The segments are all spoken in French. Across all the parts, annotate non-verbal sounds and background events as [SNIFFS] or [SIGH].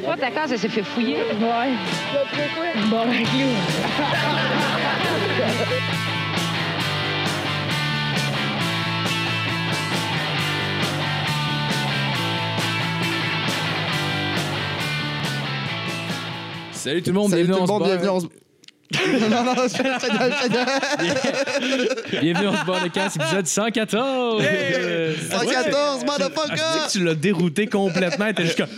Toi, ta case, elle s'est fait fouiller. Ouais. Bon, clou. Salut tout le monde, Salut bienvenue, tout le monde, bienvenue. On se... non, non, je je- je- bienvenue on se barre le casse, épisode 114. Euh, 114, Ah, motherfucker! je dis que tu l'as dérouté complètement. T'es juste comme.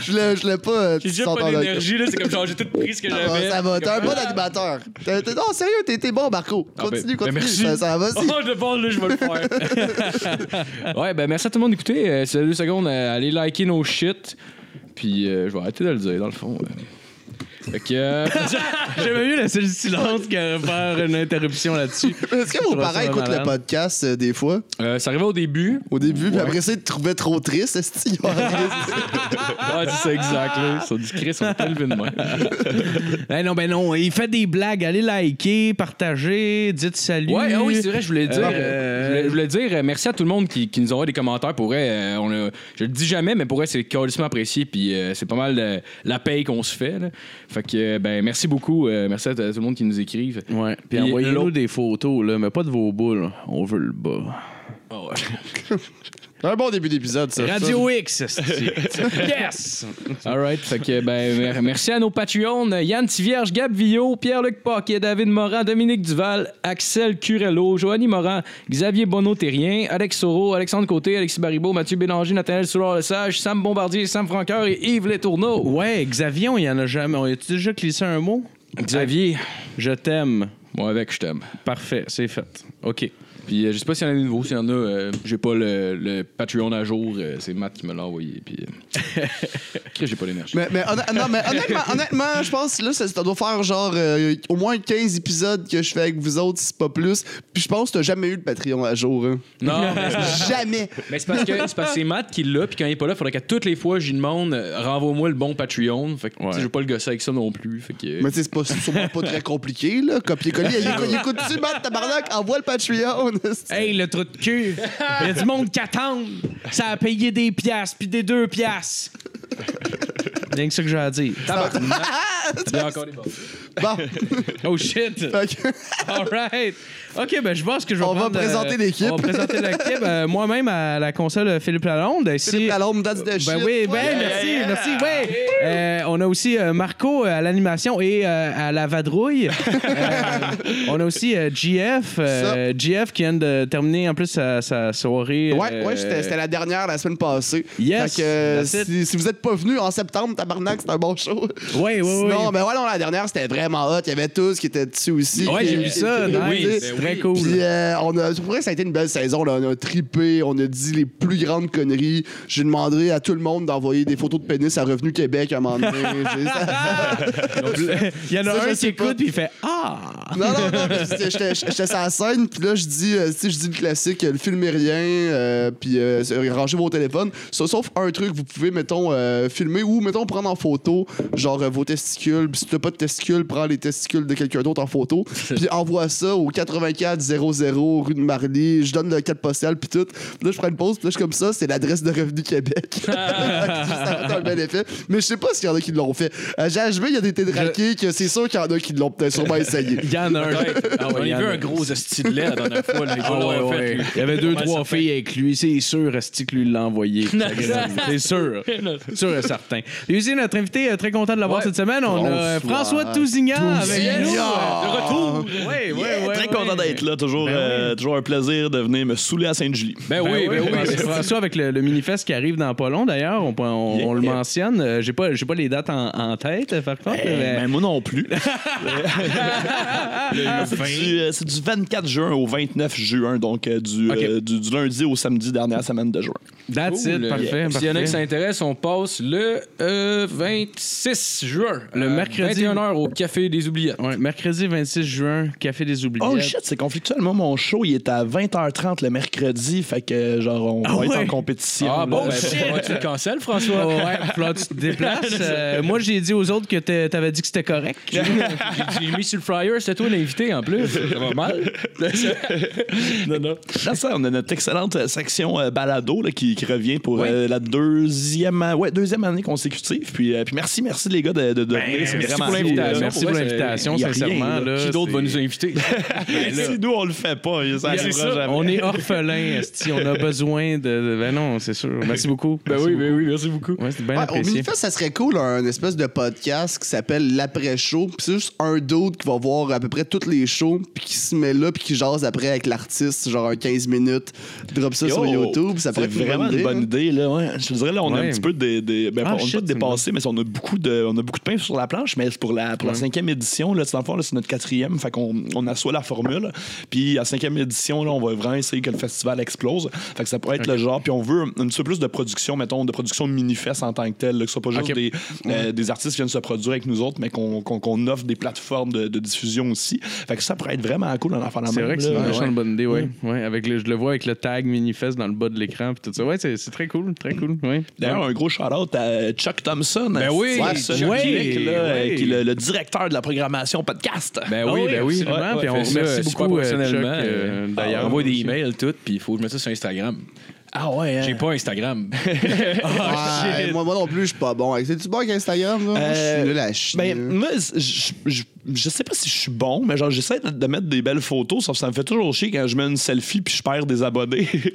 Je l'ai je l'ai pas. euh, J'ai déjà pas d'énergie, là. C'est comme genre, j'ai tout pris ce que Ah, j'avais. ça va, t'es un bon animateur. T'es- t'es- Non, sérieux, t'es t'es bon, Marco. Ah, Continue, ben, ben, continue. merci. Ça, ça va, Oh, je pense, là, je vais le faire. [LAUGHS] ouais, ben merci à tout le monde d'écouter. Euh, c'est deux secondes, euh, allez liker nos shit. Puis euh, je vais arrêter de le dire, dans le fond. Fait que. euh, [LAUGHS] J'aimais mieux laisser le silence que faire une interruption là-dessus. Est-ce que vos parents écoutent le podcast euh, des fois? euh, ça arrivait au début. Au début, puis après ça, ils te trouvaient trop triste, est-ce qu'ils ont [LAUGHS] Ouais, c'est ça, exact. Là. Ils sont discrets, ils sont pas élevés de moi. [LAUGHS] Eh non, ben non, il fait des blagues. Allez liker, partager, dites salut. Ouais, ah oui, c'est vrai, je voulais dire. Euh, euh, je, voulais, je voulais dire euh, merci à tout le monde qui, qui nous envoie des commentaires. Pour vrai, euh, on a- je le dis jamais, mais pour vrai, c'est carrément apprécié. Puis euh, c'est pas mal la paye qu'on se fait. là. Fait que, euh, ben, merci beaucoup. euh, merci à, tout le monde qui nous écrive. Ouais, puis Puis envoyez-nous des photos, là, mais pas de vos boules. On veut le bas. [LAUGHS] Un bon début d'épisode, ça. Radio X, [LAUGHS] yes! All right. Fait que, ben, mer- merci à nos Patreons Yann Tivierge, Gab Villot, Pierre-Luc Paquet, David Morin, Dominique Duval, Axel Curello, Joanny Morin, Xavier Bonneau-Terrien, Alex Soro, Alexandre Côté, Alexis Baribeau, Mathieu Bélanger, Nathaniel Soulard-Lesage, Sam Bombardier, Sam Franqueur et Yves Letourneau. Ouais, Xavier, on y en a jamais. On a-tu déjà glissé un mot? Xavier, Je t'aime. moi avec, je t'aime. Parfait, c'est fait. OK. Puis euh, je sais pas s'il y en a de nouveaux, s'il y en a, euh, j'ai pas le, le Patreon à jour, euh, c'est Matt qui me l'a envoyé. Puis euh, [LAUGHS] j'ai pas l'énergie. Mais, mais, honn- non, mais honnêtement, [LAUGHS] honnêtement, je pense que là, ça, ça doit faire genre euh, au moins 15 épisodes que je fais avec vous autres, si c'est pas plus. Puis je pense que t'as jamais eu de Patreon à jour. hein. Non, [LAUGHS] mais Jamais! Mais c'est parce que c'est parce que c'est Matt qui l'a, puis quand il est pas là, il faudrait qu'à toutes les fois, lui demande renvoie-moi le bon Patreon. Fait que tu sais, je veux pas le gosser avec ça non plus. Fait que. Mais tu sais, c'est pas, sûrement pas très compliqué, là. Copier-coller. Il écoute- il écoute-tu, Matt, tabarnak? Envoie le Patreon. Hey, le trou de cul! Il y a du monde qui attend! Ça a payé des piastres, puis des deux piastres! Rien que ça que j'ai à dire. [LAUGHS] Il y a encore des bons. Bon, [LAUGHS] Oh shit! [LAUGHS] [LAUGHS] All right. OK, ben je pense que je vais On va prendre, présenter l'équipe. On va présenter l'équipe. Euh, Moi-même à la console euh, Philippe Lalonde. Ici- Philippe Lalonde, that's the Ben shit. oui, ben merci, merci, ouais. Euh, on a aussi euh, Marco à l'animation et euh, à la vadrouille. Euh, on a aussi euh, GF, euh, GF qui vient de terminer en plus sa, sa soirée. Ouais, euh, ouais, c'était la dernière la semaine passée. Yes, Fait que euh, si, si vous êtes pas venu en septembre, tabarnak, c'est un bon show. Ouais, ouais, ouais. Sinon, ben ouais, non, la dernière, c'était vraiment hot. Il y avait tous qui étaient dessus aussi. Ouais, j'ai vu ça. oui, ben Très cool. Puis euh, on a, pour vrai, ça a été une belle saison. Là. On a trippé, on a dit les plus grandes conneries. J'ai demandé à tout le monde d'envoyer des photos de pénis à Revenu Québec à un moment donné. [LAUGHS] Il y en a un qui écoute puis il fait Ah! Non, non, non, mais j'étais- sur la scène, puis là, je dis, euh, tu sais, je dis le classique, le filmez rien, euh, puis euh, rangez vos téléphones. Sa- Sauf un truc, vous pouvez, mettons, filmer ou, mettons, prendre en photo, genre, vos testicules. Puis si tu n'as pas de testicules, prends les testicules de quelqu'un d'autre en photo, puis envoie ça au 8400 rue de Marly. Je donne le code postal, puis tout. Puis là, je prends une pause, puis là, je suis comme ça, c'est l'adresse de Revenu Québec. [LAUGHS] ça a fait un bel effet. Mais je sais pas s'il y en a qui l'ont fait. À GHB, il y a des téléraqués que c'est sûr qu'il y en a qui l'ont peut-être sûrement essayé. Il y en a un. Ah ouais, On il y a en vu a un gros hostie de lait la dernière fois. gars Ah ouais, fait, ouais. lui. Il y avait deux, trois filles avec lui. C'est sûr, Esti que lui l'a envoyé. [LAUGHS] C'est sûr. sûr et certain. Et aussi, notre invité, euh, très content de l'avoir Ouais. cette semaine. On a euh, Bonsoir. François Tousignan avec nous. De retour. Oui, oui, oui. Très content d'être là. Toujours, Ben euh, oui. toujours un plaisir de venir me saouler à Sainte-Julie. Ben, Ben oui, ben oui. François avec le, le manifeste qui arrive dans pas long d'ailleurs. On, on- Yeah. on le mentionne. Euh, J'ai pas, j'ai pas les dates en, en tête, par contre. Mais- ben, moi non plus. [LAUGHS] c'est, du, euh, c'est du 24 juin au 29 juin, donc du, Ok. du, du lundi au samedi dernière semaine de juin. That's Cool. it, parfait. S'il y en a qui s'intéressent, on passe le euh, 26 juin. Le le mercredi. 21h au Café des Oubliettes. Ouais, mercredi 26 juin, Café des Oubliettes. Oh shit, c'est conflictuel. Moi, mon show, il est à 20h30 le mercredi. Fait que, genre, on va Ah être ouais? en compétition. Ah bon, ben, pourquoi tu le cancelles, François? Oh, ouais, là, tu te déplaces? [LAUGHS] Euh, moi, j'ai dit aux autres que t'a- t'avais dit que c'était correct. J'ai mis sur le flyer, c'était toi l'invité en plus. Ça va mal. [LAUGHS] non, non. Là, ça, on a notre excellente euh, section euh, balado là, qui, qui revient pour euh, la deuxième, ouais, deuxième année consécutive. Puis, euh, puis merci, merci les gars de, de, de venir. C'est Ben, merci vraiment pour l'invitation. Merci pour l'invitation, sincèrement. rien, là. Qui d'autre va nous inviter? [LAUGHS] Si nous, on le fait pas, ça jamais. On est orphelin, esti, on a [LAUGHS] besoin de, Ben non, c'est sûr. Merci beaucoup. Ben Merci oui, beaucoup. ben oui, merci beaucoup. Ouais, c'est bien Ouais, au. Minifest, ça serait cool, un espèce de podcast qui s'appelle L'après-show. Puis c'est juste un dude qui va voir à peu près tous les shows, puis qui se met là, puis qui jase après avec l'artiste, genre un 15 minutes, drop ça sur Yo, YouTube. Ça pourrait être vraiment une bonne hein. idée. Là, ouais. Je te dirais, là, on a un petit peu des. des- ben, Ah, on shit, pas dépassé, mais on a beaucoup de, on a beaucoup de pain sur la planche. Mais c'est pour la, pour la cinquième édition, là, dans le fond, là, c'est notre quatrième. Fait qu'on on assoit la formule. Puis à la cinquième édition, là, on va vraiment essayer que le festival explose. Fait que ça pourrait être le genre. Puis on veut un petit peu plus de production, mettons, de production de mini-fest en tant que tel. là, que ce soit pas juste Ok. des, euh, des artistes qui viennent se produire avec nous autres, mais qu'on qu'on- qu'on offre des plateformes de, de diffusion aussi. Fait que ça pourrait être vraiment cool d'en faire la C'est même. vrai que c'est une bonne idée, ouais. ouais avec le, je le vois avec le tag Minifest dans le bas de l'écran puis tout ça. Ouais, c'est c'est très cool, très cool. Ouais. D'ailleurs, un gros shout-out à Chuck Thompson. Ben oui, ouais, celui ouais, qui, là, ouais. qui est le, le directeur de la programmation podcast. Ben oui, ben oui. absolument. Ouais, Puis on remercie beaucoup, euh, professionnellement. Chuck, euh, d'ailleurs. on envoie des emails, tout, puis il faut que je mette ça sur Instagram. Ah ouais, hein? J'ai pas Instagram. [LAUGHS] Ouais, moi, moi non plus, je suis pas bon. C'est-tu bon avec Instagram, là? Moi, je Euh, suis nul à chier. Ben, moi, je, je, je sais pas si je suis bon, mais genre, j'essaie de, de mettre des belles photos, sauf que ça me fait toujours chier quand je mets une selfie puis je perds des abonnés. [LAUGHS]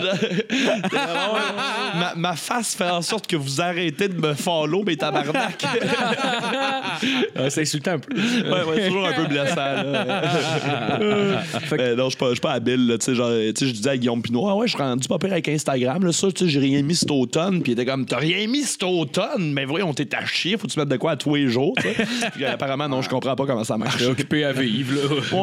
ma, ma face fait en sorte que vous arrêtez de me follow, mais tabarnak. [LAUGHS] C'est insultant un peu. ouais, ouais, c'est toujours un peu blessant. Là. [LAUGHS] Non, je suis pas, je suis pas habile. là, Tu sais, genre, tu sais, je disais à Guillaume Pinot, ah ouais, je suis rendu pas pire avec Instagram. Là, ça, tu sais, j'ai rien mis cet automne. Puis il était comme, t'as rien mis cet automne? Mais voyons, t'es à chier. Faut que tu mettes de quoi à tous les jours. [LAUGHS] Puis, euh, apparemment, non, je comprends pas comment ça marche. Je suis occupé à vivre, là.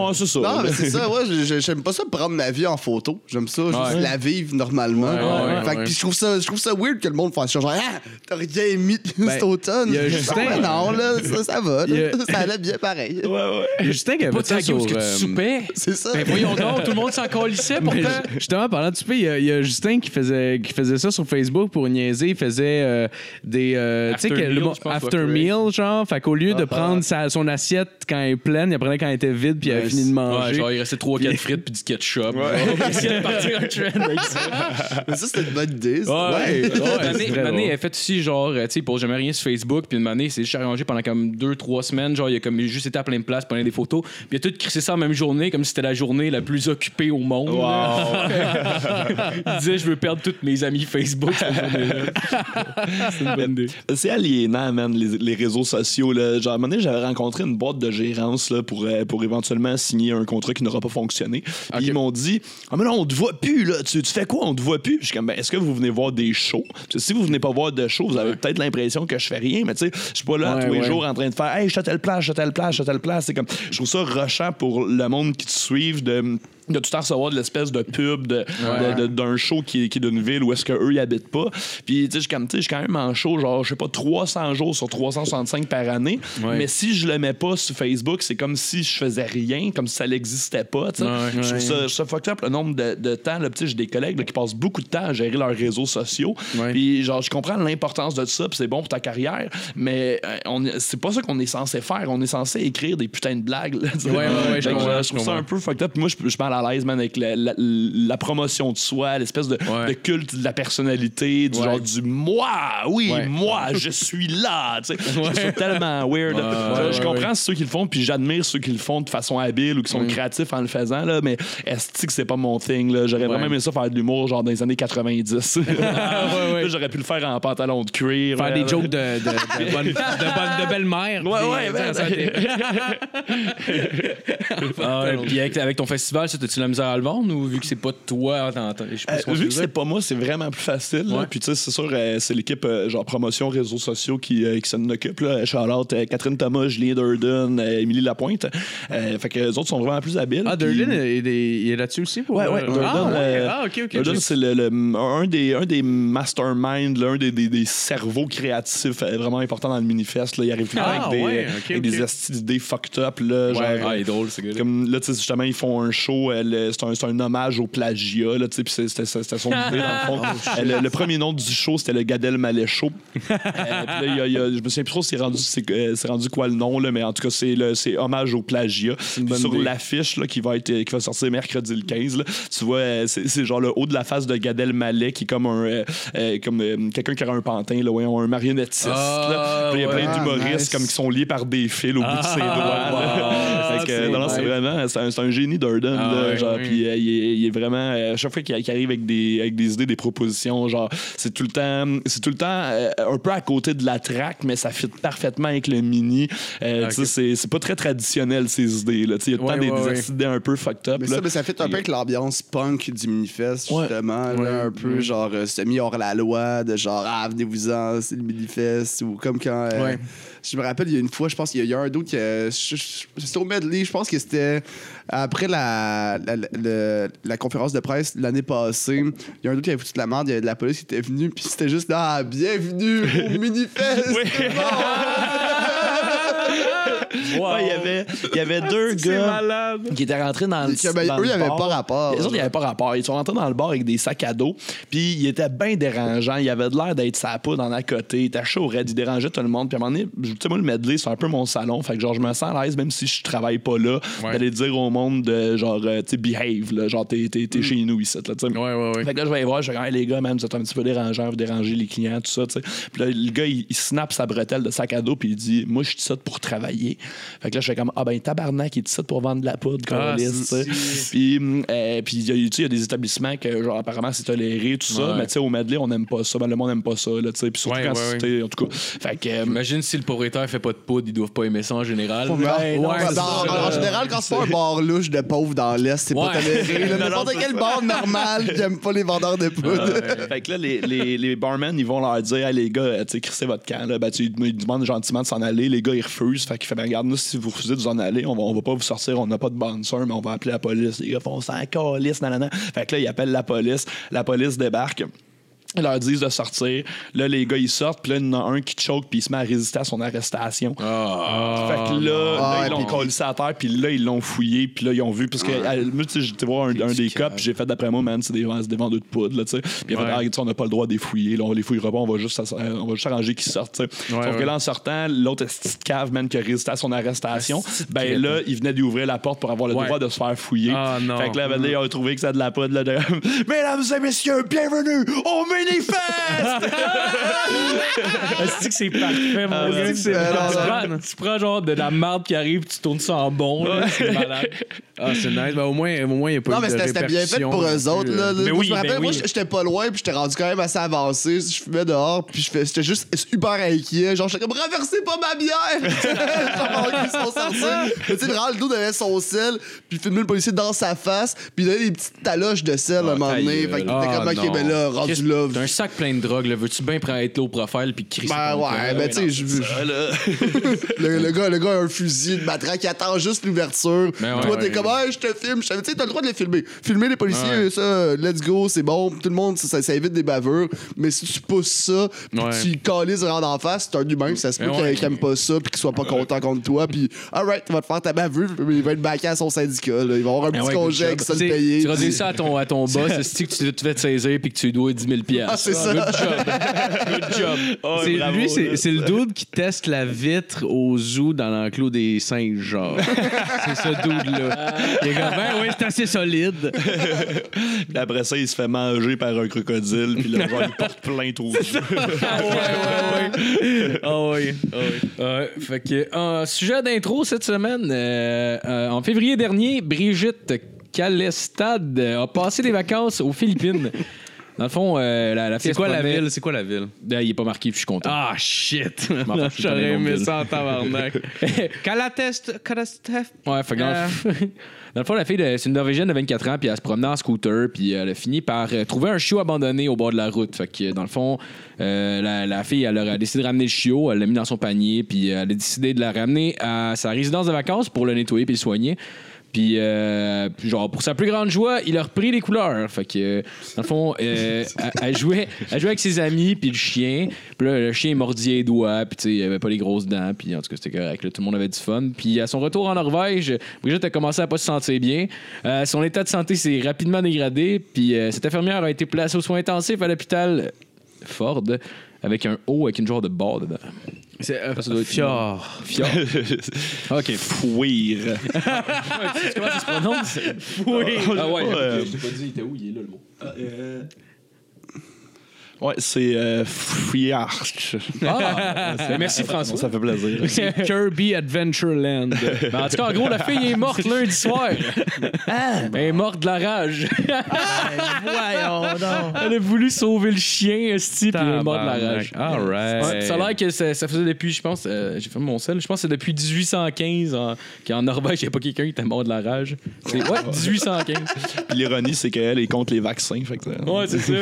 Ouais, c'est ça. Non, mais c'est ça, ouais, j'aime pas ça prendre ma vie en photo. J'aime ça, juste Ouais. la vivre normalement. ouais, fait que ouais. puis je trouve ça, je trouve ça weird que le monde fasse ça. Genre, ah, t'as rien mis cet automne. il y a Justin- Ah, ouais, non, là, ça, ça va. là. A- [LAUGHS] Ça allait bien pareil. Ouais, ouais. Il y a Justin qui avait Pas ça sur... que euh, tu soupais. C'est ça. Ben voyons donc, tout le monde s'en calissait Mais pourtant. ju- justement, parlant de souper, il y, y a Justin qui faisait, qui faisait ça sur Facebook pour niaiser. Il faisait euh, des. euh, tu sais, le meal, mo- je pense, after ouais. meal, genre. Fait qu'au lieu de Ah, prendre sa- son assiette quand elle est pleine, il prenait quand elle était vide, puis il avait Ouais, fini de Ouais, manger. genre, il restait 3-4 frites puis du ketchup. On va essayer de partir un trend avec ça. Mais ça, c'était une bonne idée. ça. Ouais, Ouais, elle a fait aussi genre, euh, tu sais, il pose jamais rien sur Facebook, puis une année, c'est juste arrangé pendant comme deux, trois semaines. Genre, il a comme juste été à plein de places, prenait des photos, puis il a tout crissé ça en même journée, comme si c'était la journée la plus occupée au monde. [LAUGHS] il disait, je veux perdre tous mes amis Facebook cette journée-là. c'est une bonne idée. C'est aliénant, man, les, les réseaux sociaux. Là. Genre, à un moment donné, j'avais rencontré une boîte de gérance là, pour, euh, pour éventuellement signer un contrat qui n'aura pas fonctionné. Puis ils m'ont dit Ah, mais là, on te voit plus. Là. Tu, tu fais quoi On te voit plus. Puis je suis comme ben, Est-ce que vous venez voir des shows? Parce que Si vous venez pas voir de shows, vous avez peut-être l'impression que je fais rien, mais tu sais, je suis pas là Ouais, tous les ouais. jours en train de faire Hey, je suis à telle place, je suis à telle place, je suis à telle place. C'est comme, je trouve ça rushant pour le monde qui te suivent de de tout temps recevoir de l'espèce de pub de- de- de- d'un show qui, est- qui est d'une ville où est-ce qu'eux, ils habitent pas. Puis, tu sais, je suis quand même en show, genre, je sais pas, 300 jours sur 365 par année. Ouais. Mais si je le mets pas sur Facebook, c'est comme si je faisais rien, comme si ça n'existait pas, tu sais. Ouais, je, trouve ouais. ça, ça fucked up le nombre de, de temps. Là, Tu sais, j'ai des collègues là, qui passent beaucoup de temps à gérer leurs réseaux sociaux. Ouais. Puis, genre, je comprends l'importance de ça, puis c'est bon pour ta carrière, mais euh, on est- c'est pas ça qu'on est censé faire. On est censé écrire des putains de blagues. là. Ouais, ouais, ouais, je euh, trouve ça un peu fucked up. Moi, je à l'aise, man, avec la, la- la promotion de soi, l'espèce de, Ouais. de culte de la personnalité, du Ouais. genre du moi, oui, Ouais. moi, [LAUGHS] je suis là. tu sais. Ça tellement weird. Ouais, je ouais, comprends ceux qui le font, puis j'admire ceux qui le font de façon habile ou qui sont créatifs en le faisant, là, mais est-ce que c'est pas mon thing? là? J'aurais vraiment aimé ça faire de l'humour, genre dans les années 90. [LAUGHS] Là, J'aurais pu le faire en pantalon de cuir. Faire des jokes de, de, de, [LAUGHS] bonne- de, bonne- de belle-mère. Ouais, Puis, ouais, ben, ça, Ah, ouais, puis avec, avec ton festival, ça, t'as-tu la misère à le vendre ou vu que c'est pas toi, je pas Euh, vu que c'est pas moi, c'est vraiment plus facile. là. Puis tu sais, c'est sûr, euh, c'est l'équipe euh, genre promotion réseaux sociaux qui, qui s'en occupe. Là. Charlotte, Catherine Thomas, Julien Durden, Émilie Lapointe. Euh, fait que les autres sont vraiment plus habiles. Ah, Puis- Durden, il, est- là-dessus aussi? Pour... Ouais, ouais, Durden, Ah, ouais. Ah, OK, OK. Durden, c'est le, le- un, des, un des masterminds, là, un des, des, des cerveaux créatifs vraiment importants dans le manifeste. Là. Il arrive tout le temps Ah, avec, des, ouais, euh, ok, avec ok. des esti d'idées fucked up. Là, genre, Ah, il est drôle, ce gars-là. comme là, tu sais, justement, ils font un show. Euh, le- C'est un, hommage au plagiat. Là, tu sais, puis c'est- c'était son idée, dans le fond. [LAUGHS] Euh, le, le premier nom du show, c'était le Gadel Show. Euh, puis là, y a- il y a- je me souviens plus trop c'est rendu, c'est euh, rendu quoi le nom, là, mais en tout cas, c'est hommage au plagiat. Sur l'affiche là, qui, va être, qui va sortir mercredi le 15, là, tu vois, euh, c'est genre le haut de la face de Gadel Malais qui est comme un euh, euh, comme euh, quelqu'un qui a un pantin, là, ouais, un marionnettiste. Là. Puis il y a plein ouais. d'humoristes Ah, nice. comme qui sont liés par des fils au bout de ses doigts. là. wow. Fait que, C'est non, non, c'est nice. vraiment c'est un, c'est un génie Durden. Ah là, genre, puis euh, il, est, il est vraiment euh, à chaque fois qu'il arrive avec des, avec des idées, des propositions, genre c'est tout le temps c'est tout le temps euh, un peu à côté de la track, mais ça fit parfaitement avec le mini. Euh, sais, c'est- c'est pas très traditionnel ces idées là. Tu sais, Il y a tout le Ouais, temps des, ouais, des ouais. idées un peu fucked up. Mais là. ça, mais ça fait un peu avec l'ambiance punk du Minifest, Ouais. justement. là, un peu genre euh, semi hors la loi, de genre, ah, venez-vous-en, c'est le Minifest. Ou comme quand. euh, Ouais. Je me rappelle, il y a une fois, je pense qu'il y a- a un d'autre qui. a- je- je- C'était au medley, je pense que c'était après la, la, la- la conférence de presse l'année passée. Il y a un d'autre qui avait foutu de la merde, il y avait de la police qui était venue, puis c'était juste, ah, bienvenue au [LAUGHS] Minifest! [LAUGHS] Ouais, il y avait, il y avait deux C'est gars malade. qui étaient rentrés dans le, ben, dans eux, ils avaient bar. pas rapport. Les autres, ils n'avaient pas rapport. Ils sont rentrés dans le bar avec des sacs à dos. Puis, ils étaient bien dérangeants. Ils avaient de l'air d'être sa poudre en à côté. Ils étaient chauds, raides. Ils dérangeaient tout le monde. Puis, à un moment donné, tu sais, moi, le medley, c'est un peu mon salon. Fait que, genre, je me sens à l'aise, même si je travaille pas là, Ouais. d'aller dire au monde de, genre, euh, tu sais, behave, là. Genre, t'es, t'es, t'es chez nous ici, là, tu sais. Ouais, ouais, ouais. Fait que là, je vais aller voir, je vais dire, Hey, les gars, man, vous êtes un petit peu dérangeants, vous dérangez les clients, tout ça, tu sais. Puis là, le gars, il, il snap sa bretelle de sac à dos, puis il dit, moi, je suis ça pour travailler. Fait que là, je fais comme, ah ben, tabarnak, il est ça pour vendre de la poudre, Ah, câlisse, tu sais. si. Puis, euh, puis il y, a- tu sais, il y a des établissements que, genre, apparemment, c'est toléré, tout ça, Ouais. mais tu sais, au medley, on n'aime pas ça, ben, le monde n'aime pas ça, là, tu sais. Puis surtout Ouais, quand ouais, c'était, en tout cas. Fait que, euh, Imagine si le propriétaire fait pas de poudre, ils doivent pas aimer ça en général. Ouais, non, ouais, c'est dans- ça. en général, quand c'est pas un bar louche de pauvres dans l'Est, c'est Ouais. pas toléré. là. [LAUGHS] Non, non, N'importe quel bar normal qui aime pas les vendeurs de poudre. [LAUGHS] fait que là, les, les, les barmen, ils vont leur dire, hey, les gars, euh, tu sais, crissez votre camp. Là. Ben, tu ils demandent gentiment de s'en aller. Les gars, ils refusent. Fait qu'il fait, ben, regarde, nous, si vous refusez de vous en aller, on va, va pas vous sortir. On n'a pas de bouncer, mais on va appeler la police. Les gars font ça, calice, nanana. Fait que là, ils appellent la police. La police débarque. Ils leur disent de sortir. Là, les gars, ils sortent. Puis là, il y en a un qui choke. Puis il se met à résister à son arrestation. Ah, Fait que là, Ah, là, ouais, ils l'ont puis- collé à terre, puis là, ils l'ont fouillé, puis là, ils ont vu. Parce que, à- moi, j'étais voir un, un des cops, puis j'ai fait d'après moi, man, c'est des, c'est des vendeurs de poudre, là, tu sais. Puis il a fait, Ouais. ah, on n'a pas le droit de les fouiller, là, on les fouillera pas, on va juste, euh, on va juste arranger qu'ils sortent, tu sais. Ouais, Sauf que ouais. là, en sortant, l'autre petite cave, man, qui a résisté à son arrestation, ben là, il venait d'ouvrir la porte pour avoir le Ouais. droit de se faire fouiller. Ah, non. Fait que là, ben, là, ils ont trouvé que c'était de la poudre, là, de... [LAUGHS] Mesdames et messieurs, bienvenue au Minifest! [LAUGHS] Est-ce que c'est parfait, mon Ah, gars? c'est- C'est- non, tu, prends, tu prends genre de la marde qui arrive, tu tournes ça en bon, là, c'est malade. Ah, c'est nice. Ben, au moins, au moins, il n'y a pas Non, eu mais de c'était c'était bien fait répercussions pour eux autres. plus, Là, euh. Là, Mais moi, oui, je me rappelle, ben moi, oui. j'étais pas loin, puis j'étais rendu quand même assez avancé. Je fumais dehors, puis je fais- j'étais juste super inquiet. Genre, j'étais comme, renversez pas ma bière! [LAUGHS] Genre, ils sont sortis. Mais tu sais, vraiment, le dos avait son sel, puis il filmait le policier dans sa face, puis il donnait des petites taloches de sel à un moment ta donné. gueule. Fait que Ah, t'es comme, ok, non. ben là, rendu Qu'est-ce- là. T'as un sac plein de drogue. Veux-tu bien prendre être low profile puis crisser Ben ton ouais, ben tu sais. [LAUGHS] Le, le gars, le gars a un fusil, une matraque, il attend juste l'ouverture. Ben ouais, Toi, t'es ouais. comme, hey, je te filme. Tu sais, t'as le droit de les filmer. Filmer les policiers, Ouais. ça, let's go, c'est bon. Tout le monde, ça, ça évite des bavures. Mais si tu pousses ça, puis tu calises vraiment d'en face, c'est un humain, ça se peut Ben qu'il aime pas ça, puis qu'il soit pas content contre toi. Puis, alright, tu vas te faire ta bavure, puis il va être backé à son syndicat. là. Il va avoir un Ben petit congé avec ça le payer. Tu vas dire ça à ton, à ton [LAUGHS] boss, c'est que tu te fais te saisir puis que tu lui dois 10 000 Ah, c'est ça. Good job. Good [LAUGHS] job. Oh, C'est- bravo, lui, c'est le dude qui teste la vitre au zoo dans l'enclos des singes, [LAUGHS] genre. c'est ce dude-là. Il est comme, ben oui, c'est assez solide. Puis après ça, il se fait manger par un crocodile, puis là, genre, il porte plainte au zoo. Ah ouais, ouais, ouais. Ah oui, ah oui. Ouais, fait que, en sujet d'intro cette semaine, euh, euh, en février dernier, Brigitte Calestad a passé des vacances aux Philippines. Dans le fond, euh, la, la fille, C'est quoi la ville? C'est quoi la ville? Ben, il est pas marqué, puis je suis content. Ah, shit! m'en fous, [LAUGHS] je J'aurais aimé ça en tabarnak. [LAUGHS] Calatest... Calatest... Ouais, fait que dans, le... dans le fond, la fille, de- c'est une Norvégienne de 24 ans, puis elle se promenait en scooter, puis elle a fini par euh, trouver un chiot abandonné au bord de la route. Fait que, dans le fond, euh, la, la fille, elle a décidé de ramener le chiot, elle l'a mis dans son panier, puis elle a décidé de la ramener à sa résidence de vacances pour le nettoyer puis le soigner. Puis, euh, puis genre, pour sa plus grande joie, il a repris les couleurs. Fait que, euh, dans le fond, euh, [LAUGHS] elle, elle jouait, elle jouait avec ses amis, puis le chien. Puis là, le chien mordit les doigts, puis tu sais, il avait pas les grosses dents, puis en tout cas, c'était correct. là. tout le monde avait du fun. Puis à son retour en Norvège, Brigitte a commencé à pas se sentir bien. Euh, son état de santé s'est rapidement dégradé, puis cette infirmière a été placée aux soins intensifs à l'hôpital Ford avec un O avec une genre de barre dedans. C'est euh, Ça doit être- Fjord. Fior. [LAUGHS] ok. Fouir. [LAUGHS] Comment ça se prononce? Oui. Ah ouais, Euh, je t'ai pas dit, il était où? Il est là, le mot. Ouais, c'est euh, Fouillard. Ah! [LAUGHS] Merci, François. Ça fait plaisir. [LAUGHS] Kirby Adventureland. [LAUGHS] Ben, en tout cas, en gros, la fille est morte lundi soir. Elle est morte de la rage. Voyons donc. Elle a voulu sauver le chien, esti, puis elle est morte de la rage. All right. Ouais, ça a l'air que ça, ça faisait depuis, je pense, euh, j'ai fait mon sel, je pense que c'est depuis 1815 en- qu'en Norvège, il n'y a pas quelqu'un qui était mort de la rage. C'est, ouais, 1815. Puis l'ironie, c'est qu'elle est contre les vaccins. Fait que, Ouais, c'est ça.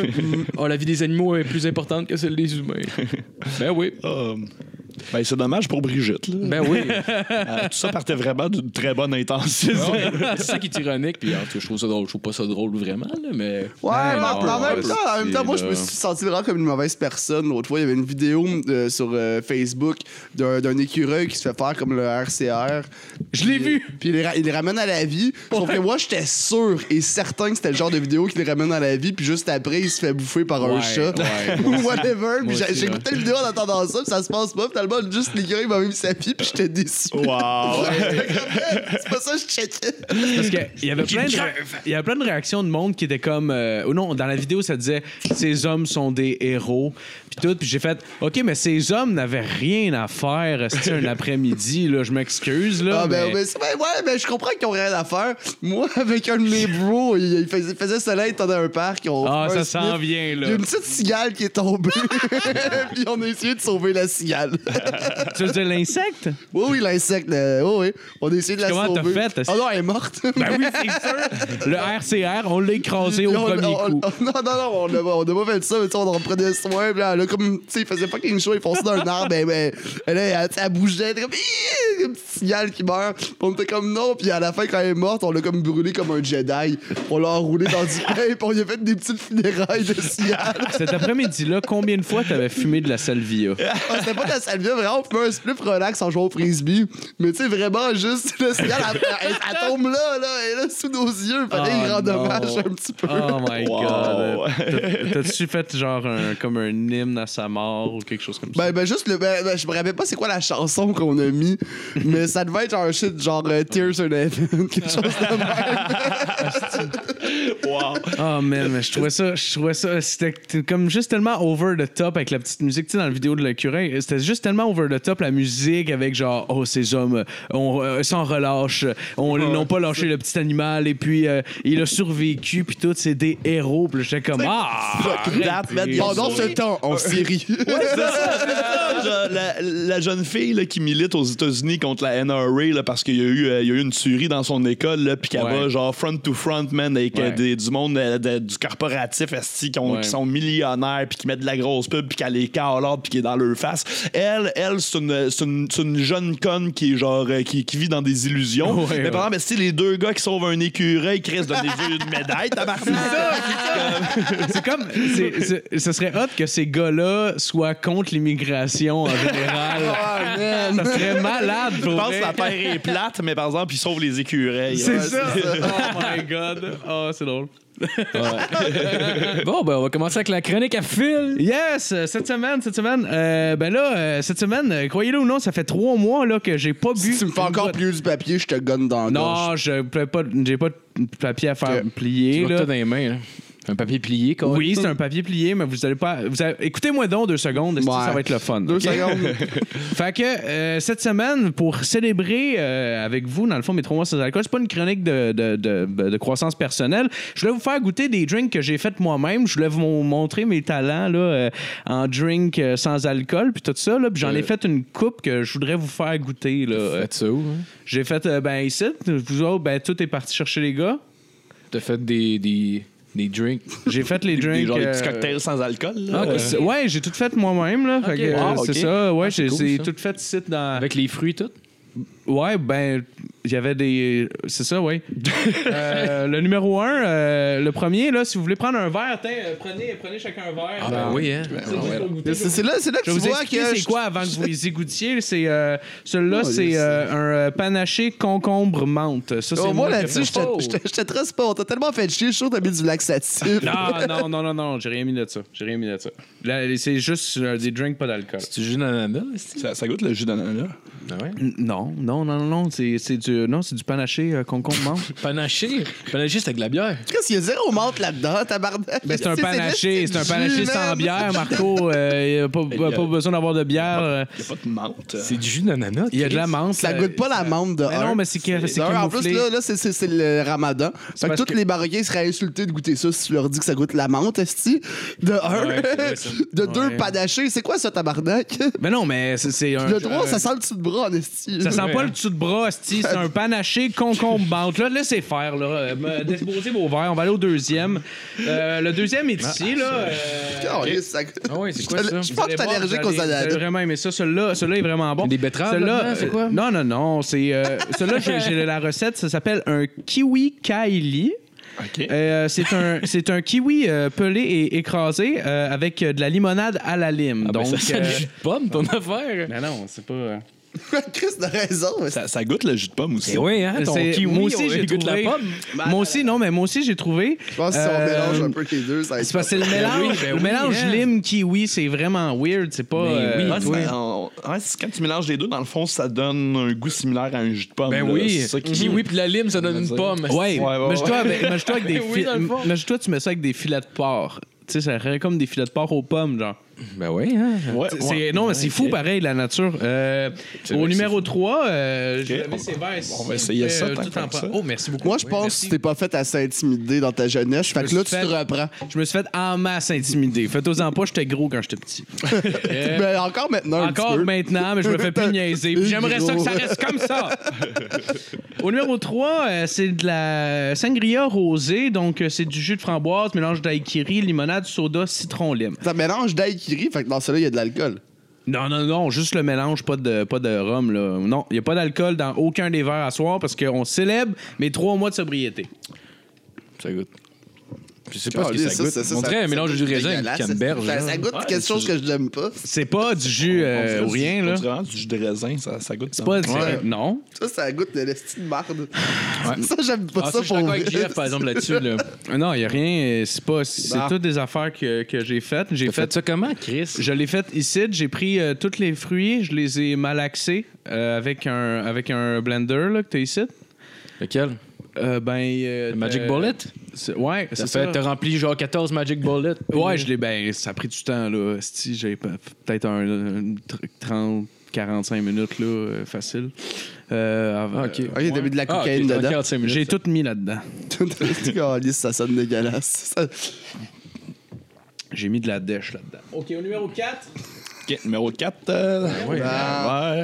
oh, la vie des animaux est plus importante que celle des humains. [LAUGHS] ben oui. Ah, ben, c'est dommage pour Brigitte. Là. Ben oui. Euh, tout ça partait vraiment d'une très bonne intention. [LAUGHS] c'est ça qui est ironique, puis en tout cas, je trouve ça drôle. Je trouve pas ça drôle vraiment, là, mais. Ouais, mais en, non, en même ouais, temps, en même temps, moi, je me suis senti vraiment comme une mauvaise personne. L'autre fois, il y avait une vidéo euh, sur euh, Facebook d'un d'un écureuil qui se fait faire comme le RCR. Je l'ai vu. Puis il il les ramène à la vie. Sauf que moi, j'étais sûr et certain que c'était le genre de vidéo qui les ramène à la vie. Puis juste après, il se fait bouffer par un Ouais, chat. ouais, [LAUGHS] Ou whatever. J'ai- aussi, j'écoutais la vidéo en attendant ça. Puis ça se passe pas. Finalement, juste l'écureuil m'a mis sa vie. Puis j'étais déçu. Wow. [LAUGHS] C'est pas ça que je checkais. Parce qu'il y avait plein de il y avait plein de réactions de monde qui étaient comme euh, ou non dans la vidéo ça disait ces hommes sont des héros puis tout puis j'ai fait OK mais ces hommes n'avaient rien à faire c'était un après-midi là je m'excuse là Ah, ben, mais- ben, c'est- ben, ouais, ben, je comprends qu'ils ont rien à faire. Moi, avec un de mes bros, il, il faisait, faisait soleil, dans un parc. ont Ah, ça s'en vient, Il y là. a une petite cigale qui est tombée. [LAUGHS] Puis on a essayé de sauver la cigale. Tu veux dire l'insecte? Oui, oui, l'insecte. euh, oui, oui. On a essayé de la Comment t'as sauver. fait, Ah non, elle est morte. Ben oui c'est sûr le RCR on l'a écrasé au Puis on- premier on- coup on- non, non, non, on a, on a pas fait ça, mais tu sais, on en prenait soin. Puis là, elle a comme, tu sais, il faisait fucking chaud, il fonçait dans un arbre, ben, ben, elle, elle, elle bougeait, elle était comme, Ih! une petite cigale qui meurt. Puis on était comme non, puis à la fin, quand elle est morte, on l'a comme brûlé comme un Jedi. On l'a enroulé dans du pain, puis on lui a fait des petites funérailles de cigale. cet après-midi là combien de fois t'avais fumé de la salvia? Ah, C'était pas de la salvia, vraiment, on fumait un split relax en jouant au frisbee. Mais tu sais, vraiment, juste, la cigale, elle, elle- elle tombe là, là, elle est là sous nos yeux. Fallait Oh y rendre non. hommage un petit peu. Oh my Wow. god. T'as- [LAUGHS] T'as-tu fait genre un, comme un hymne à sa mort ou quelque chose comme ça? Ben, ben juste le. Ben, ben, je me rappelle pas c'est quoi la chanson qu'on a mis, mais ça devait être genre un shit genre euh, Tears in Heaven, quelque chose de même. [LAUGHS] [LAUGHS] wow. Oh man, mais je trouvais ça, je trouvais ça, c'était comme juste tellement over the top avec la petite musique, tu sais, dans la vidéo de l'écureuil, c'était juste tellement over the top la musique avec genre, oh ces hommes, on euh, s'en relâche, on n'ont pas lâché le petit animal et puis euh, il a survécu puis tout, c'est des héros, puis j'étais comme ah. Pendant ce temps, en Syrie. Genre, la, la jeune fille là, qui milite aux États-Unis contre la NRA là, parce qu'il y, a eu, euh, y a eu une tuerie dans son école, là, puis qu'elle Ouais. va genre front to front, man, avec euh, Ouais. Des- du monde euh, de- du corporatif esti, qui, ont- qui sont millionnaires, puis qui mettent de la grosse pub, puis qu'elle les cale l'ordre, puis qui est dans leur face. Elle, elle c'est une, une, une jeune conne qui est genre euh, qui, qui vit dans des illusions. Ouais, mais par exemple, c'est les deux gars qui sauvent un écureuil, Chris donne une médaille, [LAUGHS] tabarnak. C'est comme, c'est- c'est- ce serait hot que ces gars-là soient contre l'immigration en général. [LAUGHS] Man. Ça serait malade pour Je pense que la terre est plate, mais par exemple, ils sauvent les écureuils. C'est ça. Oh my god. Oh, c'est drôle. [LAUGHS] Bon, ben, on va commencer avec la chronique à fil. Yes, euh, cette semaine, cette semaine, euh, ben là, euh, cette semaine, euh, croyez-le ou non, ça fait trois mois là que j'ai pas bu. Si tu me fais encore plier du papier, je te gonne dans la gorge. Non, je peux pas, j'ai pas de papier à faire plier Tu là. dans les mains, là. Un papier plié, quoi. Oui, c'est un papier plié, mais vous allez pas. Vous allez- Écoutez-moi donc deux secondes, Ouais. ça va être le fun. Deux secondes. [LAUGHS] Fait que euh, cette semaine, pour célébrer euh, avec vous, dans le fond, mes trois mois sans alcool, c'est pas une chronique de, de, de- de croissance personnelle. Je voulais vous faire goûter des drinks que j'ai fait moi-même. Je voulais vous mon- montrer mes talents là, euh, en drink sans alcool, puis tout ça. là. Puis j'en ai fait une coupe que je voudrais vous faire goûter. Là. Faites ça où? hein? J'ai fait, ben ici, vous autres, ben tout est parti chercher les gars. T'as fait des, des, des drinks. J'ai fait les Des, drinks. genre des petits euh, cocktails sans alcool. Là. Ah, Euh, ouais, j'ai tout fait moi-même. là. C'est ça. Ouais, Ah, c'est cool, tout fait ici dans. Avec les fruits, tout? Ouais, ben, il y avait des. C'est ça, oui. [LAUGHS] Euh, le numéro un, euh, le premier, là, si vous voulez prendre un verre, tiens, euh, prenez, prenez chacun un verre. Ah, ben oui, hein. C'est c'est là, c'est là que Je tu vous vois que. c'est quoi avant que vous les y goûtiez. C'est, euh, celui-là, Oh, c'est euh, un panaché concombre menthe. Ça, c'est Oh, moi là-dessus, j'étais très sport. T'as tellement fait chier, je suis sûr que t'as mis du laxatif. Non, non, non, non, non, j'ai rien mis de ça. J'ai rien mis de ça. Là, c'est juste euh, des drinks, pas d'alcool. Tu jus d'ananas, c'est? Ça, ça goûte le jus d'ananas. Ah ouais? Non, non, non, non, non, c'est, c'est du, non, c'est du panaché euh, concombre menthe. [LAUGHS] Panaché? Panaché, c'est avec de la bière. Qu'est-ce qu'il y a zéro menthe là-dedans, tabarnak? Ben, c'est un [LAUGHS] C'est- panaché, c'est un panaché sans bière, Marco. euh, il y a- pas besoin d'avoir de bière. euh, Il n'y a pas de menthe. C'est du jus d'ananas. Il y a de la menthe. Ça euh, goûte pas la menthe de non, mais c'est en plus, là, là c'est- le ramadan. Fait que tous les Marocains seraient insultés de goûter ça si tu leur dis que ça goûte la menthe, esti. De un. [LAUGHS] De deux, panachés. C'est quoi ça, tabarnak? Mais non, mais c'est- c'est un. Le droit, un- ça sent le de bras, esti. Ça sent pas. Le dessous de bras, c'est un panaché concombre menthe. Là, laissez faire, là. Euh, Déposez vos verres. On va aller au deuxième. Euh, le deuxième est ici, là. euh, ça- Ah ouais, c'est quoi ça? Je pense que t'es allergique aux ananas. vraiment aimer ça. Celui-là, celui-là est vraiment bon. Des betteraves là-dedans, c'est euh, quoi? Non, non, non. C'est, euh, celui-là, j'ai, j'ai la recette. Ça s'appelle un kiwi kaili. OK. Euh, c'est un c'est un kiwi euh, pelé et écrasé euh, avec euh, de la limonade à la lime. Ah, ben, Donc ça euh, du jus de pomme, ton affaire. ben non, c'est pas euh, Chris a raison. Ça, ça goûte le jus de pomme aussi. Eh oui, hein, ton c'est- kiwi, moi aussi j'ai goûte trouvé la pomme. Moi aussi non, mais moi aussi j'ai trouvé Je pense que si on Euh, mélange un peu les deux, ça va être c'est parce que c'est le mélange, oui, ben le oui, mélange hein. lime kiwi, c'est vraiment weird, c'est pas Ben euh, oui, Ouais, c'est- oui. on- ouais, c'est quand tu mélanges les deux, dans le fond, ça donne un goût similaire à un jus de pomme. Ben là. oui. C'est ça qui Kiwi puis la lime, ça donne une pomme. Ouais, Ouais, ouais, imagine-toi ouais. avec, imagine-toi avec [LAUGHS] des Oui, fi- dans le fond. imagine-toi tu mets ça avec des filets de porc. Tu sais, ça ferait comme des filets de porc aux pommes, genre. Ben oui, hein. Ouais, C'est- ouais. non, mais c'est fou pareil, la nature. Euh, au numéro 3, euh, je. On va essayer ça, Euh, tout en ça. Oh, merci beaucoup. Moi, je Oui, pense merci. que tu t'es pas fait assez intimider dans ta jeunesse. Fait me que là, tu te fait- reprends. Je me suis fait en masse intimider. Faites-en pas, j'étais gros quand j'étais petit. [LAUGHS] Euh, Mais encore maintenant. un Encore maintenant, mais je me fais plus niaiser. J'aimerais ça que ça reste comme ça. [LAUGHS] Au numéro 3, euh, c'est de la sangria rosée. Donc, euh, c'est du jus de framboise, mélange daiquiri, limonade, soda, citron, lime. Ça mélange daiquiri, fait que dans celui-là, il y a de l'alcool. Non, non, non, juste le mélange, pas de, pas de rhum. Là. Non, il n'y a pas d'alcool dans aucun des verres à soir parce qu'on célèbre mes trois mois de sobriété. Ça goûte. Je sais pas ce que ça goûte. ça, dirait un mélange de jus raisin avec dégueulasse. canneberge. Ça, goûte quelque chose c'est- que je n'aime pas. C'est pas du jus euh, ou du- rien, là. vraiment du jus de raisin, ça, goûte. C'est pas du... Non. Ça, ça goûte de l'esti de marde. [LAUGHS] Ça, j'aime pas Ah, ça je suis pour vrai. Jeff, par exemple, là-dessus. Là. [LAUGHS] Non, il n'y a rien. C'est pas... C'est Bah. toutes des affaires que, que j'ai faites. J'ai fait ça comment, Chris? Je l'ai fait ici. J'ai pris euh, tous les fruits, je les ai malaxés euh, avec, un, avec un blender là, que tu as ici. Lequel? Euh, ben, euh, Magic euh, Bullet? Ouais, T'as c'est ça. fait- T'as rempli genre 14 Magic Bullets. Ouais, je l'ai. Ben, ça a pris du temps, là. Si j'ai pe- peut-être un, un tr- 30, 45 minutes, là, facile. Euh, avant- Ah, ok. Ah, il y a mis de la Ah, cocaïne t'as dedans. 45 minutes. J'ai tout mis là-dedans. [LAUGHS] Caliste, ça sonne dégueulasse. Ça- J'ai mis de la dèche là-dedans. OK, au numéro 4. Ok, numéro 4. Euh, Ah.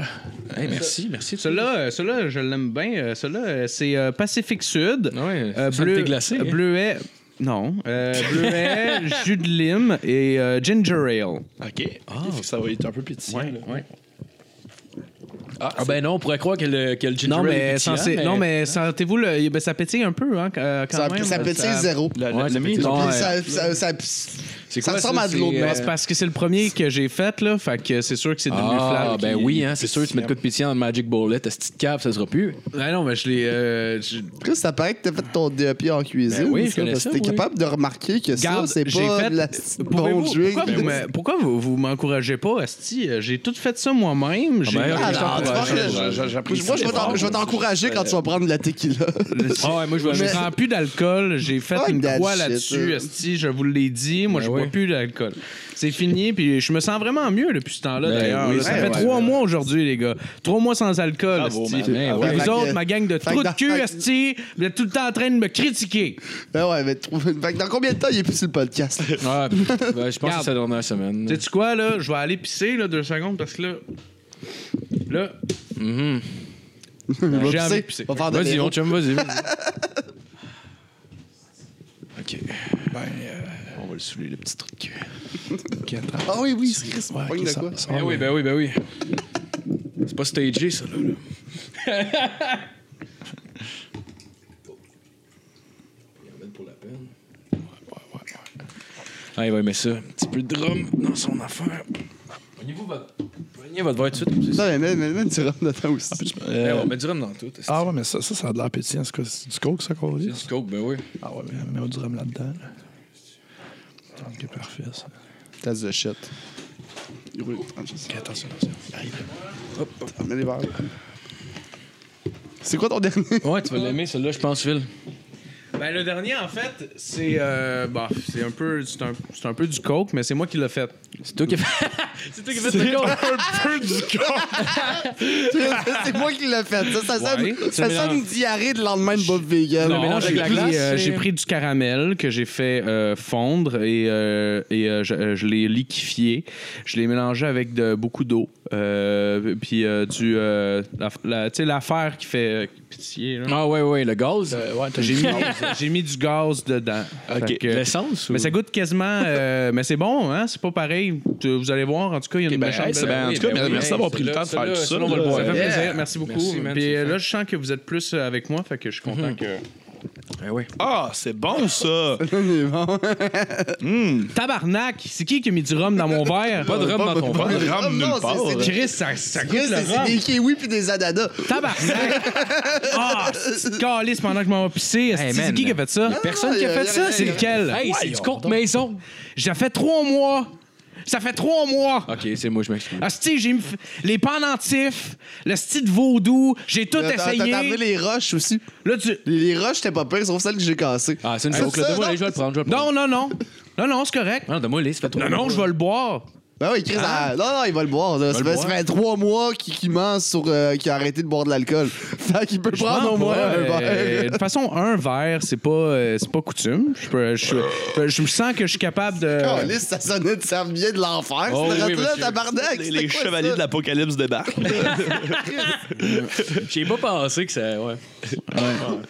ouais. Hey, merci, merci. Celui-là, euh, je l'aime bien. Euh, Celui-là, euh, c'est euh, Pacifique Sud. Ouais, Euh, bleu, glacé. hein? bleuet. Non. Euh, bleuet, jus de lime et euh, ginger ale. OK. Que Ça va être un peu pétillant. là. ouais. Ah ben non, on pourrait croire que le, que le ginger Non, ale est mais, pétillant, non, mais sentez-vous, le, ben, ça pétille un peu, hein, quand Ça, même. ça pétille Ça- zéro. Le, Ouais, le, non, ouais. ça, ça, ça, Ça ressemble à de c'est, l'eau de euh, mer. Ben, C'est parce que c'est le premier que j'ai fait, là. Fait que c'est sûr que c'est devenu Ah, flat. ben oui, hein, c'est sûr, tu mets de quoi de pétillant dans le Magic Bullet, ta petite cave, ça sera plus. Ah non, mais je l'ai. euh, Chris, ça paraît que t'as fait ton DEP en cuisine. Ben oui, je ça, connais parce ça, que T'es oui. capable de remarquer que ça, c'est j'ai pas fait- de la bon drink. Pourquoi vous, pourquoi vous, vous m'encouragez pas, Asti? Euh, J'ai tout fait ça moi-même. J'ai- ben, Ah, t'encourage. que- Moi, je vais t'en- je vais t'encourager quand tu vas prendre de la tequila. Ah ouais, moi, je vais Je mettre prends plus d'alcool. J'ai fait Fuck une croix là-dessus. Asti, je vous l'ai dit. Moi, Ben je. Bois plus d'alcool. C'est fini. Puis je me sens vraiment mieux depuis ce temps-là, Ben d'ailleurs. oui, ça ouais, fait ouais, trois ouais. mois aujourd'hui, les gars. Trois mois sans alcool. Bravo, man. Ben ouais. Vous autres, ma gang de trous de cul, Asti, vous êtes tout le temps en train de me critiquer. Ben ouais, mais dans combien de temps il est plus sur le podcast? [LAUGHS] Ah, [LAUGHS] ben, je pense que c'est la dernière semaine. Sais-tu quoi, là? Je vais aller pisser, là, deux secondes, parce que là. Là, Mhm. j'ai envie de pisser. Vas-y, mon chum, vas-y. [LAUGHS] OK. Ben, euh, va le saouler, le petit attends. Ah oui, oui, c'est Chris. Ouais, pogne ok, de ça- quoi? ça- Ben oui, ben oui, ben oui. C'est pas stagé, ça, là. là. pour la peine. Ah, il va aimer ça. Un petit peu de drum dans son affaire. Pognez-vous votre... Pognez votre verre tout de suite. Ça, mais même, même, même, tu rentres dedans aussi. Euh, Ben, on met du rhum dans tout. Ah ouais, mais ça, ça, ça a de l'air pétillant. C'est du coke, ça, qu'on dit? C'est du coke, ben oui. Ah ouais, mais mets du rhum là-dedans. là. Ok, parfait, ça. That's the shit. Oui. Ok, attention, attention. Mets les verres. C'est quoi ton dernier? Ouais, tu vas l'aimer, celui-là, je pense, Phil. Ben, le dernier, en fait, c'est. Euh, bah, c'est un peu. C'est un, c'est un peu du coke, mais c'est moi qui l'ai fait. [LAUGHS] C'est toi qui as fait... c'est toi qui as fait le coke. [LAUGHS] c'est moi qui l'ai fait. Ça, ça sonne, Ouais. ça sonne une diarrhée de lendemain de bouffe vegan. Non, j'ai pris, euh, pris du caramel que j'ai fait euh, fondre et, euh, et euh, je, euh, je l'ai liquéfié. Je l'ai mélangé avec de, beaucoup d'eau. Euh, puis euh, du. euh, la- la- tu sais, l'affaire qui fait euh, pitié. là. Ah ouais, ouais, le gaz. ouais, t'as J'ai mis, j'ai mis du gaz dedans. Ok. Que- L'essence ou... mais ça goûte quasiment. euh, mais c'est bon, hein? C'est pas pareil. Tu- Vous allez voir, en tout cas, il y a une ben, méchante hey, c'est belle- ben, en tout cas, ben oui, merci d'avoir pris le temps de faire tout ça. là, on va le là. boire. Ça fait plaisir. Merci beaucoup. Merci, man, Puis euh, là, je sens que vous êtes plus euh, avec moi, fait que je suis content que. Ben oui. Ah, c'est bon, ça! [LAUGHS] Bon. Tabarnak! C'est qui qui a mis du rhum dans mon verre? Pas de rhum dans ton Pas verre. de rhum Non, nulle c'est- part. Chris, ça, ça goûte le c'est rhum. c'est des kiwis puis des ananas. Tabarnak! [LAUGHS] Ah, c'est calice pendant que je m'en vais pisser. Man. c'est qui qui a fait ça? Personne qui a fait ça? C'est lequel? Hey, c'est du coke maison. Ça fait trois mois. Ça fait trois mois. OK, c'est moi, je m'excuse. Asti, j'ai mis les pendentifs, le style vaudou, j'ai tout T'as- T'as essayé. amené les roches aussi. Là, tu... Les, roches, t'es pas pire, sauf celles que j'ai cassées. Ah, c'est une Ah, joke, Donne-moi les, je vais le prendre, je vais le prendre. Non, non, non. Non, non, c'est correct. Non, donne-moi les, ça fait trop Non, non, je vais le boire. Ben oui, Chris, ah, non, non, il va le boire. là. Ça, le fait, boire? ça fait trois mois qu'il qu'il ment sur euh, qu'il a arrêté de boire de l'alcool. [LAUGHS] fait qu'il peut Je prendre au moins pas, un euh, verre. de toute façon, un verre, c'est pas, euh, c'est pas coutume. Je, peux- je, je, je me sens que je suis capable de. Caliste, ça sonnait de vient de l'enfer. Oh C'était oui, là, monsieur. tabarnak. Les, les quoi, chevaliers ça? de l'Apocalypse débarquent. [LAUGHS] J'ai pas pensé que ça. Ouais.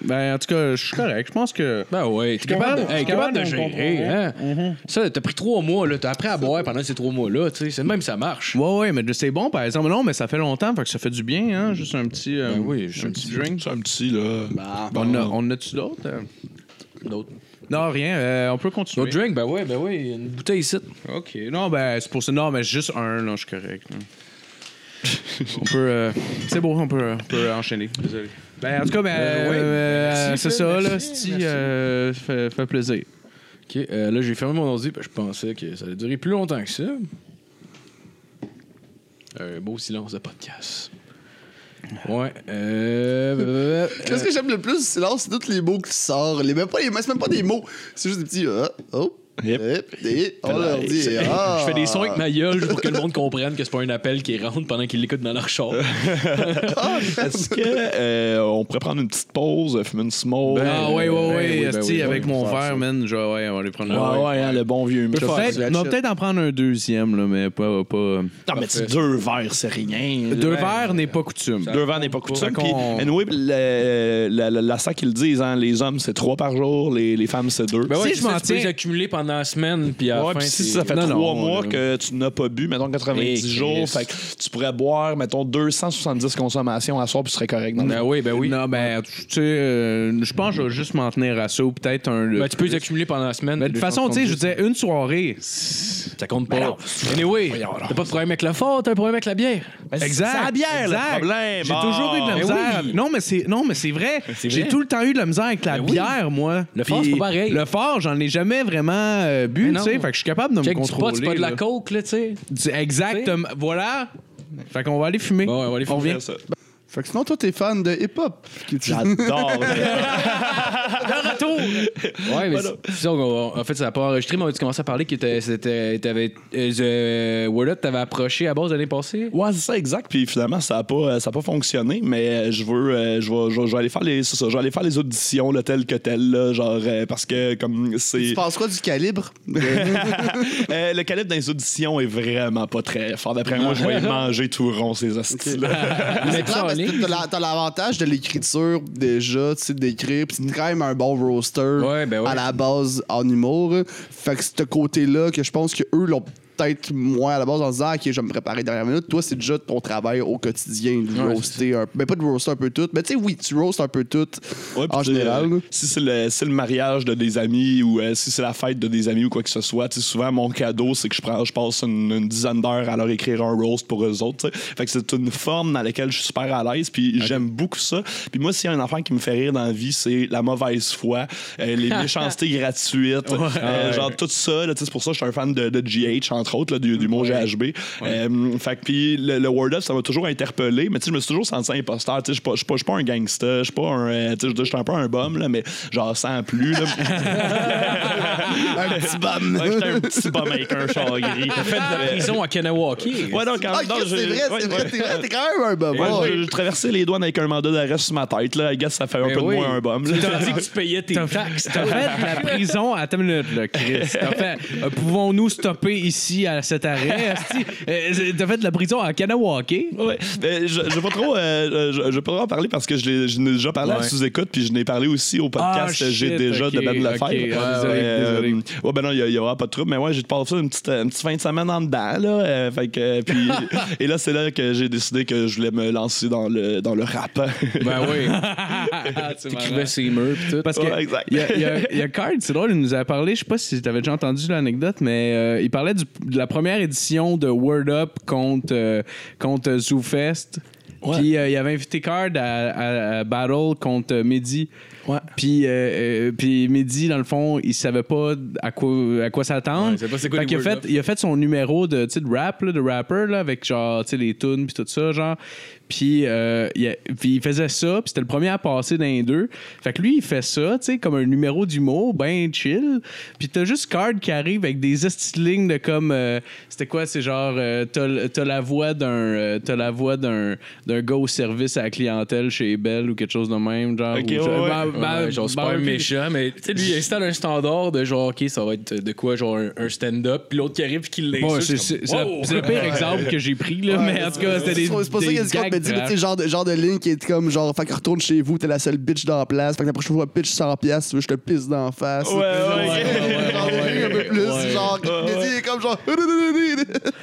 Ben, en tout cas, je suis correct. Je pense que. Ben ouais, t'es capable- capable, de- je hey, suis capable de capable de gérer, hein? Ça, t'as pris trois mois, là. T'as appris à boire pendant ces trois mois-là, tu sais. C'est même, ça marche. Ouais, ouais, mais c'est bon, par exemple. Non, mais ça fait longtemps, fait que ça fait du bien, hein? Juste un petit. euh, Ben oui, un juste un petit petit- drink. Un petit, là. on, a, on a-tu d'autres? euh? D'autres. Non, rien. euh, on peut continuer. D'autres drinks, ben ouais, ben ouais. Une bouteille ici. OK. Non, ben, c'est pour ça. Non, mais juste un, là, je suis correct. là. [LAUGHS] on peut. euh, c'est bon, on peut, on peut enchaîner. Désolé. Ben, en tout cas, ben, Euh, ouais. euh, c'est ça, là. Sti, merci. euh, fait, fait plaisir. OK, euh, là, j'ai fermé mon ordi, parce que je pensais que ça allait durer plus longtemps que ça. Un beau silence de podcast. Ouais. Euh... [LAUGHS] Qu'est-ce que j'aime le plus du silence, c'est tous les mots qui sortent. Les, même pas c'est même pas des mots. C'est juste des petits. Ah, oh, Yep. hip, et on leur dit. [LAUGHS] Ah. Je fais des sons avec ma gueule pour que le monde comprenne que c'est pas un appel qui rentre pendant qu'ils l'écoutent dans leur char. [LAUGHS] Ah, [LAUGHS] Est-ce que euh, on pourrait prendre une petite pause, euh, fumer une smoke? ah, ouais, ouais, ben ouais. oui, ben avec oui, mon verre, man. Je, ouais, on va aller prendre Ouais, un. ouais, hein, le bon vieux. Peut-être, ça. on va peut-être en prendre un deuxième, là, mais pas. pas... Non, mais deux verres, c'est rien. Deux verres n'est pas coutume. Deux verres n'est pas coutume. Puis, qu'on- anyway, la, la, la SAC, ils le disent, hein, les hommes, c'est trois par jour, les, les femmes, c'est deux. Ben ouais, je m'en tiens- les accumuler pendant pendant la semaine, puis à la Ouais, fin, puis si ça fait Non, trois non, mois que tu n'as pas bu, mettons 90 Et jours, fait que tu pourrais boire, mettons, 270 consommations à soir, puis tu serais correct. dans Ben oui, ben oui. Non, ben, tu sais, euh, je pense que je vais juste m'en tenir à ça ou peut-être un. Ben, tu peux les accumuler pendant la semaine. Mais de toute façon, tu sais, je 270. disais une soirée. Ça compte pas. Anyway, t'as pas de problème avec le fort, t'as un problème avec la bière. Exact. C'est la bière, le problème. J'ai toujours eu de la Ben misère. Non, mais c'est non, mais c'est vrai. J'ai tout le temps eu de la misère avec la Ben bière, moi. Le fort, c'est pas pareil. Le fort, j'en ai jamais vraiment euh, bu, Mais tu sais. Fait que je suis capable de me Check du contrôler. pot, c'est pas de la là. coke, là, tu sais. Exactement. Voilà. Fait qu'on va aller fumer. Bon, ouais, on va aller revient. ça. Fait que sinon, toi, t'es fan de hip-hop. J'adore. [LAUGHS] De retour! Ouais, mais c'est ça, on- en fait, ça n'a pas enregistré, mais on a commencé à parler que t'avais- c'était- t'avais. euh, Word Up t'avais approché à base de l'année passée. Ouais, c'est ça, exact. Puis finalement, ça n'a pas, ça a pas fonctionné, mais euh, je veux, euh, je vais, je vais- je vais aller faire les, c'est ça, je vais aller faire les auditions, là, tel que tel, là, genre, euh, parce que comme Tu c'est, penses quoi du calibre? [LAUGHS] Euh, le calibre des auditions est vraiment pas très fort. D'après moi, je vais y [LAUGHS] manger tout rond ces hosties là Mais C'est ça clair, en parce t'as la- t'as l'avantage de l'écriture déjà, tu sais, d'écrire, pis c'est quand même un bon roaster Ouais, ben ouais. à la base en humour. Fait que ce côté-là, que je pense que eux l'ont peut-être moins à la base en disant, ok, je vais me préparer dernière minute. Toi, c'est déjà ton travail au quotidien de Ouais, roaster un Mais pas de roaster un peu tout, mais tu sais, oui, tu roastes un peu tout Ouais, en général. euh, si c'est le, si c'est le mariage de des amis ou euh, si c'est la fête de des amis ou quoi que ce soit, souvent mon cadeau c'est que je prends, je passe une, une dizaine d'heures à leur écrire un roast pour eux autres. Fait que c'est une forme dans laquelle je suis super à l'aise, puis j'aime beaucoup ça. Puis moi, s'il y a un enfant qui me fait rire dans la vie, c'est la mauvaise foi, euh, les [LAUGHS] méchancetés gratuites, euh, genre tout ça. c'est pour ça que je suis un fan de, de GH entre autres, là, du, du mot GHB. Euh, fait que puis le, le word up, ça m'a toujours interpellé, mais tu sais, je me suis toujours senti imposteur. Tu sais, je suis pas- je suis pas, pas un gangster, je suis pas un, euh, tu sais, je suis un peu un bum là, mais genre sans plus là. [LAUGHS] un petit bum. Ouais, j'étais un petit bum avec un char gris. T'as fait de la prison à Kanawaki. Ouais, donc, quand Ah, c'est vrai, ouais, c'est vrai, ouais. t'es vrai, t'es quand même un bum. Ouais, Ouais, j'ai- traversé les douanes avec un mandat d'arrest sur ma tête. Là. I guess ça fait un Ben peu de oui. moins un bum. t'as dit que tu payais tes taxes. T'as fait de la prison. Attends une minute, là, Chris. T'as fait. euh, Pouvons-nous stopper ici? À cet arrêt? Euh, T'as fait de la prison à Kanawake? Ouais. Mais je je vais pas trop, euh, je, je vais pas trop en parler parce que je l'ai je l'ai déjà parlé à sous-écoute puis je n'ai parlé aussi au podcast Ah, J'ai déjà ok, de Ben Lefebvre. ok. Ah, désolé, Euh, désolé. ouais, ben non, il y, a- il y aura pas de trouble. Mais ouais, j'ai passé une petite, une petite fin de semaine en dedans. Là, euh, fait que, euh, puis, [LAUGHS] et là, c'est là que j'ai décidé que je voulais me lancer dans le, dans le rap. Ben oui. [LAUGHS] T'écrivais ses murs tout. Parce que Ouais, exact. il y a, il y a- il y a Card, c'est drôle, il nous a parlé, je sais pas si tu avais déjà entendu l'anecdote, mais euh, il parlait du- la première édition de Word Up contre, euh, contre ZooFest. Puis euh, il avait invité Card à, à- à Battle contre Mehdi. Ouais. Puis, euh, euh, puis Mehdi, dans le fond, il savait pas à quoi, à quoi s'attendre. Ouais, il Up. il a fait son numéro de, de rap, là, de rapper, là, avec genre, les tunes, puis tout ça, genre. Puis, euh, il, a- puis il faisait ça, puis c'était le premier à passer dans les deux. Fait que lui, il fait ça, tu sais, comme un numéro d'humour, ben chill. Puis t'as juste Card qui arrive avec des lignes de comme. euh, c'était quoi? C'est genre, euh, t'as, t'as la voix d'un. euh, t'as la voix d'un, d'un gars au service à la clientèle chez Bell ou quelque chose de même, genre. Ok, ou- ouais, ouais. Ouais, genre super puis- méchant, mais tu sais, lui, il installe un standard de genre, OK, ça va être de quoi, genre un, un stand-up, puis l'autre qui arrive, puis qui l'insulte. C'est, comme, c'est- c'est le- wow! c'est le pire exemple que j'ai pris, là, mais en tout cas, c'était des. C'est pas ça qu'il y a compte, mais mais tu sais, genre de, genre de ligne qui est comme genre, fait que retourne chez vous, t'es la seule bitch dans la place, fait que la prochaine fois, pitch 100 piastres, tu veux, je te pisse d'en face. Ouais, ouais, Genre, genre, lignes un peu plus, ouais. genre, Ouais, Mehdi est comme genre. [LAUGHS]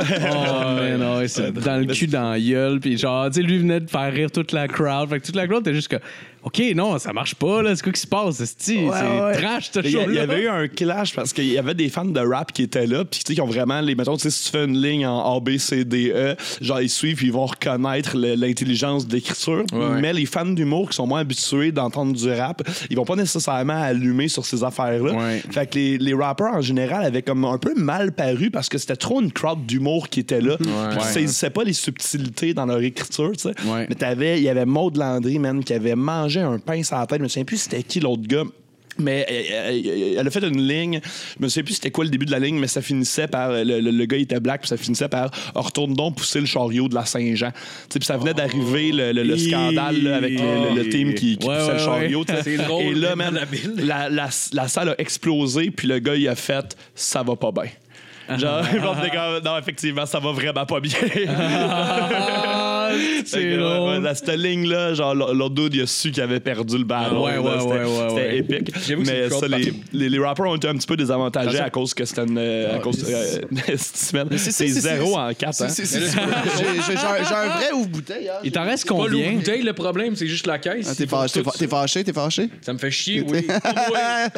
Oh, man, ouais, c'est dans le cul, dans la gueule. Puis genre, tu sais, lui venait de faire rire toute la crowd. Fait que toute la crowd était juste comme, OK, non, ça marche pas, là. C'est quoi qui se passe? C'est, c'est ouais. trash, ce Il y, a- il y show-là. avait eu un clash parce qu'il y avait des fans de rap qui étaient là, puis tu sais, qui ont vraiment les. Mettons, tu sais, si tu fais une ligne en A, B, C, D, E, genre, ils suivent, puis ils vont reconnaître l'intelligence d'écriture. Ouais. Mais les fans d'humour qui sont moins habitués d'entendre du rap, ils vont pas nécessairement allumer sur ces affaires-là. Ouais. Fait que les, les rappers en général avaient comme un peu mal paru parce que c'était trop une crowd d'humour qui était là. Puis ils saisissaient pas les subtilités dans leur écriture, tu sais. Ouais. Mais t'avais, il y avait Maud Landry, man, qui avait mangé un pain sur la tête. Je me souviens plus c'était qui l'autre gars. Mais euh, euh, elle a fait une ligne, je me souviens plus c'était quoi le début de la ligne, mais ça finissait par. Le, le- le gars était black, puis ça finissait par oh, retourne donc pousser le chariot de la Saint-Jean. Puis ça venait d'arriver le, le- le scandale là, avec le, team qui, qui Ouais, poussait ouais, le chariot. ouais. [LAUGHS] drôle, Et là, man, la, la, la salle a explosé, puis le gars il a fait ça va pas bien. Genre, [LAUGHS] [LAUGHS] comme, non, effectivement, ça va vraiment pas bien. Ah, [LAUGHS] c'est que, ouais, drôle. ouais, dans cette ligne-là, genre, l'autre dude, il a su qu'il avait perdu le ballon. Ouais, là, ouais, c'était ouais, ouais, c'était ouais. épique. J'avoue que c'est Mais ça, crowd les, les, les rappers ont été un petit peu désavantagés à cause que c'était une. euh, à Ah, cause mais [LAUGHS] cette semaine. c'est- C'est c'est- zéro c'est- en quatre. C'est- hein. c'est- c'est- J'ai un vrai ouvre-bouteille. hein. Il t'en reste Pas l'eau combien? bouteille, le problème, c'est juste la caisse. Ah, T'es fâché, t'es fâché, t'es fâché? Ça me fait chier, oui. [LAUGHS] Ouais.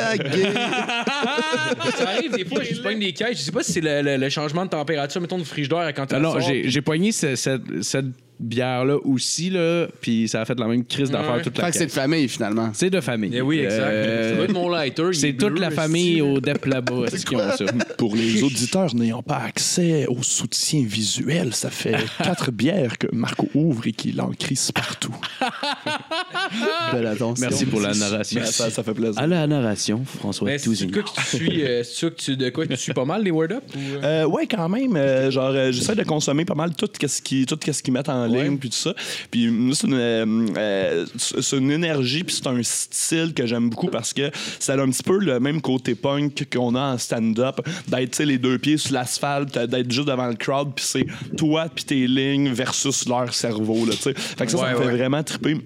Ça arrive des fois, je pogne des caisses. Je sais pas si c'est le, changement de température, mettons, de frigidaire quand tu Alors, j'ai j'ai poigné ce- cette, cette bière-là aussi, là, puis ça a fait la même crise d'affaires Ouais. toute Fait la que c'est de famille, finalement. C'est de famille. Eh oui, exact. Euh, ça doit être mon lighter. c'est est toute la famille au DEP là-bas ont ça? [LAUGHS] Pour les auditeurs n'ayant pas accès au soutien visuel, ça fait [LAUGHS] quatre bières que Marco ouvre et qu'il en crisse partout. [LAUGHS] Belle attention. Merci pour la narration. Ça, ça fait plaisir. À la narration, François Mais c'est Tousignan. de quoi que tu suis, euh, c'est ça que tu, de quoi que tu suis pas mal, les Word Up? Ou... euh? Euh, ouais, quand même. euh, genre, euh, j'essaie de consommer pas mal tout ce qui, tout ce qu'ils mettent en ligne puis tout ça. Puis c'est une, euh, euh, une énergie puis c'est un style que j'aime beaucoup parce que ça a un petit peu le même côté punk qu'on a en stand-up, d'être les deux pieds sur l'asphalte, d'être juste devant le crowd puis c'est toi puis tes lignes versus leur cerveau là. Fait que ça, ça me fait ouais. vraiment triper.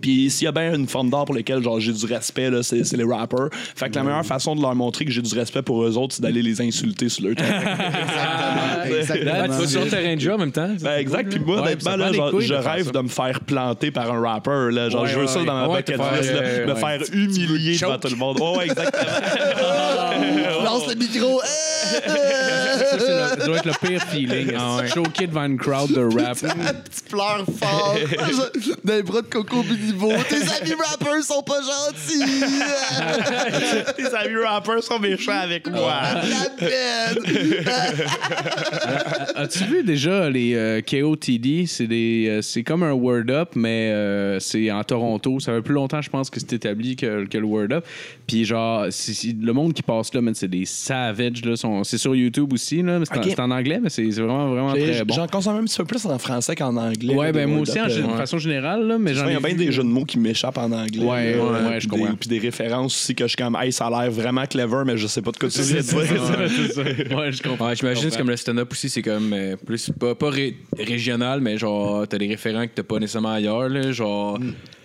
Puis s'il y a bien une forme d'art pour laquelle genre j'ai du respect là, c'est, c'est les rappers. Fait que la meilleure façon de leur montrer que j'ai du respect pour eux autres, c'est d'aller les insulter sur leur terrain. [LAUGHS] Ah, tu Exactement. vas sur le terrain de jeu en même temps. Ben, exact. Puis moi, honnêtement, là, genre, couilles je rêve de me faire planter par un rapper. Là. Genre, Ouais, je veux ouais, ça dans ma ouais, bucket list, là, euh, me ouais. faire humilier devant tout le monde. Ouais, ouais, exactement. [LAUGHS] Lance le micro. [LAUGHS] Ça, c'est le- ça doit être le pire feeling. Choqué devant une crowd de rap. Tu pleures fort. Dans les bras de Coco Tes amis rappers sont pas gentils. [LAUGHS] Tes amis rappers sont méchants avec moi. La [LAUGHS] peine. As-tu vu déjà les euh, KOTD? C'est des, euh, c'est comme un Word Up, mais euh, c'est en Toronto. Ça fait plus longtemps, je pense, que c'est établi que, que le Word Up. Puis genre, le monde qui passe là, c'est des savages. Là, c'est sur YouTube aussi. Là, mais c'est, en, anglais, mais c'est, vraiment, vraiment très bon. J'en consomme un petit peu plus en français qu'en anglais. Ouais, là, ben moi aussi, up, en de façon générale, là, mais j'en Il y ai a bien des jeux de mots qui m'échappent en anglais. Ouais, là. ouais, ouais, Puis je des- comprends. Puis des références aussi que je suis comme, hey, ça a l'air vraiment clever, mais je sais pas de quoi tu viens de dire. Ouais, je comprends. J'imagine c'est comme le stand-up aussi, c'est comme euh, plus pas, pas ré- régional, mais genre t'as des référents que t'as pas nécessairement ailleurs, là, genre.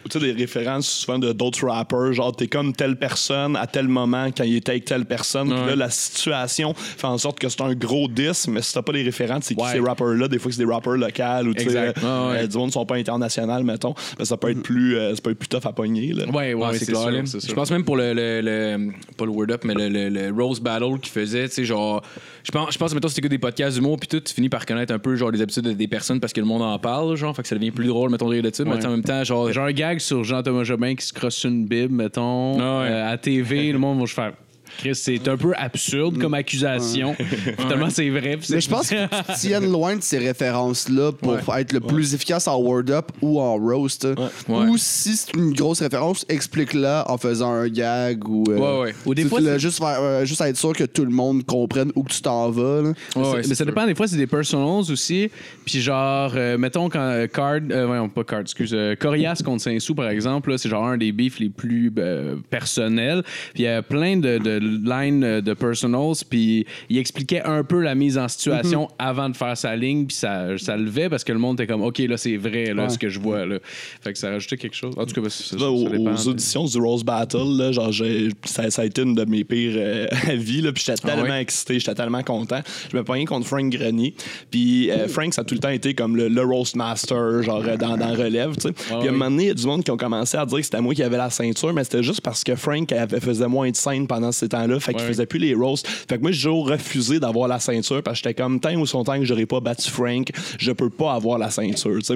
Tu sais, des références souvent de d'autres rappers, genre t'es comme telle personne à tel moment quand il était avec telle personne, puis là la situation fait en sorte que c'est un gros 10, mais si t'as pas les références, c'est qui Ouais. ces rappers-là, des fois c'est des rappers locaux ou tu sais, euh, Ouais, euh, du monde ne sont pas internationaux, mettons, mais ça peut être plus, euh, ça peut être plus tough à pogner. Là. Ouais, ouais, Ouais, c'est, clair, sûr, sûr. Je pense même pour le, le, le- pas le Word Up, mais le, le, le Rose Battle qu'il faisait, tu sais, genre, je pense, je pense, mettons, si t'écoutes des podcasts d'humour, puis tout, tu finis par connaître un peu, genre, les habitudes de- des personnes parce que le monde en parle, genre, fait que ça devient plus drôle, mettons, de rire de ça, mais en même temps, genre, Genre un gag sur Jean-Thomas Jobin qui se crosse une bible, mettons, Ah ouais. euh, à TV, le monde va se faire. Chris, c'est un peu absurde comme accusation. [LAUGHS] Finalement, c'est vrai. Mais je pense que tu tiennes loin de ces références-là pour être le plus efficace en Word Up ou en Roast. Ouais. Ou si c'est une grosse référence, explique-la en faisant un gag ou. euh, Ouais, ouais. Ou des fois, juste, faire, euh, juste être sûr que tout le monde comprenne où que tu t'en vas. là. Mais ça- dépend, des fois, c'est des personals aussi. Puis genre, euh, mettons, quand euh, Card, voyons, pas Card, excuse, Corias contre Saint-Sou, par exemple, c'est genre un des beefs les plus euh, personnels. Puis il y a plein de, de lines euh, de personals, puis il expliquait un peu la mise en situation Mhm. avant de faire sa ligne, puis ça, ça levait parce que le monde était comme, OK, là, c'est vrai, là, Ouais. ce que je vois, là. Fait que ça rajoutait quelque chose. En tout cas, ben, ça, aux, ça dépend. aux auditions du Rose Battle, là, genre, ça, ça a été une de mes pires euh, [LAUGHS] vie. Là, puis j'étais Ah tellement ouais? excité, j'étais tellement content. Je me pognais contre Frank Grenier. Puis euh, Frank, ça a tout le temps été comme le, le Roast Master, genre euh, dans, dans Relève. tu sais. puis à un moment donné, il y a du monde qui ont commencé à dire que c'était moi qui avais la ceinture, mais c'était juste parce que Frank avait, faisait moins de scènes pendant ces temps-là. Fait qu'il Ouais. faisait plus les roasts. Fait que moi, j'ai toujours refusé d'avoir la ceinture parce que j'étais comme, tant ou son temps que j'aurais pas battu Frank, je peux pas avoir la ceinture. tu sais.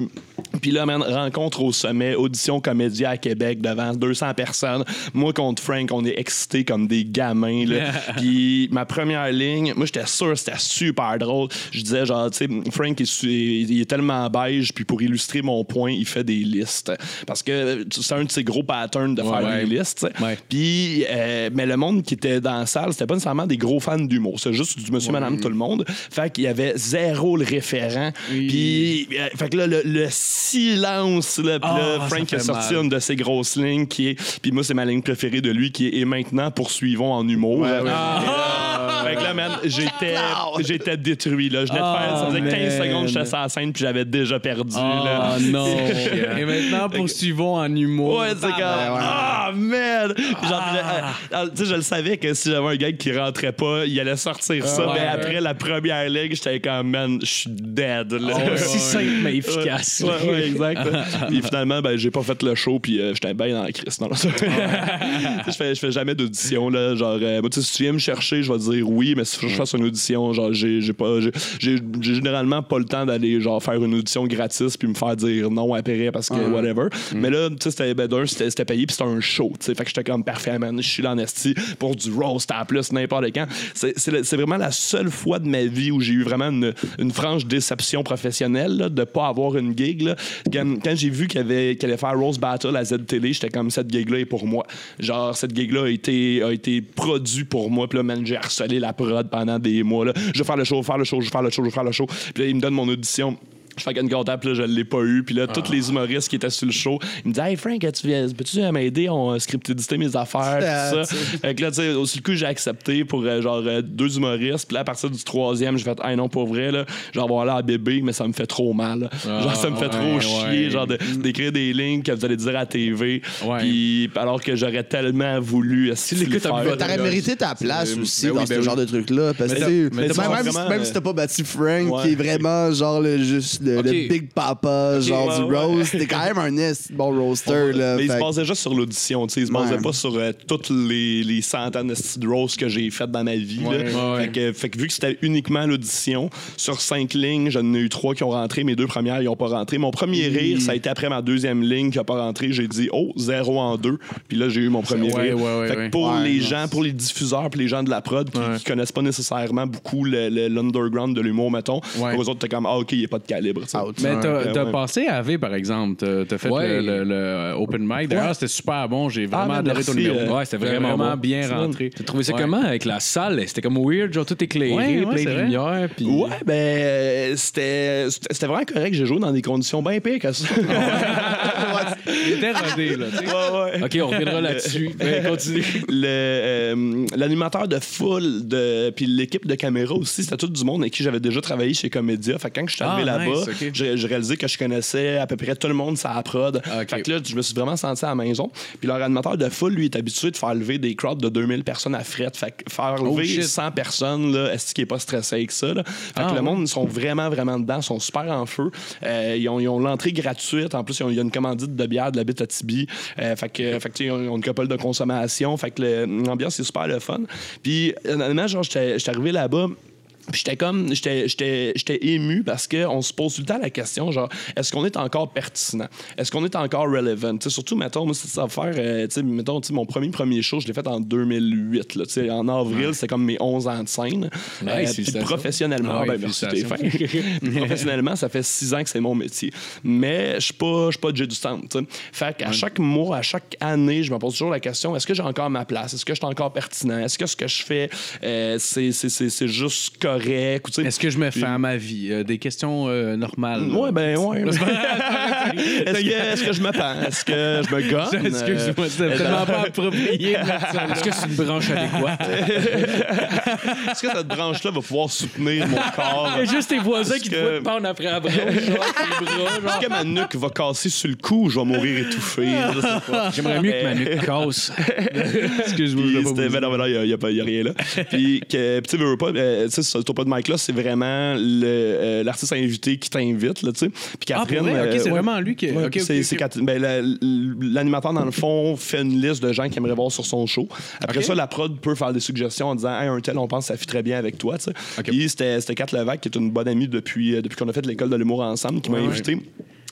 Puis là, man, rencontre au sommet, audition comédia à Québec devant 200 personnes. Moi contre Frank, on est excités comme des gamins. Là. [LAUGHS] Puis ma première ligne, moi j'étais sûr que c'était super drôle. Je disais genre, tu sais, Frank il est tellement beige, puis pour illustrer mon point, il fait des listes. Parce que c'est un de ses gros patterns de faire ouais. des listes. Puis, euh, mais le monde qui était dans la salle, c'était pas nécessairement des gros fans d'humour. C'est juste du monsieur, madame, tout le monde. Fait qu'il y avait zéro le référent. Oui. Puis, euh, fait que là, le, le silence, là, puis là, Ah, Frank ça a sorti mal. une de ses grosses lignes qui est, puis moi, c'est ma ligne préférée de lui, qui est Et maintenant, poursuivons en humour. Ouais, ouais. Ah! Fait que là, man, j'étais, j'étais détruit. Là. Je venais de faire, ça faisait 15 man. secondes que j'étais sur la scène, puis j'avais déjà perdu. là. Ah non. [LAUGHS] Et maintenant, poursuivons en humour. Ouais, c'est comme. Ah, man! Genre, je- euh, tu sais, je le savais que si j'avais un gars qui rentrait pas, il allait sortir ça. ouais. mais après la première ligue, j'étais comme, man, je suis dead. là. Aussi simple, mais efficace. Ouais, ouais, exact. [LAUGHS] puis finalement, ben, j'ai pas fait le show, puis euh, j'étais bien dans la crise. Non, ça- [LAUGHS] je, fais, je fais jamais d'audition. Là, genre, euh, moi, si tu viens me chercher, je vais te dire oui, mais si je fasse une audition, genre, j'ai j'ai pas. j'ai- généralement pas le temps d'aller genre faire une audition gratis puis me faire dire non après parce que whatever. Mais là, tu sais, c'était ben, c'était c'était payé puis c'était un show. tu sais. Fait que j'étais comme parfait, man. Je suis là en esti pour du roast en plus, n'importe quand. C'est- vraiment la seule fois de ma vie où j'ai eu vraiment une, franche déception professionnelle de pas avoir une gig. Quand, j'ai vu qu'il allait faire Rose Battle à Z-Télé, j'étais comme cette gig-là est pour moi. Genre, cette gig-là a été, a été produit pour moi. Puis là, man, j'ai harcelé la prod pendant des mois. Là. Je vais faire le show, faire le show, je vais faire le show, je vais faire le show. Puis là, il me donne mon audition. Je fais une comptable, puis là, je l'ai pas eu. Puis là, tous les humoristes qui étaient sur le show, ils me disaient Hey Frank, tu viens- peux-tu m'aider? On a scriptedité mes affaires, tout Ah, ça. Fait que là, tu sais, aussi le coup, j'ai accepté pour euh, genre euh, deux humoristes. Puis là, à partir du troisième, j'ai fait Hey non, pour vrai, là, genre, avoir là à bébé, mais ça me fait trop mal. là. genre, ça me fait trop ouais, chier, ouais. genre, de- d'écrire des lignes que vous allez dire à la TV. Puis alors que j'aurais tellement voulu. faire. voix T'aurais mérité ta place aussi ben dans ce ben oui. genre de truc-là. Parce que même, euh, si t'as pas battu Frank, Ouais. qui est vraiment genre le, juste le, big papa, genre ouais, du ouais. roast, t'es quand même un esti de bon roaster. Là, Mais il se Fait basait juste sur l'audition, tu sais. Il se basait Ouais. pas sur euh, toutes les, les centaines de styles de roast que j'ai faites dans ma vie. là. Ouais, ouais. Fait, que, fait que vu que c'était uniquement l'audition, sur cinq lignes, j'en ai eu trois qui ont rentré. Mes deux premières, ils ont pas rentré. Mon premier rire, ça a été après ma deuxième ligne qui a pas rentré. J'ai dit, oh, zéro en deux. Puis là, j'ai eu mon premier Ouais, rire. ouais, ouais, fait que pour Ouais, les non, gens, pour les diffuseurs, pour les gens de la prod qui, Ouais. qui connaissent pas nécessairement beaucoup l'underground de l'humour, mettons, Ouais. pour eux autres, t'es comme, ah, OK, il n'y a pas de calibre. Out. Mais t'as ouais. passé à V, par exemple. T'as fait Ouais. le, le- le open mic. D'ailleurs, c'était super bon. J'ai vraiment man, adoré ton numéro. euh, ouais, c'était vraiment bon. bien rentré. T'as trouvé ça Ouais. comment avec la salle? C'était comme weird, genre tout éclairé, Ouais, ouais, plein de vrai. lumière. Puis... Ouais, ben, euh, c'était vraiment correct. J'ai joué dans des conditions bien pires que ça. [LAUGHS] Il était rodé, là. OK, on reviendra là-dessus. Ben, continue. [LAUGHS] Le, euh, L'animateur de foule, de, puis l'équipe de caméra aussi, c'était tout du monde avec qui j'avais déjà travaillé chez Comédia. Fait que quand je suis arrivé Ah, là-bas, nice, ok. j'ai j'ai réalisé que je connaissais à peu près tout le monde sur la prod. Ah. Fait que là, je me suis vraiment senti à la maison. Puis leur animateur de foule, lui, est habitué de faire lever des crowds de 2000 personnes à fret. Fait que faire Oh, lever shit. 100 personnes, là, est-ce qu'il est pas stressé avec ça? Là? Fait Ah, que le ouais. monde, ils sont vraiment, vraiment dedans, ils sont super en feu. Euh, ils ont, ils ont l'entrée gratuite. En plus, il y a une commandite de bière de la bite à Tibi. Euh, fait que, fait que, ils ont ils ont une couple de consommation. Fait que le- l'ambiance, c'est super le fun. Puis, honnêtement, genre, j'étais j'étais arrivé là-bas. J'étais comme, j'étais, ému parce qu'on se pose tout le temps la question, genre, est-ce qu'on est encore pertinent? Est-ce qu'on est encore relevant? Tu sais, surtout, mettons, moi, c'est ça faire, euh, tu sais, mettons, tu sais, mon premier premier show, je l'ai fait en 2008, là, en avril, c'était comme mes 11 ans de scène. Euh, puis félicitations. professionnellement, Ah ben, [LAUGHS] professionnellement, ça fait 6 ans que c'est mon métier. Mais je suis pas, je suis pas Jay du stand, tu sais. Fait qu'à chaque mois, à chaque année, je me pose toujours la question, est-ce que j'ai encore ma place? Est-ce que je suis encore pertinent? Est-ce que ce que je fais, euh, c'est, c'est, c'est, c'est juste correct? Ou, Est-ce que je me fais à ma vie? Euh, des questions euh, normales. là. Ouais, ben, ouais. [LAUGHS] [LAUGHS] est-ce, que, est-ce que je me pends? Est-ce que je me gonne? Excuse-moi, c'était tellement [LAUGHS] pas approprié. ça. Est-ce que c'est une branche adéquate? Est-ce que cette branche-là va pouvoir soutenir mon corps? Il y a juste tes voisins qui te que- voient te pendre après la branche, genre, tes bras, genre. Est-ce que ma nuque va casser sur le cou ou je vais mourir étouffé? Je sais pas. J'aimerais mieux que ma nuque casse. Excuse-moi, je Puis l'ai pas c'était- ben non, ben non, il n'y a, pas- y a rien là. Puis, que, puis tu sais, veux, veux pas, euh, tu sais, ce tour pas de mic-là, c'est vraiment le, euh, l'artiste invité qui t'invite, là, tu sais. Puis Ah, vrai? Ok, euh, c'est ouais. vraiment lui qui. Ouais, c'est, ok. c'est Catherine- ben, la- l'animateur, dans le fond, fait une liste de gens qu'il aimerait voir sur son show. Après ça, la prod peut faire des suggestions en disant hey, un tel, on pense que ça fit très bien avec toi. tu sais. Puis c'était, c'était Kat Levac, qui est une bonne amie depuis, euh, depuis qu'on a fait l'école de l'humour ensemble, qui m'a invité.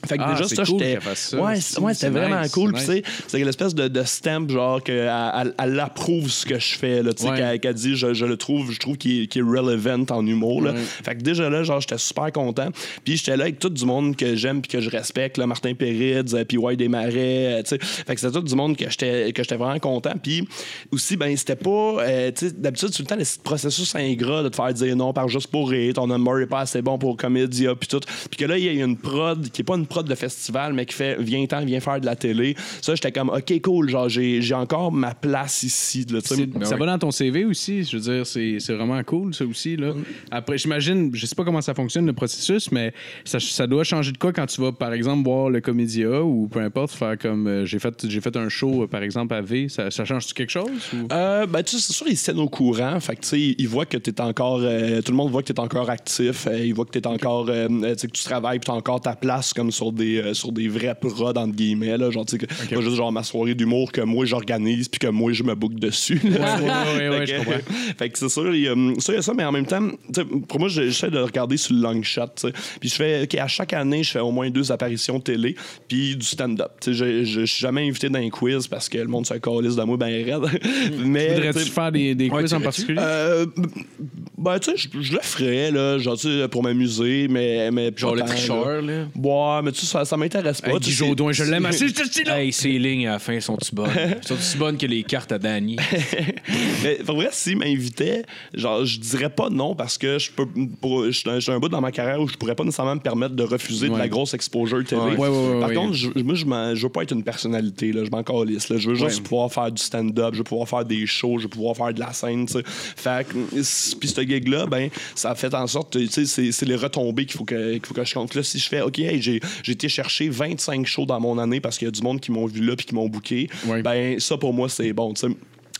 Fait que Ah, déjà, ça, cool j'étais. Ouais, ouais, c'était vraiment nice, cool. c'est Puis, tu sais, c'est l'espèce de, de stamp, genre, qu'elle elle, elle approuve ce que je fais, là, tu sais, Ouais. qu'elle, qu'elle dit, je, je le trouve, je trouve qu'il est, qu'il est relevant en humour, là. Ouais. Fait que déjà là, genre, j'étais super content. Puis j'étais là avec tout du monde que j'aime puis que je respecte, là, Martin Péridze, euh, puis White Desmarais, euh, tu sais. Fait que c'était tout du monde que j'étais que j'étais vraiment content. Puis aussi, ben, c'était pas, euh, tu sais, d'habitude, tout le temps, le processus ingrat de te faire dire non par juste pour rire, ton number est pas assez bon pour comédia, puis tout. Puis que là, il y a une prod qui est pas une prod de festival, mais qui fait viens-t'en, viens faire de la télé. Ça, j'étais comme, OK, cool, genre, j'ai j'ai encore ma place ici. là. C'est- ça va dans ton CV aussi. Je veux dire, c'est c'est vraiment cool, ça aussi. Là. Après, j'imagine, je sais pas comment ça fonctionne, le processus, mais ça, ça doit changer de quoi quand tu vas, par exemple, voir le Comédia ou peu importe, faire comme. euh, j'ai fait, j'ai fait un show, euh, par exemple, à V. Ça, ça change quelque chose? ou- Euh, ben, tu sais, c'est sûr, ils se tiennent au courant. Fait que, tu sais, ils voient que tu es encore. euh, tout le monde voit que tu es encore actif. euh, ils voient que tu es encore. tu sais, que tu travailles, puis tu as encore ta place comme sur des, euh, sur des vrais prods, entre guillemets. Là, genre, tu sais, que- pas juste genre ma soirée d'humour que moi j'organise, puis que moi je me book dessus. là. Ouais, ouais, ouais, ouais, Fait je que- comprends. [LAUGHS] fait que c'est sûr, il y a, ça, il y a ça, mais en même temps, pour moi, j'essaie de regarder sur le long shot. Puis je fais, OK, à chaque année, je fais au moins deux apparitions télé, puis du stand-up. Tu sais, Je je- suis jamais invité dans un quiz parce que le monde se calisse de moi ben raide. [LAUGHS] mais, Voudrais-tu faire des, des quiz en particulier? euh, ben, tu sais, je, je le ferais, là, genre, tu sais, pour m'amuser, mais, mais. Genre le tricheur, là. Ouais, mais tu sais, ça, ça m'intéresse pas. Hey, Guy Jodoin, je l'aime assez! Hey, ces lignes à la fin sont-tu bonnes? [LAUGHS] sont-tu bonnes que les cartes à Danny? [LAUGHS] Mais pour vrai, s'il m'invitait, genre, je dirais pas non parce que je peux. Suis un- bout dans ma carrière où je pourrais pas nécessairement me permettre de refuser de la grosse exposure télé. Ouais, ouais, ouais, Par contre, je, moi, je, veux pas être une personnalité, là, je m'en calisse. Là. Je veux juste Ouais. pouvoir faire du stand-up, je veux pouvoir faire des shows, je veux pouvoir faire de la scène. tu sais. Fait que, puis ce gig-là, ben, ça a fait en sorte, tu sais, c'est, c'est les retombées qu'il faut que, qu'il faut que je compte. Là, si je fais, OK, hey, j'ai, j'ai été chercher 25 shows dans mon année parce qu'il y a du monde qui m'ont vu là puis qui m'ont booké, Ouais. ben, ça pour moi, c'est bon.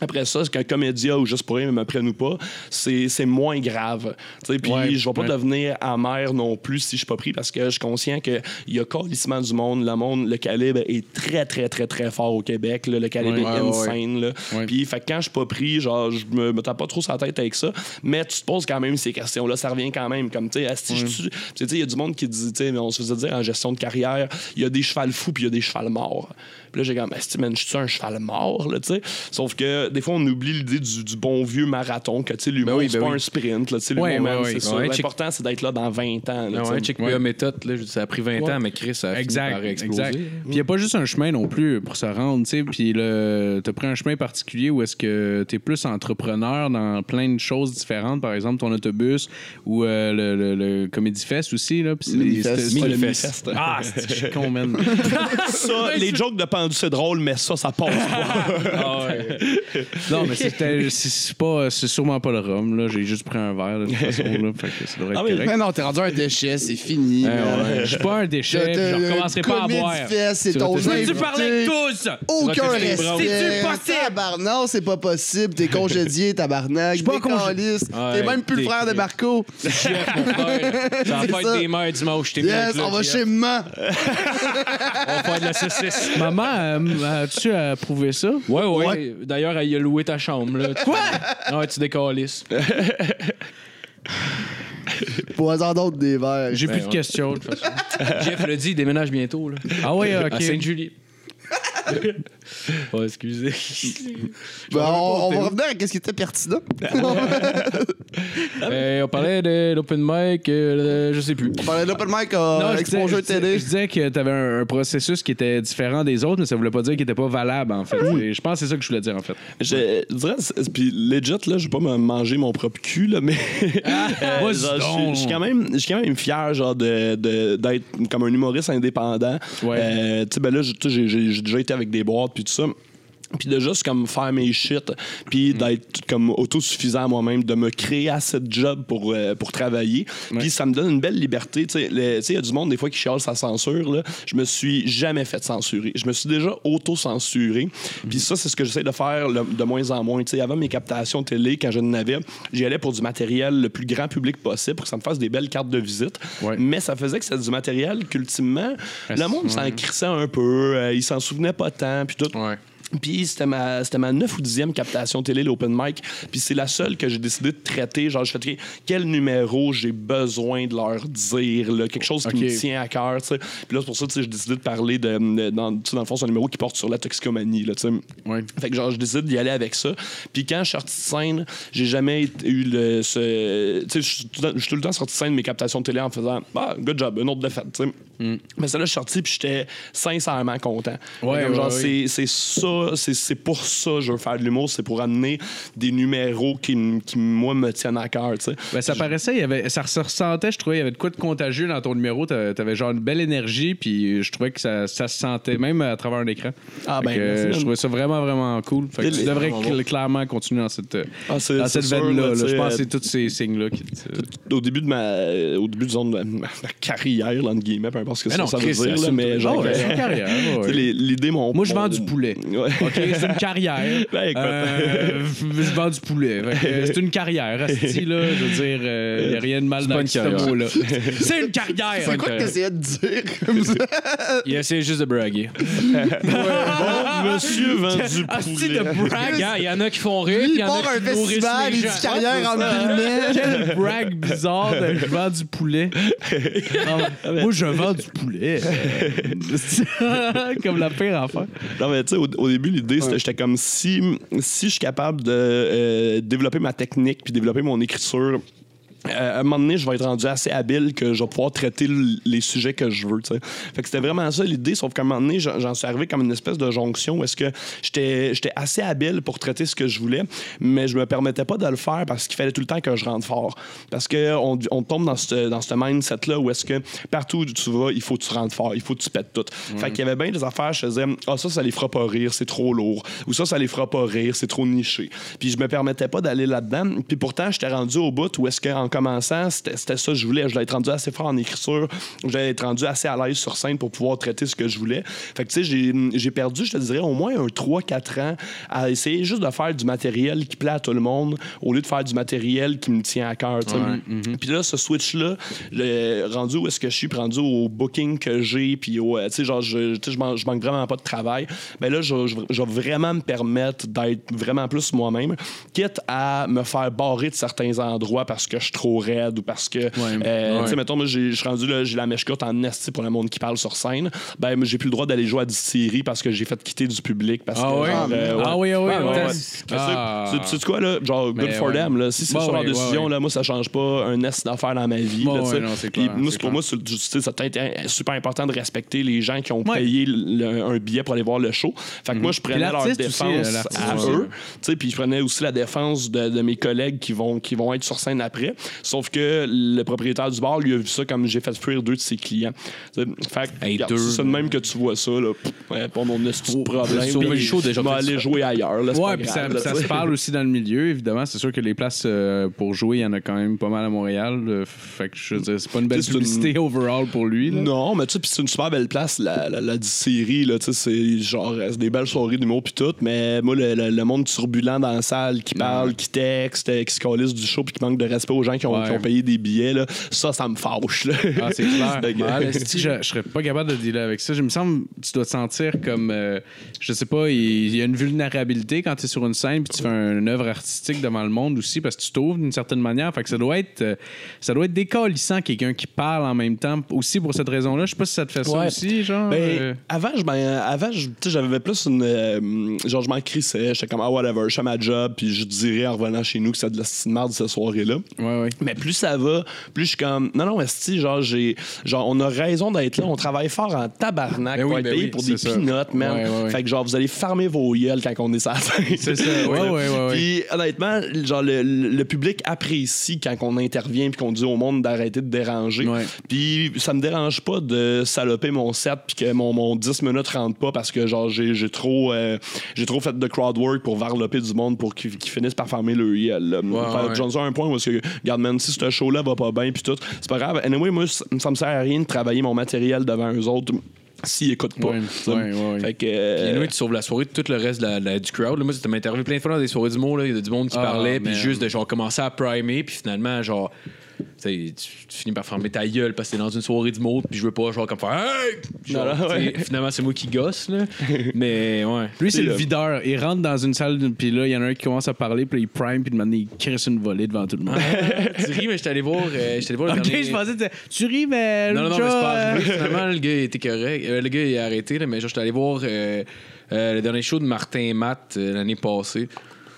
Après ça, qu'un comédia ou juste pour rien me prenne ou pas, c'est c'est moins grave. Puis Ouais, je vais pas ouais. devenir amer non plus si je suis pas pris parce que je suis conscient qu'il y a calissement du monde. Le monde, le calibre est très, très, très, très fort au Québec. là. Le calibre Ouais, est insane. Puis fait quand je suis pas pris, genre, je me, me tape pas trop sur la tête avec ça. Mais tu te poses quand même ces questions-là. Ça revient quand même. Comme, tu sais, il y a du monde qui dit, tu sais, on se faisait dire en gestion de carrière, il y a des chevals fous puis il y a des chevals morts. Puis là, j'ai comme, man, je suis un cheval mort, là, tu sais. Sauf que des fois, on oublie l'idée du, du bon vieux marathon, que, tu sais, l'humour, Ben oui, c'est ben pas oui. un sprint, là, tu sais, Ouais, ouais, c'est ouais. ça. Ouais, check- L'important, c'est d'être là dans 20 ans, là, tu ouais, check méthode, là, ça a pris 20 ans, mais Chris, ça a fini par Exact, exploser. exact. Puis il n'y a pas juste un chemin non plus pour se rendre, tu sais. Puis le- t'as pris un chemin particulier où est-ce que t'es plus entrepreneur dans plein de choses différentes, par exemple ton autobus ou euh, le, le, le Comedy Fest aussi, là. Puis c'est. Ah, c'est- je suis con, man. [LAUGHS] Ça, les jokes de c'est drôle, mais ça, ça passe pas. [LAUGHS] Ah non, mais c'était- c'est c'est pas, c'est sûrement pas le rhum, là. J'ai juste pris un verre, de toute façon, là. Fait que ça devrait être Ah correct. Mais non, t'es rendu un déchet, c'est fini. Ouais, man. ouais. Je suis pas un déchet, puis je recommencerai pas à boire. C'est Tu vas ton te- invité. Tu parlais de tous! Aucun respect. C'est-tu possible? Tabarnak, c'est pas possible. T'es congédié, tabarnak. suis pas. Ouais, T'es même plus le t'es- frère de Marco. Chef, mon frère. Ça va [LAUGHS] C'est faire ça. des mères dimanche, t'es Yes, on va chez maman. On va faire de la saucisse. Maman, euh, as-tu approuvé ça? Ouais, ouais. D'ailleurs, il a loué ta chambre. Là. Quoi? Ouais, tu décalisses. [LAUGHS] Poison d'autres des verres. J'ai Ben plus de ouais. questions, de toute façon. [LAUGHS] Jeff l'a dit, il déménage bientôt. Là. Ah oui, À ok. Sainte-Julie. [LAUGHS] oh, excusez. Ben, on, on va revenir à ce qui était pertinent. Euh, on parlait de l'open mic, euh, je sais plus. On parlait de l'open mic à Non, je disais, Exposure je disais- Télé. je disais que tu avais un, un processus qui était différent des autres, mais ça voulait pas dire qu'il était pas valable, en fait. Et Je pense que c'est ça que je voulais dire, en fait. Je dirais, c'est- puis legit, là, je vais pas me manger mon propre cul, là, mais. euh, [LAUGHS] vas-y genre, je suis- je quand même, je suis quand même fier, genre, de, de- d'être comme un humoriste indépendant. Ouais. Euh, tu sais, ben là, j'ai- tu sais, j'ai, j'ai- j'ai déjà été avec des boîtes, puis tout ça. Puis de juste comme faire mes shit, Mm. puis d'être comme autosuffisant à moi-même, de me créer assez de job pour, euh, pour travailler. Puis ça me donne une belle liberté. Tu sais, il y a du monde des fois qui chiale sa censure. Là. Je me suis jamais fait censurer. Je me suis déjà auto-censuré. Puis ça, c'est ce que j'essaie de faire le- de moins en moins. Tu sais, avant mes captations télé, quand je n'avais, j'y allais pour du matériel le plus grand public possible pour que ça me fasse des belles cartes de visite. Ouais. Mais ça faisait que c'était du matériel qu'ultimement, le monde s'en crissait un peu. euh, il s'en souvenait pas tant. Puis tout. Ouais. Puis c'était ma, c'était ma 9 ou 10e captation télé, l'open mic. Puis c'est la seule que j'ai décidé de traiter. Genre, je fais quel numéro j'ai besoin de leur dire, là, quelque chose qui me tient à cœur. Puis là, c'est pour ça que j'ai décidé de parler de. de- dans, dans le fond, c'est un numéro qui porte sur la toxicomanie. Là. Ouais. Fait que genre, je décide d'y aller avec ça. Puis quand je suis sorti de scène, j'ai jamais eu le. ce- Tu sais, je suis tout le temps- sorti de scène de mes captations de télé en faisant Ah, good job, une autre défaite. sais. Mais ça, là, je suis sorti, puis j'étais sincèrement content. Ouais, genre, c'est- c'est ça C'est pour ça que je veux faire de l'humour, c'est pour amener des numéros qui, qui moi, me tiennent à cœur, tu. Ben, ça paraissait, il y avait, ça se ressentait, je trouvais, il y avait de quoi de contagieux dans ton numéro. T'a- T'avais genre une belle énergie, puis je trouvais que ça, ça se sentait même à travers un écran. Ah, ben, que, je trouvais ça vraiment, vraiment cool. Fait que tu devrais cl- clairement continuer dans cette, Ah, dans cette sûr, veine-là. là, tu Je pense que euh, c'est tous ces signes-là qui. te- au début de ma au début disons, de ma, carrière là, entre guillemets peu importe ce que Mais ça, non, ça veut dire là, mais genre Oh, ouais, euh, carrière. ouais, tu l'idée mon Moi, je vends du poulet. Ouais. OK, c'est une [LAUGHS] carrière. Ben, écoute. Euh, je vends du poulet. Euh, C'est une carrière, asti, là. Je veux dire, il n'y a rien de mal dans ce mot-là. [LAUGHS] C'est une carrière. C'est quoi que t'essayais de dire comme ça? [LAUGHS] Il essaie juste de braguer. Bon, monsieur vend du Asti poulet. de brag. Regarde, il y en a qui font rire, il il y en a part un festival, il dit carrière en guillemets. Quel brag bizarre de je vends du poulet. Moi, je vends du poulet. Comme la pire affaire. Non, mais tu sais, au, au début, l'idée, c'était j'étais comme si, si je suis capable de euh, développer ma technique puis développer mon écriture. Euh, à un moment donné, je vais être rendu assez habile que je vais pouvoir traiter les sujets que je veux. tu sais. Fait que c'était vraiment ça l'idée, sauf qu'à un moment donné, j'en suis arrivé comme une espèce de jonction où est-ce que j'étais assez habile pour traiter ce que je voulais, mais je me permettais pas de le faire parce qu'il fallait tout le temps que je rentre fort. Parce qu'on on tombe dans ce dans mindset-là où est-ce que partout où tu vas, il faut que tu rentres fort, il faut que tu pètes tout. Fait qu'il y avait bien des affaires, je faisais, ah, ça, ça les fera pas rire, c'est trop lourd. Ou ça, ça les fera pas rire, c'est trop niché. Puis je me permettais pas d'aller là-dedans. Puis pourtant, j'étais rendu au bout où est-ce qu'en commençant, c'était ça que je voulais. Je voulais être rendu assez fort en écriture. Je voulais être rendu assez à l'aise sur scène pour pouvoir traiter ce que je voulais. Fait que tu sais, j'ai- perdu, je te dirais, au moins un 3-4 ans à essayer juste de faire du matériel qui plaît à tout le monde au lieu de faire du matériel qui me tient à cœur. sais. Puis là, ce switch-là, rendu où est-ce que je suis, rendu au booking que j'ai, puis au, euh, tu sais, genre, je, tu sais, je, manque, je manque vraiment pas de travail, ben là, je, vais vraiment me permettre d'être vraiment plus moi-même, quitte à me faire barrer de certains endroits parce que je trop raide ou parce que, euh, tu sais, mettons, moi, j'ai- je suis rendu là, j'ai la mèche courte en esti pour le monde qui parle sur scène, ben, moi, j'ai plus le droit d'aller jouer à distillerie parce que j'ai fait quitter du public parce Ah que, genre, euh, ouais. Ah oui, ah oui. Ah. Mais c'est- Tu sais quoi, là? Genre, good for them, là. Si c'est Bah sur leur ouais, décision, là, moi, ça change pas un nest d'affaires dans ma vie. Bah là, non, clair, moi, pour clair. moi, c'est- tu sais, ça peut être super important de respecter les gens qui ont payé le- un billet pour aller voir le show. Fait que moi, je prenais leur défense euh, à eux. Tu sais, Puis je prenais aussi la défense de, de mes collègues qui vont, qui vont être sur scène après. Sauf que le propriétaire du bar, lui, a vu ça comme j'ai fait fuir deux de ses clients. Fait que, Hey, regarde, c'est ça de même que tu vois ça. Là. Pff, ouais, pas mon de problème. sauver le show, déjà, Je vais aller jouer ailleurs. là, Ouais, puis grave, ça, là, ça tu se sais. parle aussi dans le milieu, évidemment. C'est sûr que les places euh, pour jouer, il y en a quand même pas mal à Montréal. euh, fait que je veux dire, c'est pas une belle Tu sais, c'est publicité une- [LAUGHS] overall pour lui. là. Non, mais tu sais, puis c'est une super belle place, la, la, la série, là, tu sais, c'est genre, c'est des belles soirées d'humour puis tout, mais moi, le, le- le monde turbulent dans la salle, qui parle, qui texte, qui se calisse du show puis qui manque de respect aux gens qui ont, Ouais. qui ont payé des billets, là, ça, ça me fâche, là. Ah, c'est clair. [LAUGHS] Ouais, esti, je, je serais pas capable de dealer avec ça. Je me semble que tu dois te sentir comme, euh, je sais pas, il y a une vulnérabilité quand tu es sur une scène puis tu fais une œuvre artistique devant le monde aussi parce que tu t'ouvres d'une certaine manière. Fait que ça doit être, euh, ça doit être décalissant quelqu'un qui parle en même temps aussi pour cette raison-là. Je sais pas si ça te fait ça aussi, genre. Ben, euh, avant, je avant, sais, j'avais plus une. euh, genre, je m'en crissais. J'étais comme, ah, whatever, je fais ma job, puis je dirais en revenant chez nous que c'est de la merde cette soirée-là. ouais, ouais. Mais plus ça va, plus je suis comme non non esti genre j'ai genre on a raison d'être là, on travaille fort en tabarnak Ben pour être ben payé oui, pour des peanuts, man. Ouais, ouais, ouais. Fait que genre vous allez farmer vos gueules quand on est sur. C'est ça. Puis honnêtement, genre le, le public apprécie quand on intervient puis qu'on dit au monde d'arrêter de déranger. Puis ça me dérange pas de saloper mon set puis que mon, mon 10 minutes rentre pas parce que genre j'ai trop euh, j'ai trop fait de crowd work pour varloper du monde pour qu'ils finissent par farmer le ouais. j'en suis à un point où que regarde man si ce show là va pas bien puis tout, c'est pas grave. Anyway, moi ça me sert à rien de travailler mon matériel devant eux autres s'ils écoutent pas. Ouais, ouais, ouais. Fait que Puis euh, anyway, tu sauves la soirée de tout le reste de la- la- du crowd. Là, moi, ça m'a interviewé plein de fois dans des soirées d'humour. là. Il y a du monde qui Ah, parlait, puis juste de genre commencer à primer, puis finalement, genre. Tu sais, Tu, tu finis par fermer ta gueule parce que t'es dans une soirée d'humour, puis je veux pas, genre, comme faire Hey! Genre, Non, non, tu sais, ouais. Finalement, c'est moi qui gosse, là. [LAUGHS] Mais ouais. Lui, c'est le videur. Il rentre dans une salle, puis là, il y en a un qui commence à parler, puis là, il prime, puis de manière, il crisse une volée devant tout le monde. tu ris, mais je suis allé voir. euh, j'étais allé voir le [LAUGHS] ok, dernier- je pensais que tu- tu ris, mais. Non, non, non, le mais c'est gars, pas arrivé. Finalement, le gars il était correct. Euh, le gars, il a arrêté, là, mais genre, j'étais allé voir euh, euh, le dernier show de Martin et Matt euh, l'année passée.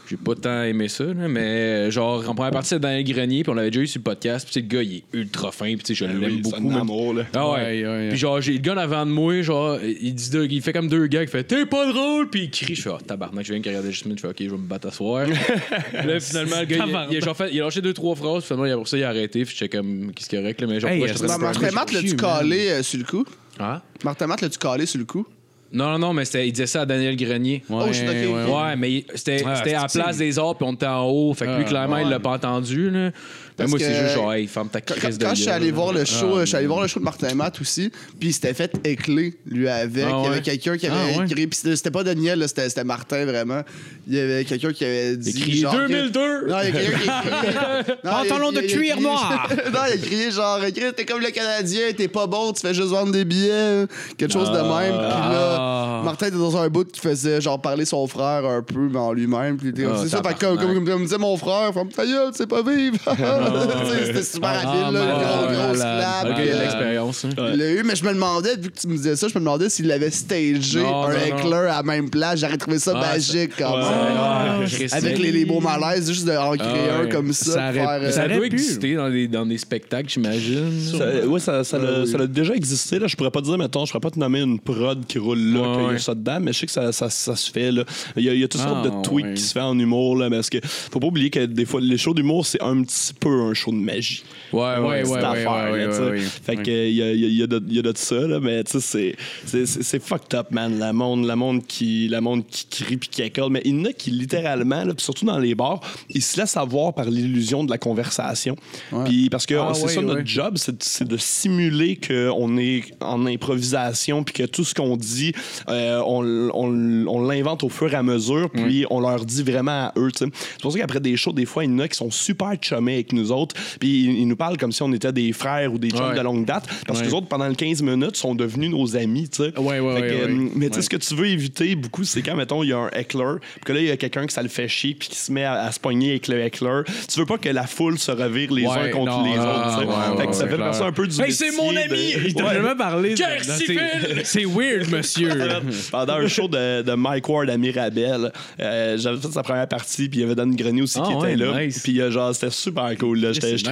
J'ai pas tant aimé ça, là, mais euh, genre, en première partie, c'était Daniel Grenier, puis on l'avait déjà eu sur le podcast, puis le gars, il est ultra fin, puis tu sais, je l'aime Ben Oui, beaucoup. c'est un même- amour, là. Ah ouais. Ouais, ouais, ouais. Puis genre, j'ai le gars en avant de moi, genre, il dit deux- il fait comme deux gars, il fait T'es pas drôle, puis il crie, je fais Oh tabarnak, je viens de regarder juste je fais Ok, je vais me battre à soir. [LAUGHS] là, finalement, le gars, il, il a genre fait, il a lâché deux, trois phrases, puis finalement, après ça, il a arrêté, puis j'étais comme Qu'est-ce qui est correct, là, mais genre, Hey, pourquoi je que te c'est traite Martin Matt, l'as-tu cul, calé euh, sur le coup? Hein? Martin Matt, l'as-tu calé sur le coup? Non, non, non, mais c'était- il disait ça à Daniel Grenier. Ouais, Oh, je suis ouais, ouais. Mais il- c'était Ah, c'était à la place des autres, puis on était en haut. Fait que lui, Ah, clairement, il l'a pas entendu. Là. Parce moi, c'est juste genre, hey, ferme ta Quand, crise de quand je suis allé voir le show, Ah, je suis allé voir le show de Martin Matt aussi, puis il s'était fait écler lui avec. Ah, il y avait quelqu'un qui avait Ah, ouais? écrit, puis c'était c'était pas Daniel, là, c'était c'était Martin vraiment. Il y avait quelqu'un qui avait dit Écrit genre que- 2002! Non, il y a quelqu'un qui [LAUGHS] Non, Pantalon de cuir noir. [LAUGHS] non, il a crié genre, t'es comme le Canadien, t'es pas bon, tu fais juste vendre des billets, quelque chose de même. Puis là, Ah. Martin était dans un bout qui faisait genre parler son frère un peu, mais en lui-même. Puis il était comme, Ah, c'est ça, comme, comme, comme disait mon frère, ferme ta gueule, tu sais pas vivre. [LAUGHS] [LAUGHS] Sais, C'était super Ah, rapide, là, une grosse, clap. Euh, l'expérience. hein. il l'a eu, mais je me demandais, vu que tu me disais ça, je me demandais s'il l'avait stagé un éclair à la même place. J'aurais trouvé ça Ah, magique quand ouais. même. Ah, Avec les, les beaux malaises, juste d'en créer Ah, un comme ça. Ça euh, doit pu. exister dans des, spectacles, j'imagine. Ça, ouais, ça, ça, Ah, l'a, oui. ça l'a déjà existé. Là. Je pourrais pas te dire, mettons, je pourrais pas te nommer une prod qui roule là, qu'il y a ça dedans, mais je sais que ça, ça, ça se fait. Là. Il, y a, a toutes Ah, sortes de tweaks ouais. qui se fait en humour. Là, parce que faut pas oublier que des fois, les shows d'humour, c'est un petit peu un show de magie. Ouais, Ouais, ouais, affaire, ouais, là, ouais. Fait que il y a, y a- y a de, y a de ça, là, mais tu sais, c'est- fucked up, man. La monde, la monde qui, la monde qui crie puis qui école. Mais il y en a qui, littéralement, là, surtout dans les bars, ils se laissent avoir par l'illusion de la conversation. Puis parce que Ah, c'est ouais, ça notre job, c'est de- simuler qu'on est en improvisation puis que tout ce qu'on dit, euh, on, on- on l'invente au fur et à mesure, puis on leur dit vraiment à eux. C'est pour ça qu'après des shows, des fois, il y en a qui sont super chummés avec nous autres, puis ils, ils nous parlent comme si on était des frères ou des chums Ouais. de longue date, parce que les autres, pendant les 15 minutes, sont devenus nos amis. tu sais. Ouais, ouais, que, ouais, euh, ouais. Mais tu sais, Ouais. ce que tu veux éviter beaucoup, c'est quand, mettons, il y a un heckler, puis que là, il y a quelqu'un que ça le fait chier, puis qui se met à, à se pogner avec le heckler. Tu veux pas que la foule se revire les Ouais, uns contre non, les non, autres. fait que ça fait clair. passer un peu du Hey, c'est mon ami! de- Il t'a Ouais. jamais parlé c'est- weird, monsieur. [LAUGHS] Pendant un show de, de Mike Ward à Mirabel, euh, j'avais fait sa première partie, puis il y avait Dan Grenier aussi Ah qui ouais, était là. nice. Puis euh, genre, c'était super cool. Là. J'étais c'est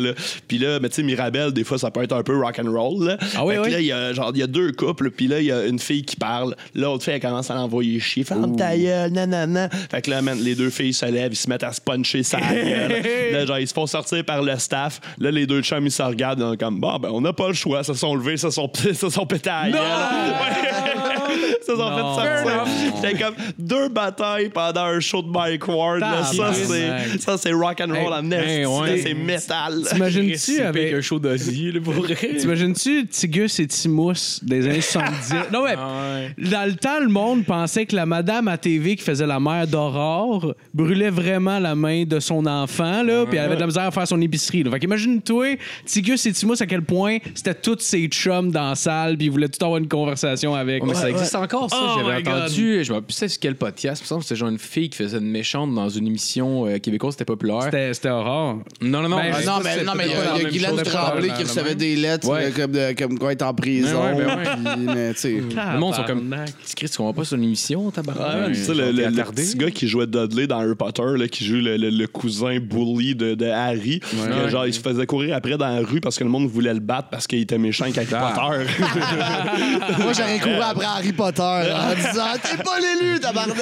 vraiment. Là. Puis là, mais tu sais, Mirabel, des fois, ça peut être un peu rock and roll. Là. Ah oui, Fait que oui. là, il y a genre, il y a deux couples, puis là, il y a une fille qui parle. L'autre fille, elle commence à l'envoyer chier. Ferme ta gueule, nanana. Fait que là, man, les deux filles se lèvent, ils se mettent à se puncher sa [LAUGHS] gueule. là, genre, ils se font sortir par le staff. Là, les deux chums, ils se regardent, ils sont comme, bon, ben, on n'a pas le choix. Ils se sont levés, ils se sont, [LAUGHS] se sont pétés à gueule. [LAUGHS] Se sont Non. fait sortir. Fair C'était comme deux batailles pendant un show de Mike Ward. là. Ça, c'est, ça, c'est rock and roll Hey, hey, ouais. c'est métal. T'imagines-tu avec. qu'un show d'Ozzy, là, pour vrai? T'imagines-tu Tigus et Timous des années [LAUGHS] 70? Non, mais Ah ouais. dans le temps, le monde pensait que la madame à TV qui faisait la mère d'Aurore brûlait vraiment la main de son enfant, là, puis elle avait de la misère à faire son épicerie. Là. Fait qu'imagine-toi, Tigus et Timous, à quel point c'était tous ses chums dans la salle, puis ils voulaient tout avoir une conversation avec. mais ça existe encore, ça? Oh J'avais entendu, je me rappelle plus c'est quel podcast. Me semble que c'était genre une fille qui faisait une méchante dans une émission euh, québécoise, c'était populaire. C'était c'était Aurore. Non, non, non. Ben, non, pas- mais, non, mais il y a, y a Guylaine. Tremblay qui recevait des lettres Ouais. euh, comme, de, comme quoi être en prison. Ouais, ouais, ben ouais. [LAUGHS] puis, mais, tu sais. Le monde sont comme. Chris, tu comprends pas sur une émission, Ouais, tabarnak? tu sais, le, petit gars qui jouait Dudley dans Harry Potter, là, qui joue le, le- le cousin bully de, de Harry, que, Ouais. genre, il se faisait courir après dans la rue parce que le monde voulait le battre parce qu'il était méchant avec Harry Ah. Potter. [LAUGHS] [LAUGHS] Moi, j'aurais couru après Harry Potter en disant T'es pas l'élu, tabarnak!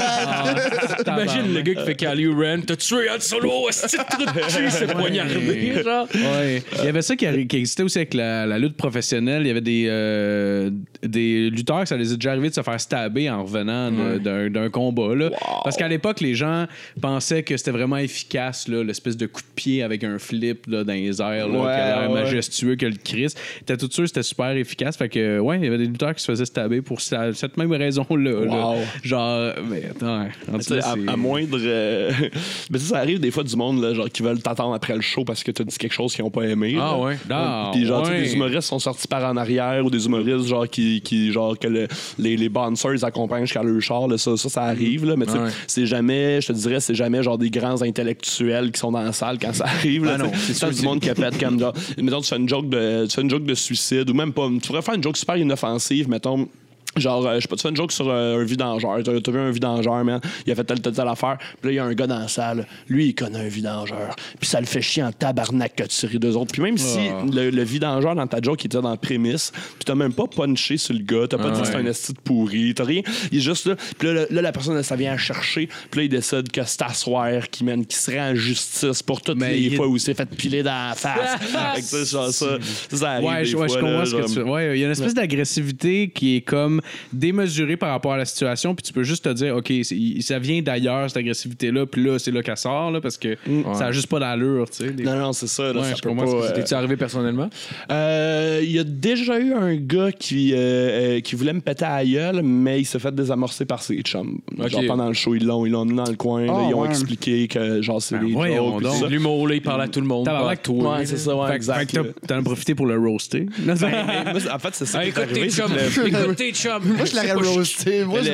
Imagine le gars qui fait Kylie Ren, t'as tué Han Solo, c'est trou de cul, c'est poignardé, genre. Il y avait ça qui, existait aussi avec la, la lutte professionnelle. Il y avait des, euh, des lutteurs ça les est déjà arrivé de se faire stabber en revenant d'un, combat. Là. Parce qu'à l'époque, les gens pensaient que c'était vraiment efficace, là, l'espèce de coup de pied avec un flip là, dans les airs, là, Ouais, qui a l'air ouais. majestueux que le Christ. T'étais tout sûr que c'était super efficace. Fait que, ouais, il y avait des lutteurs qui se faisaient stabber pour cette même raison-là. Wow. Genre, mais attends, en tout cas, à, moindre. euh, [LAUGHS] Mais ça arrive des fois du monde là, genre, qui veulent t'attendre après le show parce que tu as dit quelque chose qu'ils n'ont pas aimé. Ah ouais. Ah, Puis genre, des humoristes sont sortis par en arrière ou des humoristes genre qui, qui genre que le- les, les bouncers accompagnent jusqu'à leur char, là, ça, ça, ça arrive. Là, mais tu sais, Ouais. c'est jamais, je te dirais, c'est jamais genre des grands intellectuels qui sont dans la salle quand ça arrive. Là, Ah non, c'est sûr, du monde qui pète comme genre. Mettons, tu fais une joke de, tu fais une joke de suicide ou même pas. Tu pourrais faire une joke super inoffensive, mettons Genre, euh, je sais pas, tu fais une joke sur euh, un vidangeur. T'as t'as vu un vidangeur, man? Il a fait telle, telle, telle affaire. Puis là, il y a un gars dans la salle. Lui, il connaît un vidangeur. Puis ça le fait chier en tabarnak que tu ris d'eux autres. Puis même si le, le vidangeur dans ta joke il était dans la prémisse, puis t'as même pas punché sur le gars, t'as pas dit que c'est un esti de pourri, t'as rien. Il est juste là. Puis là, là, la personne, ça vient à chercher. Puis là, il décide que c'est Assoir qui, mène, qui serait en justice pour toutes Mais les il- fois où il s'est fait piler dans la face. [LAUGHS] Fait que, tu sais, genre, ça, ça, ça arrive Ouais, des je, ouais, je fois, comprends ce que genre. tu Ouais, il y a une espèce d'agressivité qui est comme démesurée par rapport à la situation, puis tu peux juste te dire, OK, ça vient d'ailleurs, cette agressivité-là, puis là, c'est là qu'elle sort, là, parce que ça a juste pas d'allure, tu sais. des- Non, non, c'est ça. Là, Ouais, ça je peut pas, euh, arrivé personnellement? Euh, Il y a déjà eu un gars qui, euh, euh, qui voulait me péter à la gueule, mais il s'est fait désamorcer par ses chums. Genre pendant le show, ils l'ont, ils l'ont mis dans le coin, là, Ah, ils ont ouais. expliqué que genre c'est Ben des voyons jokes. L'humour, là, il parle à tout le monde. À toi. Ouais, c'est ça, ouais, exact. t'as- t'en as profité pour le roaster. Ben, en fait, c'est ça est écoute tes [LAUGHS] chums. Moi, je l'aurais roasté. Moi, je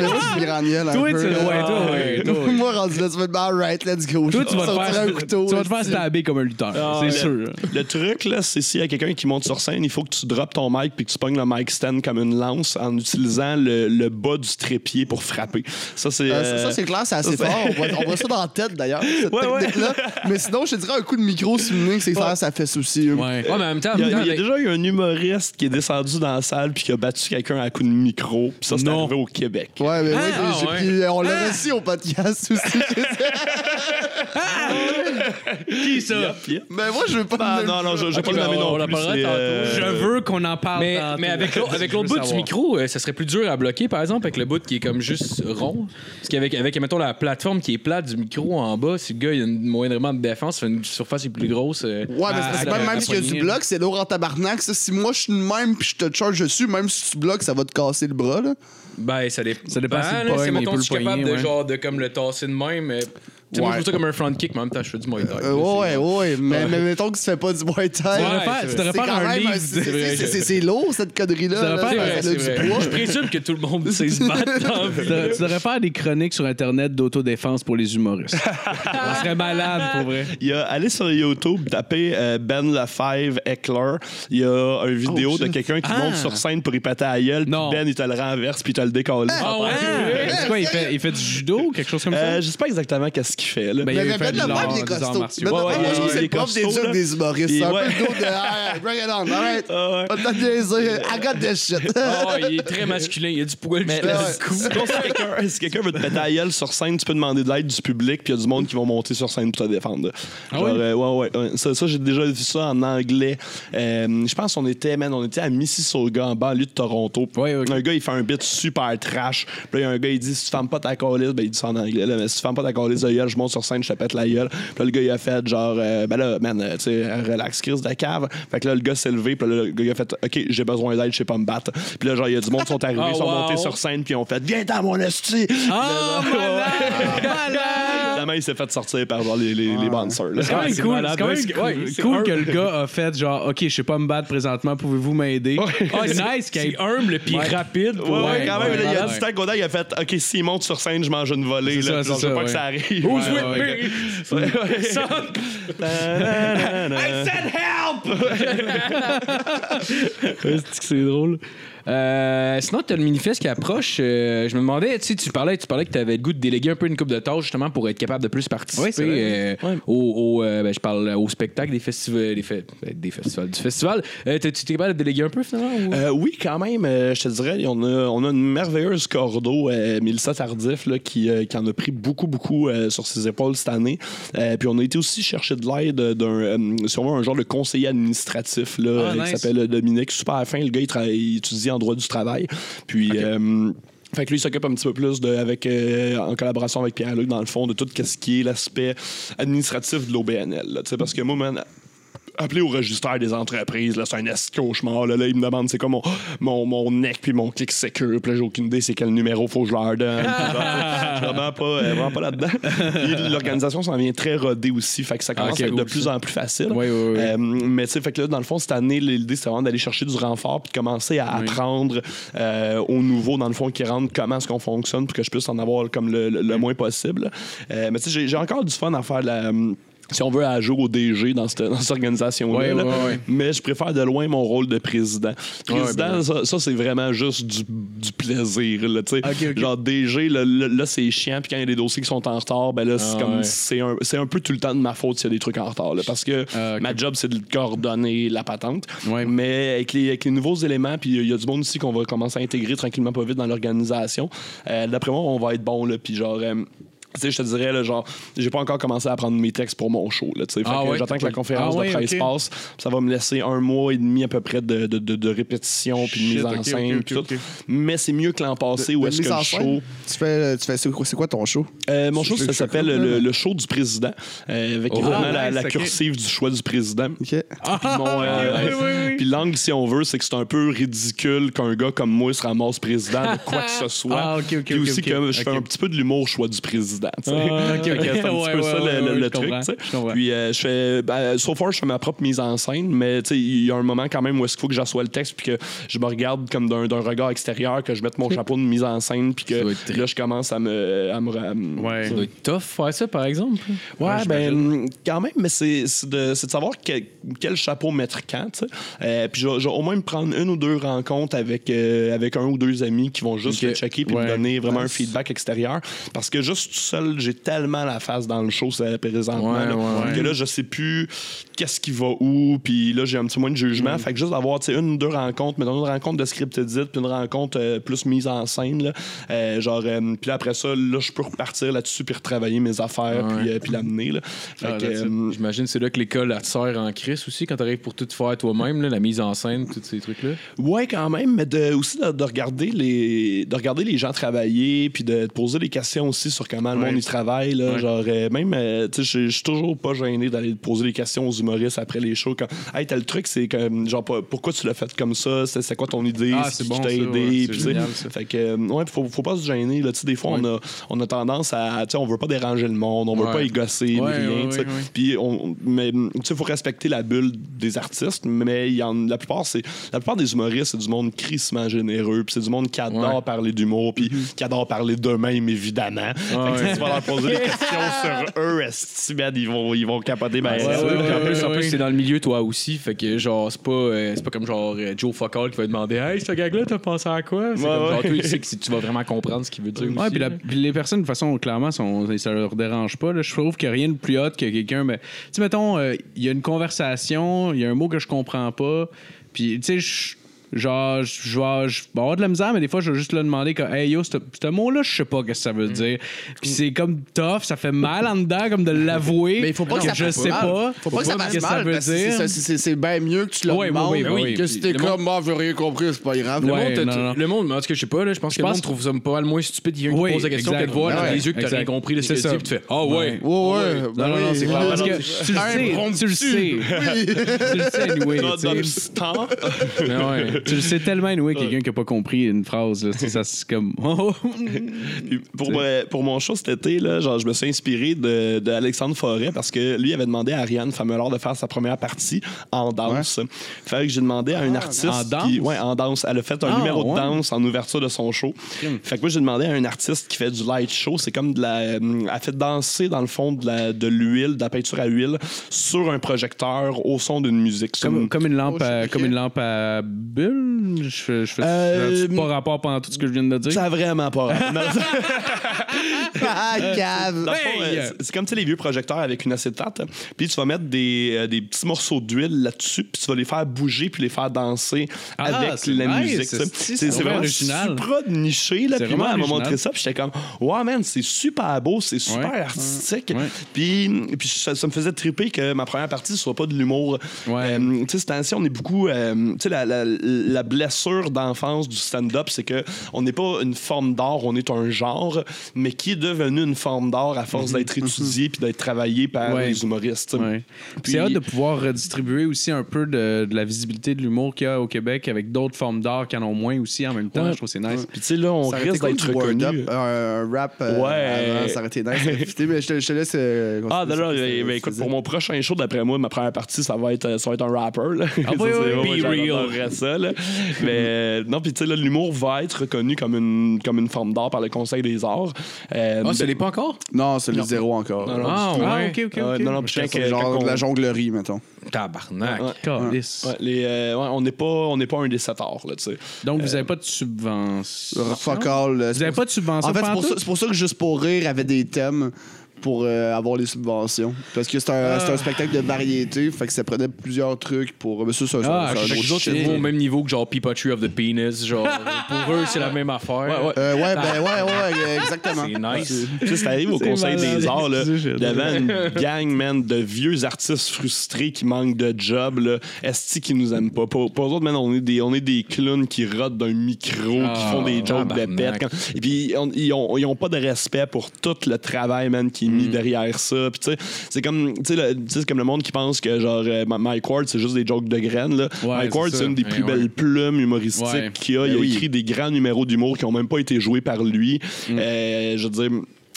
miel un Toi, peu. tu- ouais, toi, ouais, [LAUGHS] toi, ouais. Moi, rendu là, tu vas te dire, alright, let's go. Toi, tu vas te faire, un couteau. tu vas te faire stabber comme un lutteur, Ah, c'est sûr. Le truc, là, c'est s'il y a quelqu'un qui monte sur scène, il faut que tu droppes ton mic puis que tu pognes le mic stand comme une lance en utilisant le, le bas du trépied pour frapper. Ça, c'est. Euh, ça, ça, c'est clair, c'est assez ça, fort. On voit, on voit ça dans la tête, d'ailleurs, cette Ouais, ouais. Mais sinon, je te dirais un coup de micro que c'est clair, ça fait souci. Ouais. Ouais, mais en même temps, Il y, a, même temps, il y a avec- déjà eu un humoriste qui est descendu dans la salle puis qui a battu quelqu'un à coup de micro. Puis ça, c'est Non. arrivé au Québec. Ouais, mais moi, Ah, j'ai- ouais. puis, euh, on l'a reçu au podcast aussi. [LAUGHS] [LAUGHS] Qui ça? Mais moi, je veux pas. Ah, me- non, non, je Ok, pas le ben, nommer on non plus. euh, Je veux qu'on en parle Mais, tantôt. mais avec [LAUGHS] l'autre avec l'autre veux bout du micro, euh, ça serait plus dur à bloquer, par exemple, avec le bout qui est comme juste rond. Parce qu'avec, avec, mettons, la plateforme qui est plate du micro en bas, si le gars il a une moindrement de défense, fait une surface qui est plus grosse. euh, Ouais, mais c'est la- même, du poignée, bloc, c'est lourd en tabarnak. Ça. Si moi, je suis de même puis je te charge dessus, même si tu bloques, ça va te casser le bras. Là. Ben, ça dépend. Ça dépend si le c'est, il mettons, suis le capable de, genre, de comme le tasser de même, sais, moi, je fais ça comme un front kick, mais en même temps, je fais du Muay Thai. Euh, ouais, ouais, mais, mais mettons que tu fais pas du Muay Thai. Tu devrais Ouais, faire- un livre. c'est- lourd, cette connerie-là. Ça Ça. Je présume que tout le monde sait se battre. [LAUGHS] Tu devrais- faire des chroniques sur Internet d'autodéfense pour les humoristes. [LAUGHS] ça serait malade, pour vrai. Il y a, allez sur YouTube, tapez euh, Ben Lefebvre Eckler. Il y a une vidéo Oh, de quelqu'un qui Ah. monte sur scène pour y péter à gueule. Non. Ben, il te le renverse puis il te le décolle. Ah ouais? C'est quoi, il fait, il fait du judo ou quelque chose comme ça? Euh, je sais pas exactement qu'est-ce qu'il fait. Là. Ben, Mais il mais fait de il est des arts costaud. martiaux. Ben Ouais, ouais, moi, je il trouve que est c'est le prof des costaud, trucs des humoristes. C'est un peu le dos de. Ah, Bring it on, [LAUGHS] alright. Ah. Pas de temps de niaiser. I got this shit. [LAUGHS] Ah, il est très masculin, il a du poil Mais jusqu'à euh, le cou. si quelqu'un veut te péter à gueule sur scène, tu peux demander de l'aide du public, puis il y a du monde qui vont monter sur scène pour te défendre. Genre, oui? euh, ouais, ouais, ouais. Ça, ça, j'ai déjà vu ça en anglais. Euh, je pense qu'on était, man, on était à Mississauga, en banlieue de Toronto. Ouais. Un gars, il fait un bit super trash. Puis là, il y a un gars, il dit si tu fermes pas ta calice, ben il dit ça en anglais, là, mais si tu fermes pas ta calice de gueule, je monte sur scène, je te pète la gueule. Puis là, le gars, il a fait genre, euh, ben là, man, euh, tu sais, relax, crise de cave. Fait que là, le gars s'est levé, puis là, le gars, il a fait, OK, j'ai besoin d'aide, je sais pas me battre. Puis là, genre, il y a du monde qui sont arrivés, Oh, ils sont wow. montés sur scène, puis ils ont fait, viens dans mon esti. Ah, malade! [LAUGHS] malade! Finalement, il s'est fait sortir par genre les, les, les bouncers. là. C'est quand Ah, même cool, quand même Ouais, cool, ouais, que le gars a fait genre, OK, je sais pas me battre présentement, pouvez-vous m'aider? [LAUGHS] Ah, c'est nice C'est humble puis Ouais. rapide. pour- Ouais, ouais, Ouais, quand même, ouais, là, il y a ouais. du temps qu'Oda, il a fait OK, s'il monte sur scène, je mange une volée. Là, ça, je veux pas que ouais. ça arrive. Ouais, with ouais, me? Ouais, ouais. Son. Ta-na-na-na. c'est drôle. Euh, sinon, tu as le manifeste qui approche. Euh, je me demandais, tu parlais, tu parlais que tu avais le goût de déléguer un peu une coupe de tâches justement pour être capable de plus participer Oui, euh, au, au, ben, je parle au spectacle des festivals, des, fe- ben, des festivals, du festival. Tu es capable de déléguer un peu finalement? ou- oui, quand même, je te dirais, on a, on a une merveilleuse cordeau, Mélissa Tardif, là, qui, qui en a pris beaucoup, beaucoup sur ses épaules cette année. Puis on a été aussi chercher de l'aide d'un, veut, un genre de conseiller administratif là, Ah, nice. qui s'appelle Dominique. Super fin, le gars, il, il étudie en droit du travail. Puis. euh, fait que lui, il s'occupe un petit peu plus de, avec, euh, en collaboration avec Pierre-Luc, dans le fond, de tout ce qui est l'aspect administratif de l'OBNL. Parce que moi, man, appeler au registre des entreprises, là, c'est un cauchemar. Là, là, ils me demandent c'est quoi mon, mon, mon NEC puis mon clic secure. Puis là, j'ai aucune idée c'est quel numéro faut que je leur donne. Genre, Je vraiment pas, vraiment pas là-dedans. [LAUGHS] L'organisation s'en vient très rodée aussi. Fait que ça commence ok, à être de plus en plus facile. Oui, oui, oui. Euh, mais tu sais, fait que là, dans le fond, cette année, l'idée, c'était vraiment d'aller chercher du renfort puis de commencer à apprendre euh, aux nouveaux, dans le fond, qui rentrent comment est-ce qu'on fonctionne pour que je puisse en avoir comme le, le- le moins possible. Euh, mais tu sais, j'ai- encore du fun à faire la. Si on veut, à jour au DG dans cette, dans cette organisation-là. Ouais, ouais, ouais. Mais je préfère de loin mon rôle de président. Président, ben ça, ça, c'est vraiment juste du, du plaisir. Là, tu sais. Ok, ok. Genre DG, là, c'est chiant. Puis quand il y a des dossiers qui sont en retard, ben là, c'est Ah, comme c'est un, c'est un peu tout le temps de ma faute s'il y a des trucs en retard. là, parce que Ah, ma job, c'est de coordonner la patente. Mais avec les, avec les nouveaux éléments, puis il y a du monde aussi qu'on va commencer à intégrer tranquillement pas vite dans l'organisation. euh, D'après moi, on va être bon. Puis genre. euh, je te dirais, là, genre, j'ai pas encore commencé à prendre mes textes pour mon show. Là, tu sais. Fait Ah ouais? J'attends que la conférence Ah de presse ok. passe. Ça va me laisser un mois et demi à peu près de, de, de, de répétition puis de mise en scène. ok, puis tout. ok. Mais c'est mieux que l'an passé où est-ce que le show. Tu fais, tu fais c'est quoi, c'est quoi ton show? Euh, mon show, ça show s'appelle le, le show du président, euh, avec Oh. vraiment Ah, la, la cursive du choix du président. Puis mon, euh, oui, oui, oui. puis l'angle, si on veut, c'est que c'est un peu ridicule qu'un gars comme moi se ramasse président de quoi que ce [LAUGHS] soit. Ah, Puis aussi que je fais un petit peu de l'humour choix du président. Tu sais. Ah, ok, Fait que ok. C'est un [LAUGHS] petit Ouais, peu ouais, ça le, ouais, le- ouais, le je truc. tu sais. Puis euh, je fais. Ben, so far, je fais ma propre mise en scène, mais tu sais, il y a un moment quand même où est-ce qu'il faut que j'assoie le texte puis que je me regarde comme d'un d'un regard extérieur, que je mette mon chapeau de mise en scène puis que là, je commence à me. À me à me- Ouais. Ça doit être tough faire ça, par exemple. Ouais, Ouais, ben, quand même, mais c'est c'est de, c'est de savoir quel, quel chapeau mettre quand, tu sais. Euh, puis je vais je vais au moins me prendre une ou deux rencontres avec, euh, avec un ou deux amis qui vont juste Ok. le checker puis Ouais. me donner vraiment Nice. un feedback extérieur. Parce que juste seul, j'ai tellement la face dans le show c'est présentement Ouais, là, ouais, que là, je sais plus qu'est-ce qui va où, puis là, j'ai un petit moins de jugement. Fait que juste d'avoir, tu sais, une ou deux rencontres, mettons une rencontre de script edit, puis une rencontre euh, plus mise en scène, là. Euh, genre, euh, puis après ça, là, je peux repartir là-dessus puis retravailler mes affaires, puis, puis l'amener, Ah, J'imagine que c'est là que l'école te sert en crise aussi quand t'arrives pour tout faire toi-même, la mise en scène, tous ces trucs-là? Ouais, quand même, mais de, aussi de, de regarder les, de regarder les gens travailler, puis de te poser des questions aussi sur comment. Monde y travaille. Là. Genre, euh, même, euh, tu sais, je- suis toujours pas gêné d'aller poser des questions aux humoristes après les shows. Quand, hey, t'as le truc, c'est comme, genre, pas- pourquoi tu l'as fait comme ça? C'est quoi ton idée? Ah, C'est bon, t'a aidé? Puis, génial, ça. Fait que, euh, ouais, faut, faut pas se gêner. Là, Tu sais, des fois, on, a, on a tendance à, tu sais, on veut pas déranger le monde, on veut pas ni Ouais, rien. Puis, on, mais, tu sais, faut respecter la bulle des artistes, mais y en, la plupart, c'est, la plupart des humoristes, c'est du monde crissement généreux, puis c'est du monde qui adore parler d'humour, puis qui adore parler d'eux-mêmes, évidemment. Que, tu tu vas leur poser des questions sur eux, man, ils vont, ils vont capoter. Ben, ouais, en plus, en ouais, plus, c'est dans le milieu toi aussi. Fait que genre, c'est pas, euh, c'est pas comme genre euh, Joe Focal qui va demander Hey, ce gag-là, t'as pensé à quoi? C'est Ouais, comme ouais. genre, toi, tu sais que si tu vas vraiment comprendre ce qu'il veut dire. Ouais, aussi, puis, la- là. puis les personnes, de toute façon, clairement, sont, ça leur dérange pas. là. Je trouve qu'il n'y a rien de plus hot que quelqu'un. Mais, tu sais, mettons, euh, il y a une conversation, il y a un mot que je comprends pas. Puis, tu sais, je- genre, je vais avoir de la misère, mais des fois, je vais juste le demander, comme, hey yo, ce mot-là, je sais pas ce que ça veut dire. Puis c'est comme tough, ça fait mal en dedans, comme de l'avouer. Mais il faut pas que ça je fasse sais mal. pas. Faut pas que ça fasse que mal, ça veut parce que dire. c'est- bien mieux que tu le demandes que si Puis t'es le comme, moi, je veux rien compris, c'est pas grave. Le, monde, t'as- non, non. le monde, en tout cas, je sais pas, là, je pense que le monde trouve ça pas mal moins stupide. Il y a un Oui, qui pose la question qu'elle te voit dans Ouais, les yeux que t'as rien compris de ce C'est que tu ça. puis tu fais Ah ouais. Ouais, ouais. Non, ben non, non, oui. c'est clair. Parce que tu le Un sais, tu le sais. tu le sais, anyway. tu sais. Nonobstant, Mais ouais. Tu le sais tellement, anyway, quelqu'un qui n'a pas compris une phrase. Là, ça, c'est comme. [LAUGHS] oh, Puis pour, euh, pour mon show cet été, là, genre, je me suis inspiré de, de Alexandre Forêt parce que lui avait demandé à Ariane Famelard de faire sa première partie en danse. Fait que j'ai demandé à un artiste. en danse? qui- ouais, en danse. Elle a fait un Ah, numéro ouais. de danse en ouverture de son show. Fait que moi, j'ai demandé à un artiste qui fait du light show. C'est comme de la. euh, Elle fait danser, dans le fond, de la- de l'huile, de, la peinture à huile sur un projecteur au son d'une musique. Comme, une- comme, une lampe Oh, à, comme une lampe à bulle. Je fais, je fais Euh, pas rapport pendant tout ce que je viens de dire. Ça a vraiment pas. Non, [LAUGHS] [LAUGHS] Ah, cave. Fond, Hey! euh, c'est- comme les vieux projecteurs avec une acétate. Puis tu vas mettre des, euh, des petits morceaux d'huile là-dessus, puis tu vas les faire bouger, puis les faire danser Ah, avec la nice, musique. c'est- vraiment original. super niché. Là, puis moi, elle m'a montré ça, puis j'étais comme, wow, man, c'est super beau, c'est super Ouais. artistique. Ouais. Puis, puis ça, ça me faisait triper que ma première partie ne soit pas de l'humour. Ouais. Euh, tu sais, cette année on est beaucoup. euh, tu sais, la, la, la blessure d'enfance du stand-up, c'est que on n'est pas une forme d'art, on est un genre, mais qui est devenu une forme d'art à force d'être étudié puis d'être travaillé par Mhm. Ouais. les humoristes. Ouais. Puis- C'est hâte de pouvoir redistribuer aussi un peu de, de la visibilité de l'humour qu'il y a au Québec avec d'autres formes d'art qui en ont moins aussi en même temps. Ouais. Je trouve c'est nice. Puis tu sais, là, on Ça risque d'être reconnu. word-up, un, un rap euh, Ouais. avant, ça aurait été nice. mais je te, je te laisse. euh, Ah, d'accord. Ben, tu ben, écoute, pour mon prochain show, d'après moi, ma première partie, ça va être, ça va être un rapper. Là. Ah, [LAUGHS] oui, Ça, oui, be real. ça. Là. [LAUGHS] Mais euh, non, puis tu sais, là, l'humour va être reconnu comme une, comme une forme d'art par le Conseil des arts. Euh, Ah, ça l'est pas encore? Non, c'est le zéro encore. Non, non, Ah, Ah, ok, ok, Ouais, ok. non, non, que- genre de on- la jonglerie, mettons. Tabarnak. Ouais. Ouais, les, euh, ouais, on n'est pas, on n'est pas un des sept arts, là, tu sais. Donc, vous n'avez pas de subvention? Fuck all. euh, Vous n'avez pas de subvention En fait, c'est pour, pour ça que Juste pour rire avait des thèmes pour euh, avoir les subventions. Parce que c'est un, c'est un spectacle de variété, fait que ça prenait plusieurs trucs pour. Mais ça, ça, ça, Ah, ça, c'est au même niveau que genre Peepatry of the Penis. Genre, [LAUGHS] pour eux, c'est la même affaire. Ouais, ouais. Euh, ouais, ben ouais, ouais, exactement. C'est nice. Tu sais, ça arrive au C'est Conseil malade. des arts, là. Avait une gang, man, de vieux artistes frustrés qui manquent de job, là. Esti qui nous aiment pas. Pour, pour eux autres, man, on est des, on est des clowns qui rotent d'un micro, qui Ah, font des jokes de tabarnak. pète. Et puis, on- ils, ont, ils ont pas de respect pour tout le travail, man, qui est Mm. mis derrière ça. Puis, tu sais, c'est comme, tu sais, comme le monde qui pense que, genre, euh, Mike Ward, c'est juste des jokes de graines, là. Ouais, Mike Ward, c'est une des plus ouais. belles plumes humoristiques Ouais. qu'il y a. Il Ben a oui. écrit des grands numéros d'humour qui ont même pas été joués par lui. Mm. Euh, je veux dire.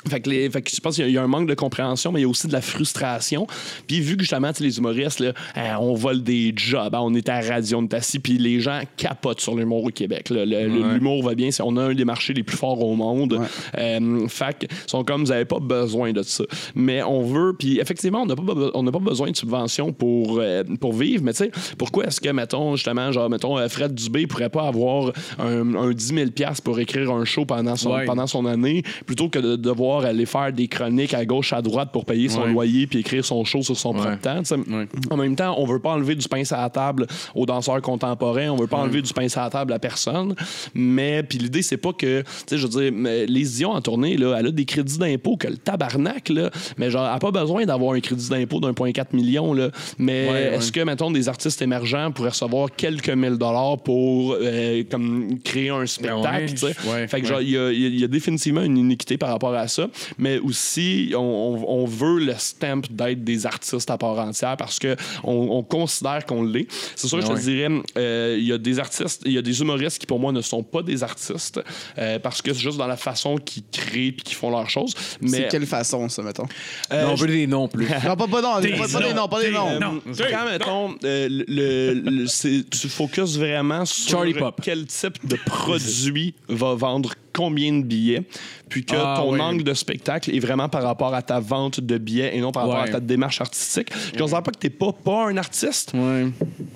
Fait que, les, fait que je pense qu'il y a- il y, a un manque de compréhension, mais il y a aussi de la frustration. Puis vu que justement, tu sais, les humoristes, là, euh, on vole des jobs, hein, on est à la radio, on est assis, puis les gens capotent sur l'humour au Québec. Ouais. L'humour va bien, on a un des marchés les plus forts au monde. Euh, fait que, ils sont comme, vous n'avez pas besoin de ça. Mais on veut, puis effectivement, on n'a pas, on pas besoin de subventions pour, euh, pour vivre, mais tu sais, pourquoi est-ce que, mettons, justement, genre, mettons, euh, Fred Dubé pourrait pas avoir un, un 10 000 pour écrire un show pendant son, Ouais. pendant son année, plutôt que de devoir aller faire des chroniques à gauche, à droite pour payer son Ouais. loyer puis écrire son show sur son Ouais. propre temps. Ouais. En même temps, on veut pas enlever du pain à la table aux danseurs contemporains, on veut pas enlever du pain à la table à personne. Mais puis l'idée c'est pas que, tu sais, je veux dire, les Ions en tournée là, elle a des crédits d'impôt que le tabarnak là, mais genre, elle a pas besoin d'avoir un crédit d'impôt d'1,4 million là. Mais est-ce que mettons des artistes émergents pourraient recevoir quelques mille dollars pour euh, comme créer un spectacle, Ouais. tu sais? Fait que genre, il y, y a définitivement une iniquité par rapport à ça, mais aussi, on, on- on veut le stamp d'être des artistes à part entière parce que on, on considère qu'on l'est. C'est sûr, je te dirais, euh, il y a des artistes, il y a des humoristes qui, pour moi, ne sont pas des artistes euh, parce que c'est juste dans la façon qu'ils créent puis qu'ils font leurs choses. Mais C'est quelle façon, ça, mettons? euh, Non, on veut des noms plus. Non, pas, pas, non, pas, pas des noms, pas des noms. euh, quand, mettons, euh, le, tu focuses vraiment sur Charlie Pop. quel type de produit va vendre combien de billets, puis que Ah, ton oui. angle de spectacle est vraiment par rapport à ta vente de billets et non par rapport Ouais. à ta démarche artistique. Je considère pas que t'es pas, pas un artiste, Ouais.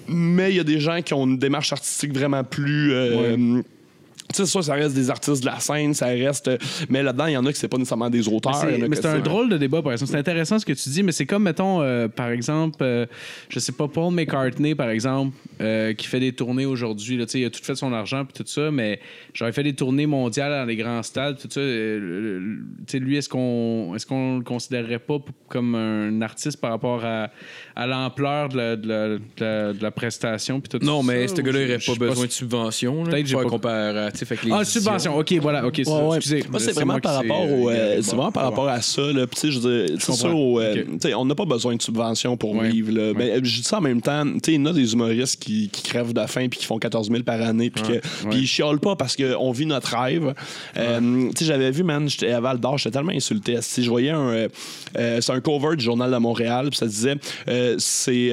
mais il y a des gens qui ont une démarche artistique vraiment plus... euh, Tu sais, ça, ça reste des artistes de la scène, ça reste. Mais là-dedans, il y en a qui c'est pas nécessairement des auteurs. Mais c'est- mais c'est un drôle de débat, par exemple. C'est intéressant ce que tu dis, mais c'est comme, mettons, euh, par exemple, euh, je sais pas, Paul McCartney, par exemple, euh, qui fait des tournées aujourd'hui. là, tu sais, Il a tout fait son argent puis tout ça, mais genre, il fait des tournées mondiales dans les grands stades, tout ça. euh, lui, est-ce qu'on est qu'on le considérerait pas comme un artiste par rapport à, à l'ampleur de la, de, la, de la- de la prestation puis tout Non, mais ça, ce ou gars-là, il n'aurait pas besoin de subvention. Peut-être j'ai pas- comparatif Ah, éditions. subvention. OK, voilà. OK, c'est Ouais, ça. ouais. Excusez. Moi, c'est vraiment moi par rapport sais, au. euh, euh, bon, c'est vraiment par rapport à ça. Là. Sais, je veux dire, au, euh, on n'a pas besoin de subventions pour Ouais. vivre. Là. Mais euh, je dis ça en même temps. tu sais, Il y en a des humoristes qui, qui crèvent de faim puis qui font 14 000 par année. Puis Ouais. que- puis ils chiolent pas parce qu'on vit notre rêve. Euh, tu sais, J'avais vu, man, j'étais à Val d'Or, j'étais tellement insulté. Si je voyais un. euh, euh, c'est un cover du Journal de Montréal. Puis ça disait euh, c'est.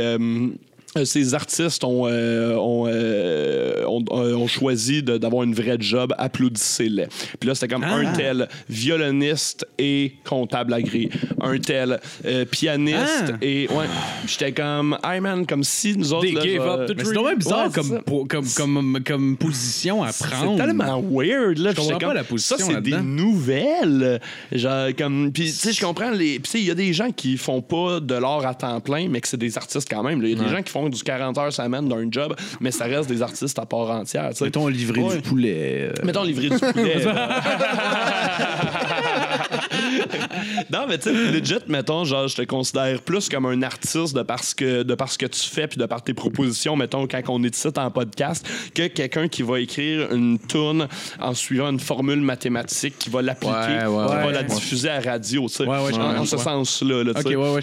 Ces artistes ont, euh, ont, euh, ont, euh, ont choisi d'avoir une vraie job, applaudissez-les. Puis là, c'était comme un tel violoniste et comptable agréé, un tel euh, pianiste Ah. et ouais, j'étais comme hey man, comme si nous autres They là, gave genre- up the Mais c'est dommage bizarre Ouais, comme, comme, comme, comme position à prendre. C'est tellement weird là. Je comprends pas la position Ça c'est des nouvelles, genre comme puis tu sais je comprends les, puis tu sais il y a des gens qui font pas de l'art à temps plein mais que c'est des artistes quand même. Il y a des gens qui font du 40 heures semaine d'un job mais ça reste des artistes à part entière. Mettons livrer Ouais. du poulet. euh, Mettons livrer du poulet. [LAUGHS] [LAUGHS] non, mais tu sais, legit, mettons, genre, je te considère plus comme un artiste de parce que, de parce que tu fais puis de par tes propositions, mettons, quand on est ici en podcast, que quelqu'un qui va écrire une tune en suivant une formule mathématique, qui va l'appliquer, Ouais, ouais, qui va ouais. la diffuser à la radio, tu sais. Ouais, ouais, je en, ce sens-là. là,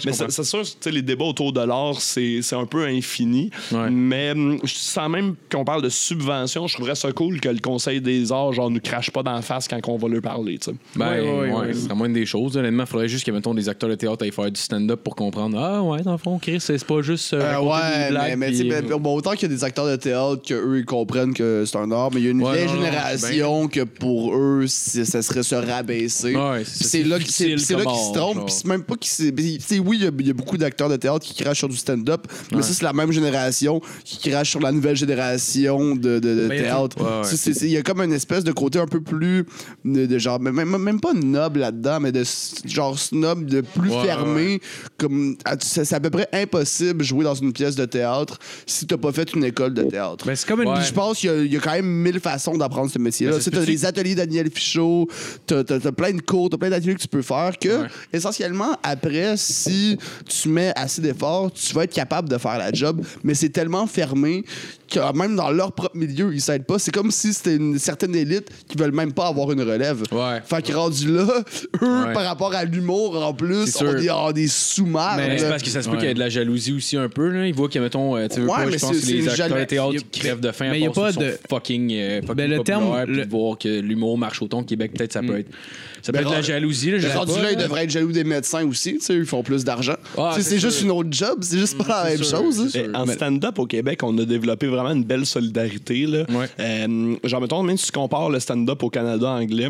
mais c'est sûr, tu sais, les débats autour de l'art, c'est c'est un peu infini. Ouais. Mais hum, sans même qu'on parle de subvention, je trouverais ça cool que le Conseil des arts genre nous crache pas d'en face quand on va leur parler. tu sais. Ben, Ouais, ouais, ouais, ouais. à moins des choses. Honnêtement, il faudrait juste que, mettons, des acteurs de théâtre aillent faire du stand-up pour comprendre. Ah, ouais, dans le fond, Chris, c'est pas juste. euh, Euh, ouais, blagues, mais, mais tu sais, ben, bon, autant qu'il y a des acteurs de théâtre qu'eux, ils comprennent que c'est un art, mais il y a une Ouais, vieille non, non, génération que pour eux, ça serait se rabaisser. Ouais, c'est là, qu'ils- c'est là qu'ils se trompent. Puis c'est même pas qu'ils. sais, oui, il y a- il y, a beaucoup d'acteurs de théâtre qui crachent sur du stand-up, mais ça, c'est la même génération qui crache sur la nouvelle génération de, de- de a théâtre. Il y a comme une espèce de côté un peu plus. de, genre, même, même- même pas noble là-dedans, mais de genre snob, de plus Ouais, fermé. Comme, c'est à peu près impossible de jouer dans une pièce de théâtre si t'as pas fait une école de théâtre. Ben, c'est comme une. Ouais. Puis je pense qu'il y a- il y, a quand même mille façons d'apprendre ce métier-là. Mais Tu peut-tu- des ateliers Daniel Fichot, t'as t'as- t'as plein de cours, t'as plein d'ateliers que tu peux faire que, Ouais. essentiellement, après, si tu mets assez d'efforts, tu vas être capable de faire la job. Mais c'est tellement fermé que même dans leur propre milieu, ils s'aident pas. C'est comme si c'était une certaine élite qui veulent même pas avoir une relève. Ouais. Fait que rendu là, [LAUGHS] eux, Ouais. par rapport à l'humour, en plus, on est en des sous-marques. Mais c'est parce que ça se peut Ouais. qu'il y ait de la jalousie aussi un peu. Là. Ils voient que, mettons, euh, tu veux mais je pense que les acteurs de théâtre a- qui crèvent de faim mais y a pas de- fucking, euh, fucking Ben, le terme- le- voir que l'humour marche autant au Québec, peut-être ça peut être... Ça peut être de la jalousie, là, je sais Rendu pas, là, ils devraient être jaloux des médecins aussi, tu sais, ils font plus d'argent. Ah, c'est juste une autre job, c'est juste pas la même sûr, chose. hein. En stand-up au Québec, on a développé vraiment une belle solidarité. Là. Ouais. Euh, genre, mettons, même si tu compares le stand-up au Canada anglais,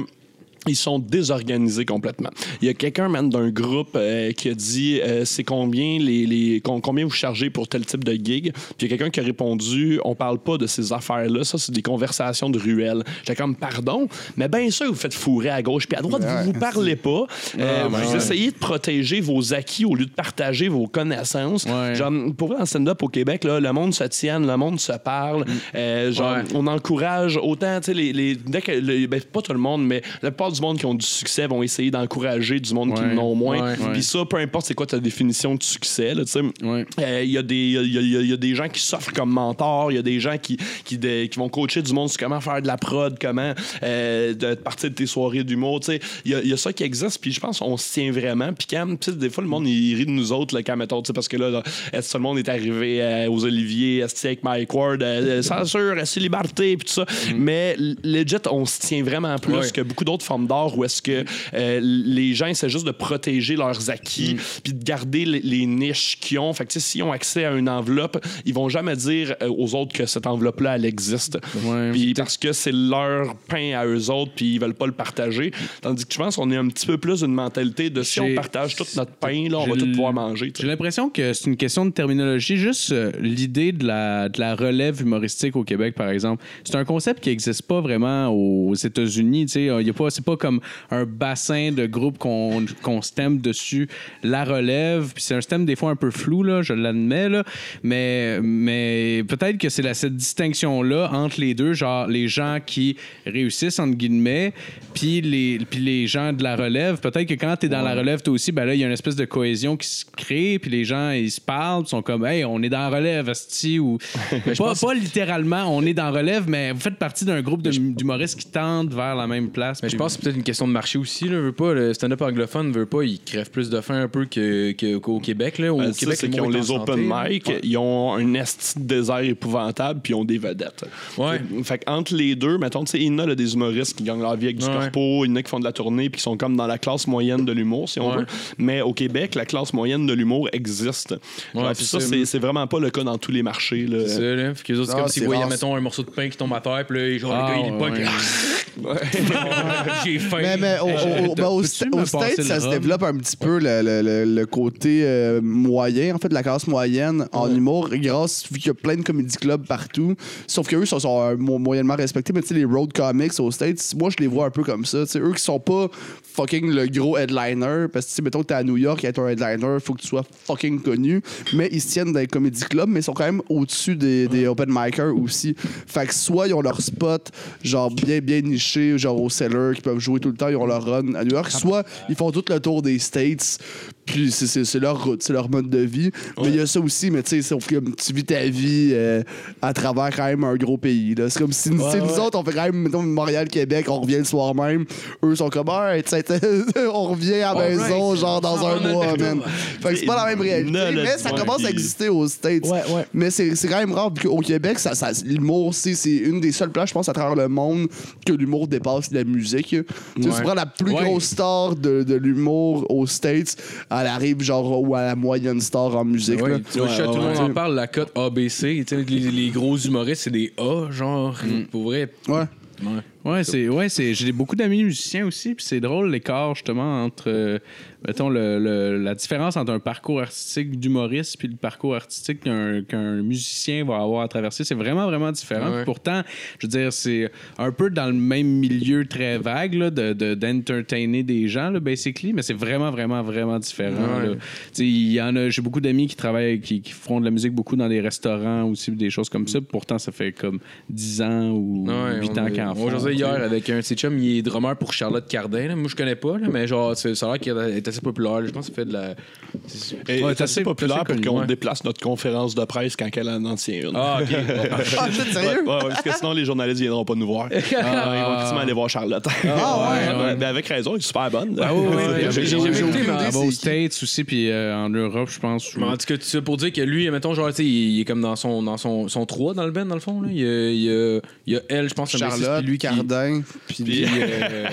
ils sont désorganisés complètement. Il y a quelqu'un, man, d'un groupe euh, qui a dit euh, c'est combien les, les com- combien vous chargez pour tel type de gig? Puis il y a quelqu'un qui a répondu on parle pas de ces affaires-là, ça c'est des conversations de ruelles. J'étais comme pardon, mais bien sûr vous faites fourrer à gauche puis à droite, Ouais. vous vous parlez pas. Euh, ben vous ouais. essayez de protéger vos acquis au lieu de partager vos connaissances. Ouais. Genre, pour vrai, en stand-up au Québec, là, le monde se tienne, le monde se parle. Euh, genre, Ouais. on encourage autant, tu sais, les, les, dès que, le- ben, pas tout le monde, mais la plupart du monde qui ont du succès vont essayer d'encourager du monde qui en ont moins. Puis ça, peu importe c'est quoi ta définition de succès, là, tu sais. Ouais. Euh, Il y, a des- il y, a- il y a- il y a des gens qui s'offrent comme mentors, il y a des gens qui, qui, de- qui vont coacher du monde sur comment faire de la prod, comment euh, de partir de tes soirées d'humour. tu sais. Il y, a, il y a ça qui existe, puis je pense qu'on se tient vraiment. Puis quand, des fois, le monde, il rit de nous autres, là, quand, mettons, tu sais, parce que là, là, est-ce que tout le monde est arrivé euh, aux Oliviers, est-ce que avec Mike Ward, euh, euh, censure, euh, célébrité, puis tout ça. Mais legit, on se tient vraiment plus Ouais. que beaucoup d'autres formes d'art où est-ce que euh, les gens essaient juste de protéger leurs acquis puis de garder les, les niches qu'ils ont. Fait que, s'ils ont accès à une enveloppe, ils vont jamais dire euh, aux autres que cette enveloppe-là, elle existe. Ouais. Puis parce que c'est leur pain à eux autres, puis ils veulent pas le partager. Tandis que je pense qu'on est un petit peu plus une mentalité de si on partage tout notre pain, là, on va tout pouvoir manger. J'ai l'impression que c'est une question de terminologie. Juste euh, l'idée de la, de la relève humoristique au Québec, par exemple, c'est un concept qui n'existe pas vraiment aux États-Unis. A pas, c'est pas comme un bassin de groupes qu'on qu'on stem dessus. La relève, puis c'est un stem des fois un peu flou, là, je l'admets, là, mais, mais peut-être que c'est cette distinction-là entre les deux, genre les gens qui réussissent, entre guillemets, puis les, puis les gens de la relève. Peut-être que quand tu es dans la relève, toi aussi, ben là, il y a une espèce de cohésion qui se crée, puis les gens, ils se parlent, sont comme, hey, on est dans la relève, asti, ou. [LAUGHS] pas, pas littéralement, on est dans la relève, mais vous faites partie d'un groupe d'humoristes qui tendent vers la même place. Mais je pense peut-être une question de marché aussi. Là, veut pas, le stand-up anglophone veut pas, il crève plus de faim un peu que- que- qu'au Québec. Là. Au Ben, Québec, c'est le qu'ils ont les open mic, Ouais. ils ont un esti de désert épouvantable, puis ils ont des vedettes. Ouais. Fait, fait qu'entre les deux, mettons, tu sais, il y en a là, des humoristes qui gagnent leur vie avec du Ouais. corpo, il y en a qui font de la tournée, puis qui sont comme dans la classe moyenne de l'humour, si on Ouais. veut. Mais au Québec, la classe moyenne de l'humour existe. Genre, ça, c'est c'est vraiment pas le cas dans tous les marchés. Là. C'est ça, là. Fait que les autres, c'est Ah, comme c'est s'ils voyaient, mettons, un morceau de pain qui tombe à terre, puis là, genre, Ah, le gars, il est pas. [LAUGHS] ouais. J'ai faim. Mais, mais au, au- au- ben, au sta- au passer States, ça se développe un petit peu le, le- le- le côté euh, moyen, en fait, de la classe moyenne en humour, grâce, vu qu'il y a plein de comédie clubs partout. Sauf qu'eux sont, sont euh, mo- moyennement respectés, mais tu sais, les road comics aux States, moi, je les vois un peu comme ça. Tu sais, eux qui sont pas fucking le gros headliner, parce que, mettons que t'es à New York et être un headliner, faut que tu sois fucking connu, mais ils se tiennent dans les comédie clubs, mais ils sont quand même au-dessus des, des open micers aussi. Fait que soit ils ont leur spot, genre bien, bien niché, genre au cellar, qui peuvent jouer tout le temps, ils ont leur run à New York, soit ils font tout le tour des States, Puis c'est- leur route, c'est leur mode de vie. Mais il y a ça aussi, mais tu sais, sauf que tu vis ta vie euh, à travers quand même un gros pays. là. C'est comme si nous autres, on fait quand même, mettons, Montréal-Québec, on revient le soir même. Eux sont comme, ah, tu sais, [LAUGHS] on revient à la maison, genre dans un mois, man. Fait que c'est pas la même réalité, mais ça commence à exister aux States. Mais c'est quand même rare qu'au Québec, ça, ça, l'humour, c'est c'est une des seules places, je pense, à travers le monde que l'humour dépasse la musique. Tu prends la plus grosse star de, de l'humour aux States, elle arrive genre ou à la moyenne star en musique. là. Ouais, tu vois, Ouais, tout le monde en parle, la cote ABC. tu sais, Les, les gros humoristes, c'est des A, genre. Pour vrai. Ouais. Ouais. C'est ouais, c'est j'ai beaucoup d'amis musiciens aussi, puis c'est drôle l'écart justement entre euh, mettons le, le- la différence entre un parcours artistique d'humoriste puis le parcours artistique qu'un qu'un musicien va avoir à traverser, c'est vraiment vraiment différent. Ouais. Pourtant, je veux dire c'est un peu dans le même milieu très vague là, de de- d'entertainer des gens là, basically, mais c'est vraiment vraiment vraiment différent. Ouais. il y en a j'ai beaucoup d'amis qui travaillent qui, qui font de la musique beaucoup dans des restaurants aussi, des choses comme ça. Pourtant ça fait comme 10 ans ou Ouais, 8 on ans est- qu'ils en on font. Hier avec un de ses chums, il est drummer pour Charlotte Cardin. là. Moi, je connais pas, là, mais genre, c'est- ça a l'air qu'il est assez populaire. là. Je pense qu'il fait de la. Et Ouais, c'est assez assez- populaire assez pour connu, qu'on ouais. déplace notre conférence de presse quand elle en tient une. Ah, ok. [LAUGHS] Ah, shit, Ouais, sérieux? ouais, ouais, parce que sinon, les journalistes viendront pas nous voir. [LAUGHS] Ah, ils vont quasiment aller voir Charlotte. Ah, ouais. Ouais, ben, avec raison, elle est super bonne. Ah oui, oui, Ouais, oui. [LAUGHS] j'ai- J'ai jamais aucune écouté, mais idée, ça aux States aussi, puis euh, en Europe, je pense. Mais en tout cas, tu sais, pour dire que lui, mettons, genre, tu sais, il, il est comme dans son, dans son, son 3 dans le band, dans le fond. Là. Il, y a, il, y a, il y a elle, je pense, le bassiste, Charlotte, puis lui qui. Puis... Puis, euh,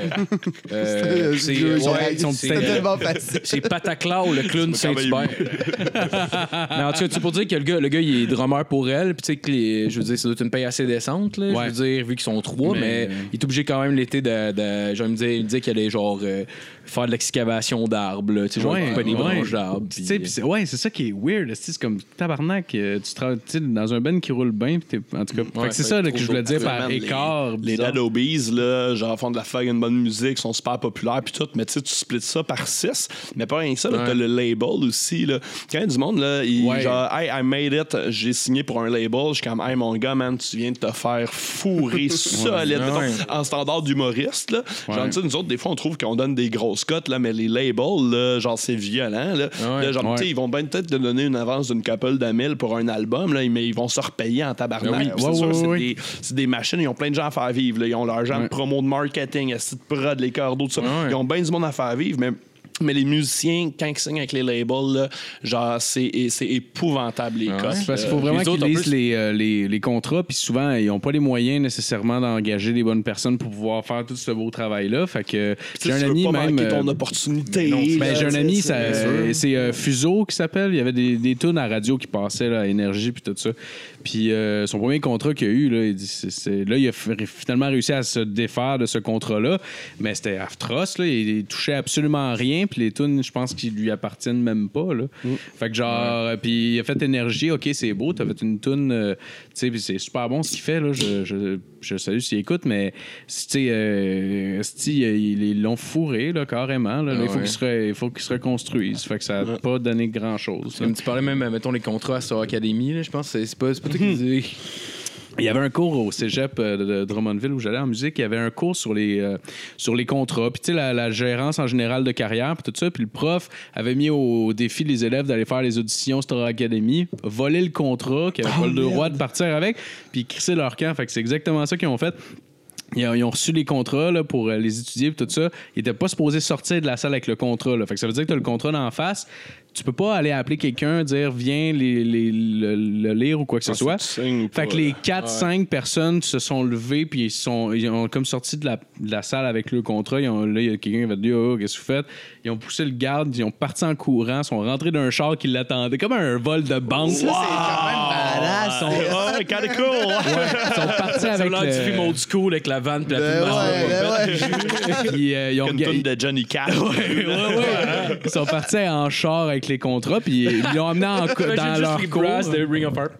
[LAUGHS] euh, c'est ouais, tellement facile. C'est Pataclao, le clown [LAUGHS] Saint-Hubert. [LAUGHS] Mais en tout cas, tu pour dire que le gars, le gars, il est drummer pour elle, puis tu sais que les, je veux dire, ça doit être une paye assez décente, là, Ouais. je veux dire, vu qu'ils sont trois, mais, Mais- il est obligé quand même l'été de, de genre, il me disait, il me disait qu'il allait genre euh, faire de l'excavation d'arbres, tu sais, genre Ouais, couper des ouais. branches d'arbres. Ouais, c'est ça qui est weird. C'est comme tabarnak. euh, Tu travailles dans un ben qui roule bien. En tout cas, fait Ouais, que c'est ça que là, que je voulais dire par écart. Les Obies, là, genre, font de la fuck une bonne musique, sont super populaires, puis tout, mais tu sais, tu splits ça par 6. Mais pas rien que ça, t'as le label aussi, là. Quand il y a du monde, là, il, Ouais. genre, hey, I made it, j'ai signé pour un label, je suis comme, hey, mon gars, man, tu viens de te faire fourrer [LAUGHS] solide, Ouais. mettons, Ouais. en standard d'humoriste, là. Genre, tu sais, nous autres, des fois, on trouve qu'on donne des grosses cotes, là, mais les labels, là, genre, c'est violent, là. Ouais. Là, genre, Ouais. tu sais, ils vont bien peut-être te donner une avance d'une couple de mille pour un album, là, mais ils vont se repayer en tabarnak. Ah oui. C'est des- machines, ils ont plein de gens à faire vivre. Ils ont leur genre de promo de marketing, de prod, les cordeaux, tout ça. Ouais. Ils ont bien du monde à faire vivre, mais. Mais les musiciens, quand ils signent avec les labels, là, genre, c'est c'est épouvantable, les Ah cotes. Parce qu'il là. faut vraiment les qu'ils lisent plus- les, euh, les, les contrats, puis souvent, ils n'ont pas les moyens nécessairement d'engager les bonnes personnes pour pouvoir faire tout ce beau travail-là. Fait que j'ai un ami pas même. manquer ton euh, opportunité. Ben, là, j'ai un ami, c'est- ça- c'est euh, c'est euh, Fuseau qui s'appelle. Il y avait des, des tunes à radio qui passaient là, à Énergie puis tout ça. Puis euh, son premier contrat qu'il a eu, là, il, dit, c'est- c'est- là, il a finalement réussi à se défaire de ce contrat-là. Mais c'était atroce. Là. Il, il touchait absolument rien. Puis les tunes, je pense qu'ils lui appartiennent même pas. Là. Fait que genre, euh, puis il a fait Énergie. OK, c'est beau. T'as fait une tune. euh, tu sais, puis c'est super bon ce qu'il fait. Là. Je, je, je salue s'il écoute. Mais, tu sais, euh, esti, ils l'ont fourré là, carrément. Là. Là, il faut Ouais. qu'il se re- qu'il se reconstruise. Fait que ça n'a pas donné grand-chose. là. Comme tu parlais même, mettons, les contrats à Star Academy, là, je pense c'est pas, c'est pas toi qui. [LAUGHS] Il y avait un cours au cégep euh, de, Drummondville où j'allais en musique. Il y avait un cours sur les, euh, sur les contrats. Puis, tu sais, la, la gérance en général de carrière, puis tout ça. Puis, le prof avait mis au défi les élèves d'aller faire les auditions Star Academy, voler le contrat, qui n'avaient pas le droit de partir avec, puis crisser leur camp. Fait que c'est exactement ça qu'ils ont fait. Ils ont, reçu les contrats là, pour euh, les étudier et tout ça. Ils n'étaient pas supposés sortir de la salle avec le contrat. Là. Fait que ça veut dire que tu as le contrat d'en face. Tu peux pas aller appeler quelqu'un, dire viens les, les- le, le lire ou quoi que ce Ah, soit. Fait pas, que les là. 4-5 personnes se sont levées puis ils, sont, ils ont comme sorti de la, de la salle avec le contrat. Ils ont, là, il y a quelqu'un qui va dire oh, Qu'est-ce que vous faites? Ils ont poussé le garde, ils ont parti en courant, sont rentrés d'un char qui l'attendait, comme un vol de banque. Ça, c'est quand même badass. Ah, ouais, kinda cool. Ils sont partis Ça avec du film le... old school avec la vanne puis la Ben ouais, ben ouais. puis, euh, ils, ont Une de Johnny Cash. Ils sont partis en char avec les contrats, puis ils l'ont amené en [LAUGHS] dans leur cours. de Ring of [LAUGHS]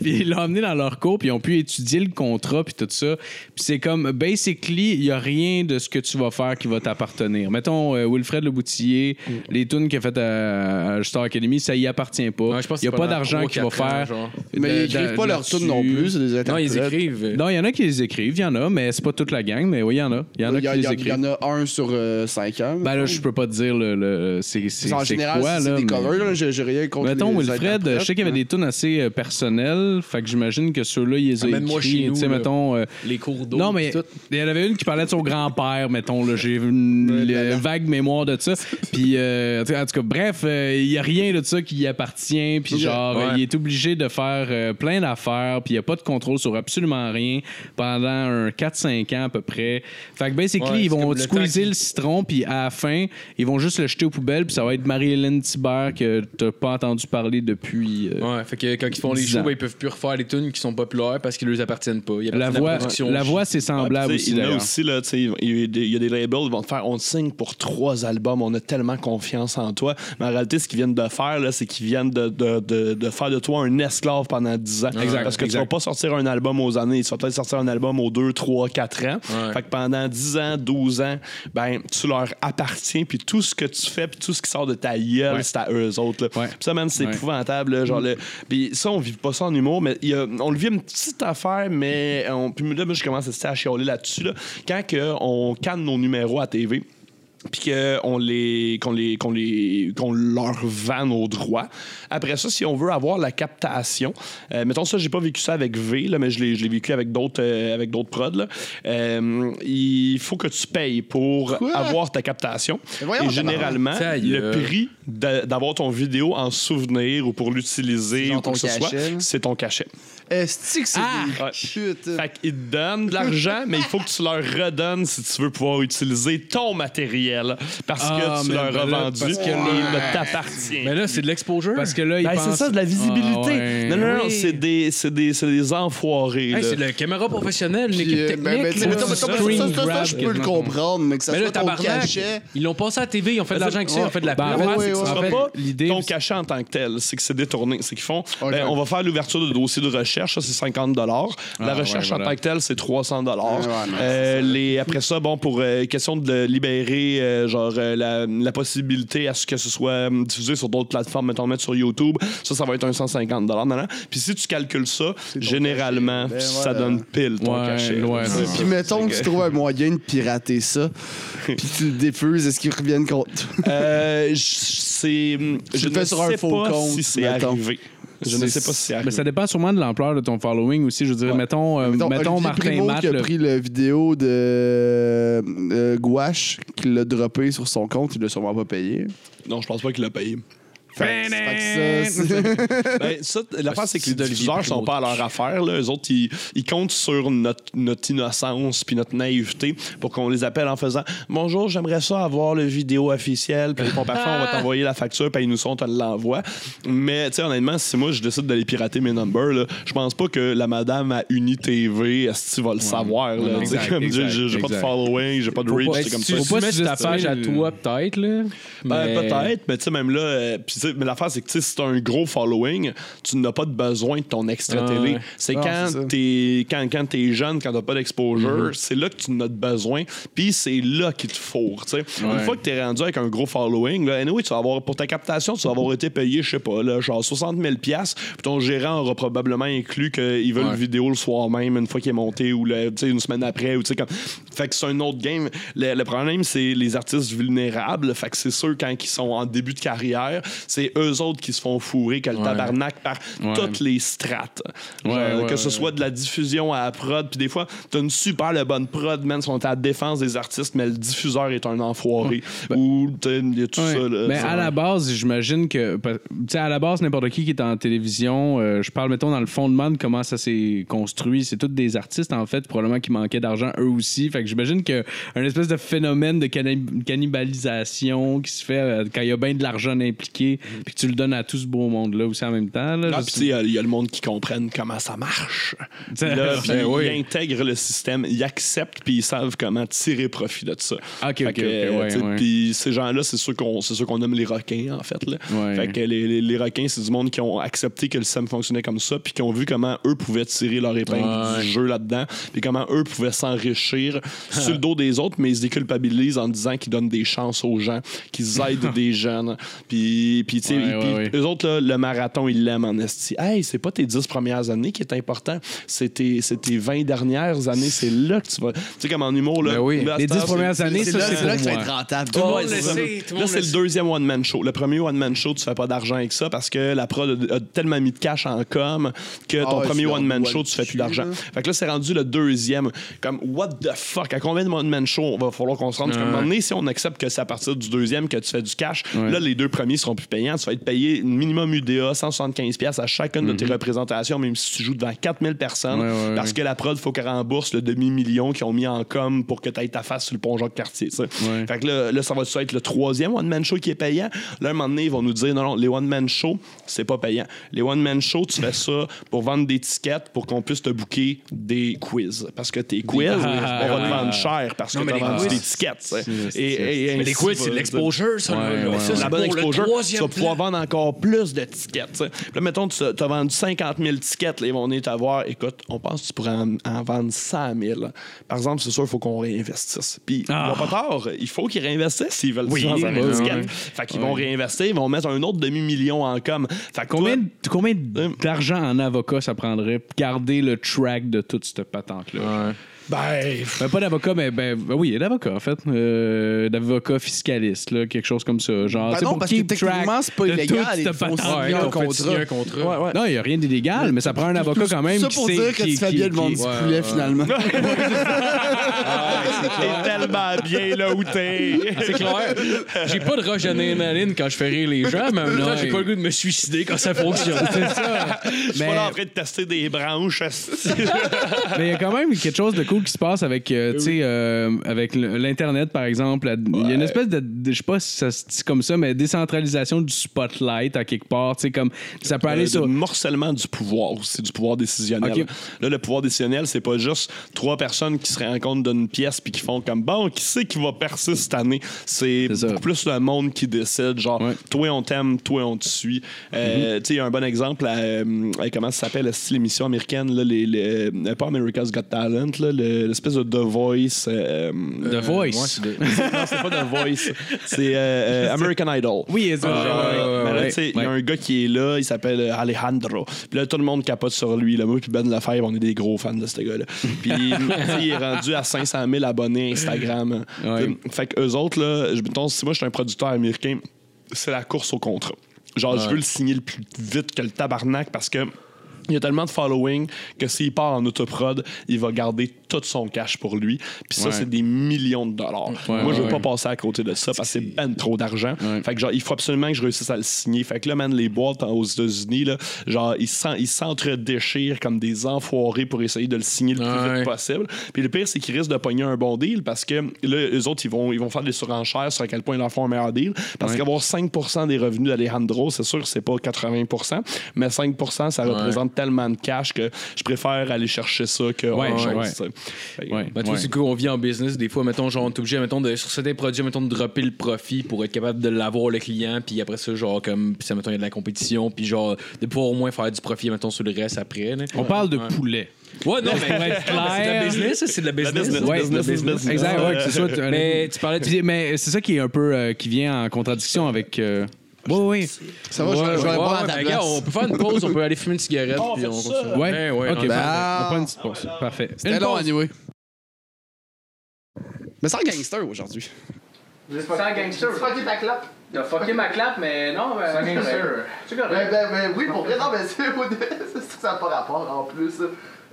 puis ils l'ont amené dans leur cours, puis ils ont pu étudier le contrat, puis tout ça. Puis c'est comme, basically, il n'y a rien de ce que tu vas faire qui va t'appartenir. Mettons, euh, Wilfred Le Boutillier, les tunes qu'il a faites à, à Star Academy, ça y appartient pas. Ouais, je pense Il y a pas d'argent trois, qui va faire. genre. Mais de- ils écrivent de- pas leur là-dessus. tune non plus, c'est des Non, ils interprètes. écrivent. Non, il y en a qui les écrivent, il y en a, mais c'est pas toute la gang, mais oui, il y en a. Il y en a qui les il écrivent. y en a un sur euh, cinq ans. Ben là, je peux pas te dire le, le- c'est c'est en général, quoi, c'est là. des mais- covers, là, j'ai j'ai rien contre Mettons, les Wilfred, je sais qu'il y avait hein. des tunes assez euh, personnelles, fait que j'imagine que ceux-là, ils les ont Amène-moi écrits. chez nous, Tu sais, là. mettons. euh, Les cours d'eau. non, mais il y en avait une qui parlait de son grand-père, mettons. là. J'ai une vague mémoire de ça. [LAUGHS] Puis, euh, en tout cas- bref, euh, il y a rien de ça qui y appartient. Puis, genre, Ouais. il est obligé de faire euh, plein d'affaires. Puis, il n'y a pas de contrôle sur absolument rien pendant un 4-5 ans à peu près. Fait que, basically, Ouais, ils c'est vont squeezer le citron. Puis, à la fin, ils vont juste le jeter aux poubelles. Puis, ça va être Marie-Hélène Thibert que t'as pas entendu parler depuis. euh, Ouais, fait que quand ils font les 10 shows, ben, ils peuvent plus refaire les tunes qui sont populaires parce qu'ils leur appartiennent pas. Ils La voix, la voix, c'est semblable aussi. il y a aussi, là, il y a des- il y a des labels qui vont te faire on te signe pour trois albums, on a tellement confiance en toi. Mais en réalité, ce qu'ils viennent de faire, là, c'est qu'ils viennent de, de, de, de faire de toi un esclave pendant 10 ans. Exact, Parce que exact. tu vas pas sortir un album aux années, tu vas peut-être sortir un album aux 2, 3, 4 ans. Ouais. Fait que pendant 10 ans, 12 ans, ben, tu leur appartiens, puis tout ce que tu fais, puis tout ce qui sort de ta gueule, Ouais. c'est à eux autres. là. Ouais. Ça, man, c'est Ouais. épouvantable. là, genre, le- puis ça, on vit pas ça en humour, mais il y a- on le vit une petite affaire, mais on, puis là, moi, je commence à, à chialer là-dessus. Là. Quand que on canne nos numéros à TV, puis qu'on les, qu'on les, qu'on les, qu'on leur vend nos droits. Après ça, si on veut avoir la captation, euh, mettons ça, j'ai pas vécu ça avec V, là, mais je l'ai, je l'ai vécu avec d'autres, euh, avec d'autres prods. là. Euh, il faut que tu payes pour Quoi? avoir ta captation. Mais voyons, Et généralement, le prix d'avoir ton vidéo en souvenir ou pour l'utiliser ou quoi que ce soit, c'est ton cachet. Est-ce que c'est Ah! Ouais. Fait qu'ils te donnent de l'argent, mais il faut que tu leur redonnes si tu veux pouvoir utiliser ton matériel parce Ah, que tu leur as ben vendu parce que il ne t'appartient. Mais là, c'est de l'exposure. Parce que là, ils Ben, pensent... c'est ça, de la visibilité. Ah, ouais. Non, non, non, Oui. c'est des, c'est des, c'est des enfoirés. Hey, c'est la caméra professionnelle, une Puis, équipe euh, technique. ben, ben, là. mettons, ça, je peux le comprendre, mais que ça Mais là, soit ton cachet. ils l'ont passé à la TV, ils ont fait de l'argent avec ça, ils ont fait de la Ben, pub. Ce sera pas ton cachet en tant que tel, c'est que c'est détourné. C'est qu'ils font, ben, on va faire l'ouverture de dossier de recherche, ça c'est 50 La Ah, recherche ouais, en tant que telle, c'est 300 Ouais, ouais, non, Euh, les Après ça, bon, pour euh, question de libérer euh, genre euh, la, la possibilité à ce que ce soit euh, diffusé sur d'autres plateformes, mettons mettre sur YouTube, ça, ça va être un 150 non, non. Puis si tu calcules ça, généralement. Ben, ça donne pile ton Ouais, cachet. ouais, Puis mettons que tu trouves un moyen de pirater ça, puis tu le diffuses, est-ce qu'ils reviennent contre? Euh, [LAUGHS] c'est, je le fais ne sur un sais faux pas compte, si c'est mettons. arrivé. Je ne sais pas si c'est Mais ça dépend sûrement de l'ampleur de ton following aussi. Je veux dire, Ouais. mettons, euh, mettons, Olivier Martin Primo Matt. qui a le- pris la vidéo de euh, Gouache, qui l'a droppé sur son compte, il l'a sûrement pas payé. Non, je pense pas qu'il l'a payé. Fait que- ça, c'est- Ben, ça, l'affaire, c'est que les d'Olivier diffuseurs sont Primo. pas à leur affaire. Là. Eux autres, ils, ils comptent sur notre, notre innocence puis notre naïveté pour qu'on les appelle en faisant Bonjour, j'aimerais ça avoir le vidéo officiel. Puis ils font parfait, on va t'envoyer la facture, puis ils nous sont, on te l'envoie. Mais, tu sais, honnêtement, si moi, je décide d'aller pirater mes numbers, là, je pense pas que la madame à Unitv, est-ce vas le savoir? Là, Tu sais, exact, comme, j'ai- exact, j'ai j'ai pas de exact. following, j'ai pas de reach, c'est comme tu, ça. Faut pas sur ta page à toi, peut-être, là. Ben, mais- peut-être, mais tu sais, même là, euh, puis tu sais, mais l'affaire, c'est que tu si t'as un gros following, tu n'as pas de besoin de ton extrait Ah, télé. ouais. C'est Ah, quand ça. t'es quand, quand t'es jeune, quand t'as pas d'exposure, c'est là que tu en as de besoin, puis c'est là qu'il te faut. tu sais. Une fois que t'es rendu avec un gros following, là, anyway, tu vas avoir, pour ta captation, tu vas avoir été payé, je sais pas, là, genre 60 000 puis ton gérant aura probablement inclus qu'il veut Ouais. une vidéo le soir même, une fois qu'il est monté, ou le- tu sais, une semaine après, ou tu sais, comme... Fait que c'est un autre game. Le, le problème, c'est les artistes vulnérables, fait que c'est sûr, quand ils sont en début de carrière, c'est eux autres qui se font fourrer que le Ouais. tabarnak par Ouais. toutes les strates. Genre, que ce soit de la diffusion à la prod, puis des fois, t'as une super le bonne prod, man, sont à la défense des artistes, mais le diffuseur est un enfoiré. Ou, tu sais, il y a tout ça, là. Ben, à la base, j'imagine que. Tu sais, à la base, n'importe qui qui est en télévision, euh, je parle, mettons, dans le fondement de comment ça s'est construit. C'est tous des artistes, en fait, probablement qui manquaient d'argent eux aussi. Fait que j'imagine qu'un espèce de phénomène de cannib- cannibalisation qui se fait euh, quand il y a bien de l'argent impliqué, puis que tu le donnes à tout ce beau monde-là aussi en même temps. Là, Ah, puis il y a- il y, a le monde qui comprenne comment ça marche. Puis là, puis Ben oui. ils intègrent le système, ils acceptent, puis ils savent comment tirer profit de ça. Ok, Fait ok, que, ok, ouais. Puis ces gens-là, c'est ceux qu'on qu'on nomme les requins, en fait. Là. Ouais. Fait que les, les, les requins, c'est du monde qui ont accepté que le système fonctionnait comme ça, puis qui ont vu comment eux pouvaient tirer leur épingle Ouais. du jeu là-dedans, puis comment eux pouvaient s'enrichir [LAUGHS] sur le dos des autres, mais ils se déculpabilisent en disant qu'ils donnent des chances aux gens, qu'ils aident [LAUGHS] des jeunes. Puis, puis tu sais, Ouais, puis ouais, ouais. eux autres, là, le marathon, ils l'aiment en esti. Hey, c'est pas tes 10 premières années qui est important, c'est tes, c'est tes 20 dernières années, c'est là que tu vas. Tu sais, comme en humour, là. Ben oui. là, à Les cette 10 heure, premières c'est- années, C'est ça, là, c'est c'est là pour que ça va moi. être rentable. Tout le Ouais, monde c'est le ça. sait, tout le Là, monde c'est le deuxième one-man show. Le premier one-man show, tu fais pas d'argent avec ça parce que la prod a, tellement mis de cash en com que Ah ton ouais, premier tu one-man show, tu fais plus d'argent. Fait que là, c'est rendu le deuxième. Comme, what the fuck? À combien de one-man show on va falloir qu'on se rende? Parce qu'à un moment donné, si on accepte que c'est à partir du deuxième que tu fais du cash, là, les deux premiers seront plus Tu vas être payé minimum UDA, 175$ à chacune de tes représentations, même si tu joues devant 4000 personnes. Ouais, ouais, parce que la prod, faut qu'elle rembourse le demi-million qu'ils ont mis en com pour que tu aies ta face sur le pont Jacques-Cartier. Fait que là, là, ça va être le troisième one-man show qui est payant. Là, un moment donné, ils vont nous dire non, non, les one-man show, c'est pas payant. Les one-man show, tu fais ça pour vendre des tickets pour qu'on puisse te booker des quiz. Parce que tes quiz, Ah, on va te vendre cher parce Non, que tu as vendu des tickets. Et- et- et Mais les quiz, c'est l'exposure, ça. Ouais, ouais, La bonne exposure, tu troisième vas pouvoir vendre encore plus de tickets. Là, mettons, tu as vendu 50 000 tickets, là, ils vont venir t'avoir. Écoute, on pense que tu pourrais en, en vendre 100 000. Par exemple, c'est sûr, il faut qu'on réinvestisse. Puis, Ah. pas tort, il faut qu'ils réinvestissent s'ils veulent Oui, se vendre ouais, un ouais, ticket. ouais. Fait qu'ils vont réinvestir, ils vont mettre un autre demi-million en com. Fait Combien, toi- combien d'argent en avocat ça prendrait pour garder le track de toute cette patente-là? Ben, Ben, pas d'avocat, mais ben, ben oui, d'avocat, en fait. Euh, d'avocat fiscaliste, là, quelque chose comme ça. Genre, Ben non, pour parce que techniquement, c'est pas illégal, il faut signer Ouais, un contrat. signer un contrat. ouais, ouais. Non, il n'y a rien d'illégal, mais ça prend un avocat quand même. Ça qui pour sait- dire que qui- tu fais qui- bien le qui- du poulet, ouais. finalement. [LAUGHS] T'es tellement bien là où t'es. C'est clair. J'ai pas de rush d'adrénaline quand je fais rire les gens, mais temps, j'ai pas le goût de me suicider quand ça fonctionne. [LAUGHS] C'est ça. Je suis Mais- pas là en train de tester des branches. Mais il y a quand même quelque chose de cool qui se passe avec, euh, sais, euh, avec l'Internet, par exemple. Il y a une espèce de, je sais pas si ça se dit comme ça, mais décentralisation du spotlight à quelque part. Comme ça peut aller Euh, sur. morcellement du pouvoir aussi, du pouvoir décisionnel. Là, le pouvoir décisionnel, c'est pas juste trois personnes qui se rencontrent d'une pièce puis qui font comme bon, qui sait qui va percer cette année? C'est C'est beaucoup plus le monde qui décide. Genre, Ouais. toi on t'aime, toi on te suit. Euh, Tu sais, il y a un bon exemple. à, comment ça s'appelle, l'émission américaine, là, les, les- pas America's Got Talent, là, le- l'espèce de The Voice. euh, The euh, Voice. ouais, c'est de- [LAUGHS] non, c'est pas The Voice. C'est euh, euh, American Idol. Oui, c'est tu sais, il y a un gars qui est là, il s'appelle euh, Alejandro. Puis là, tout le monde capote sur lui. Là. Moi puis Ben Lefebvre, on est des gros fans de ce gars-là. Puis il est rendu à 500 000 abonnés Instagram. Ouais. Fait que eux autres, là, je mettons, si moi, je suis un producteur américain, c'est la course au contrat. Genre, je veux le signer le plus vite que le tabarnak parce que il y a tellement de following que s'il part en autoprod, il va garder tout son cash pour lui. Puis ça, Ouais. c'est des millions de dollars. Ouais, Moi, je veux ouais. pas passer à côté de ça parce que c'est ben trop d'argent. Ouais. Fait que genre, il faut absolument que je réussisse à le signer. Fait que là, man, les boîtes aux États-Unis, là, genre, ils s'en- ils s'entre-déchirent comme des enfoirés pour essayer de le signer le plus Ouais. vite possible. Puis le pire, c'est qu'ils risquent de pogner un bon deal parce que là, eux autres, ils vont, ils vont faire des surenchères sur à quel point ils leur font un meilleur deal. Parce Ouais. qu'avoir 5 des revenus d'Alejandro, c'est sûr que c'est pas 80% mais 5 ça représente tellement de cash que je préfère aller chercher ça que Ouais, ouais. que- Ouais. Ben, tu vois, Ouais. c'est cool, on vit en business? Des fois, mettons, genre, on est obligé, mettons, de, sur certains produits, mettons, de dropper le profit pour être capable de l'avoir le client. Puis après ça, genre, comme, puis ça, mettons, il y a de la compétition. Puis genre, de pouvoir au moins faire du profit, mettons, sur le reste après. là. On parle de Ouais. poulet. Ouais, non, mais c'est de la business, c'est de la business. business, Ouais, business, c'est de la business. Exact, ouais, c'est ça. tu- Mais tu parlais de. Mais c'est ça qui est un peu euh, qui vient en contradiction avec. euh, Oui, oui. Ça va, je vais- répondre ouais, à ta place. on peut faire une pause, on peut aller fumer une cigarette. Oh, puis on continue. Ouais. Ben, ouais, ok, on- prend une petite pause. Parfait. C'était long, anyway. Mais sans gangster aujourd'hui. Sans gangster. fucké ta clap. T'as fucké ma clap, mais non, mais sans gangster. C'est Ben, ben, ben oui, pour vrai, non, mais c'est [LAUGHS] ça n'a pas rapport en plus.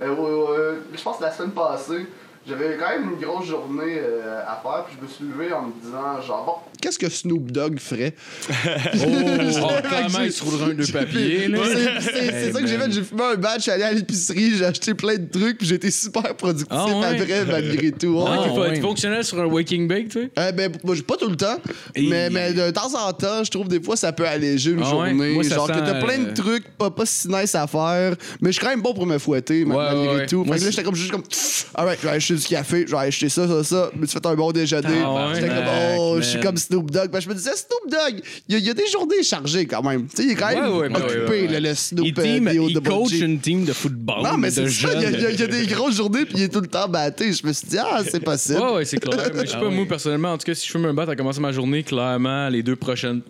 Euh, je pense que la semaine passée, j'avais quand même une grosse journée euh, à faire, puis je me suis levé en me disant, genre, bon, qu'est-ce que Snoop Dogg ferait? [LAUGHS] Oh, [LAUGHS] clairement, il se roulerait un deux papiers. là. C'est- c'est ça que j'ai fait. J'ai fumé un badge, je suis allé à l'épicerie, j'ai acheté plein de trucs, puis j'ai été super productif Ah ouais? après, malgré tout. Ah, Ouais. ouais. t'es fonctionnel sur un waking bake, tu sais? Euh, ben, moi, j'ai pas tout le temps, mais, mais de temps en temps, je trouve des fois ça peut alléger une Ah ouais? journée. Moi, ça genre sent, que t'as plein euh, de trucs pas, pas si nice à faire, mais je suis quand même bon pour me fouetter ma- Ouais, malgré ouais, tout. ouais. Fait Moi, que là, j'étais comme juste comme, [SNIFFS] alright, je vais acheter du café, je vais acheter ça, ça, ça. Mais tu fais un bon déjeuner. Ah ouais? J'étais comme, oh, je suis comme Snoop Dogg. Ben, je me disais, Snoop Dogg, il y, a- il y a des journées chargées quand même. Tu sais, il est quand même Ouais, ouais, occupé, ouais, ouais, là, le Snoop Il, euh, team, il coach G. une team de football. Non, mais c'est ça, il y, a- il y des grosses journées, puis il est tout le temps batté. Je me suis dit, ah, c'est possible. Ouais, ouais, c'est clair. [LAUGHS] Mais je sais Ah pas, ouais. moi, personnellement, en tout cas, si je fume un bat à commencer ma journée, clairement, les deux prochaines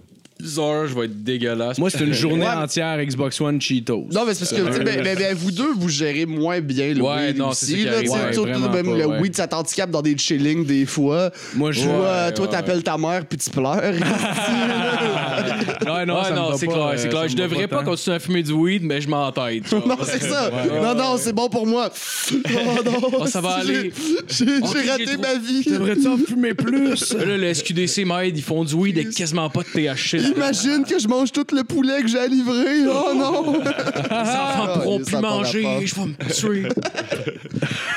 heures, je vais être dégueulasse. Moi, c'est une journée Ouais. entière Xbox One Cheetos. Non, mais c'est parce que tu sais, ben, ben, ben, vous deux, vous gérez moins bien le Ouais, weed non, c'est ça aussi. qui là, arrive. tu sais, Ouais, toi, vraiment même pas, le ouais. weed, ça t'handicape dans des chillings des fois. Moi, je Toi, Ouais, toi ouais. t'appelles ta mère puis tu pleures. [LAUGHS] [LAUGHS] Ouais, Non, ça me non, va c'est pas, clair, euh, c'est clair. Je va devrais pas tant. continuer à fumer du weed, mais je m'entête. genre. [LAUGHS] non, c'est ça. non, non, c'est bon pour moi. Oh non, Oh, ça va j'ai- aller. J'ai raté ma vie. Devrais-tu en fumer plus? Là, le SQDC m'aide, ils font du weed avec quasiment pas de THC. Imagine que je mange tout le poulet que j'ai à livrer. Oh non. Les enfants pourront ça plus manger, je vais me tuer.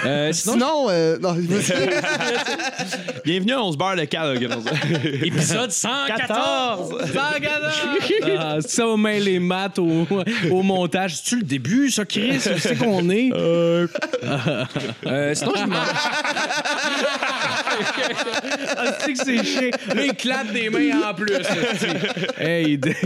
Euh, sinon, Sinon, euh, non, [LAUGHS] Bienvenue à On se barre le cas. [LAUGHS] épisode 114. 114. Ah, ça va mêler les maths au, au montage. C'est-tu le début, ça, Chris? Sais qu'on est. Euh, sinon, je me Ah, c'est que c'est chiant. Là, il clappe des mains en plus. Hey, de- [LAUGHS]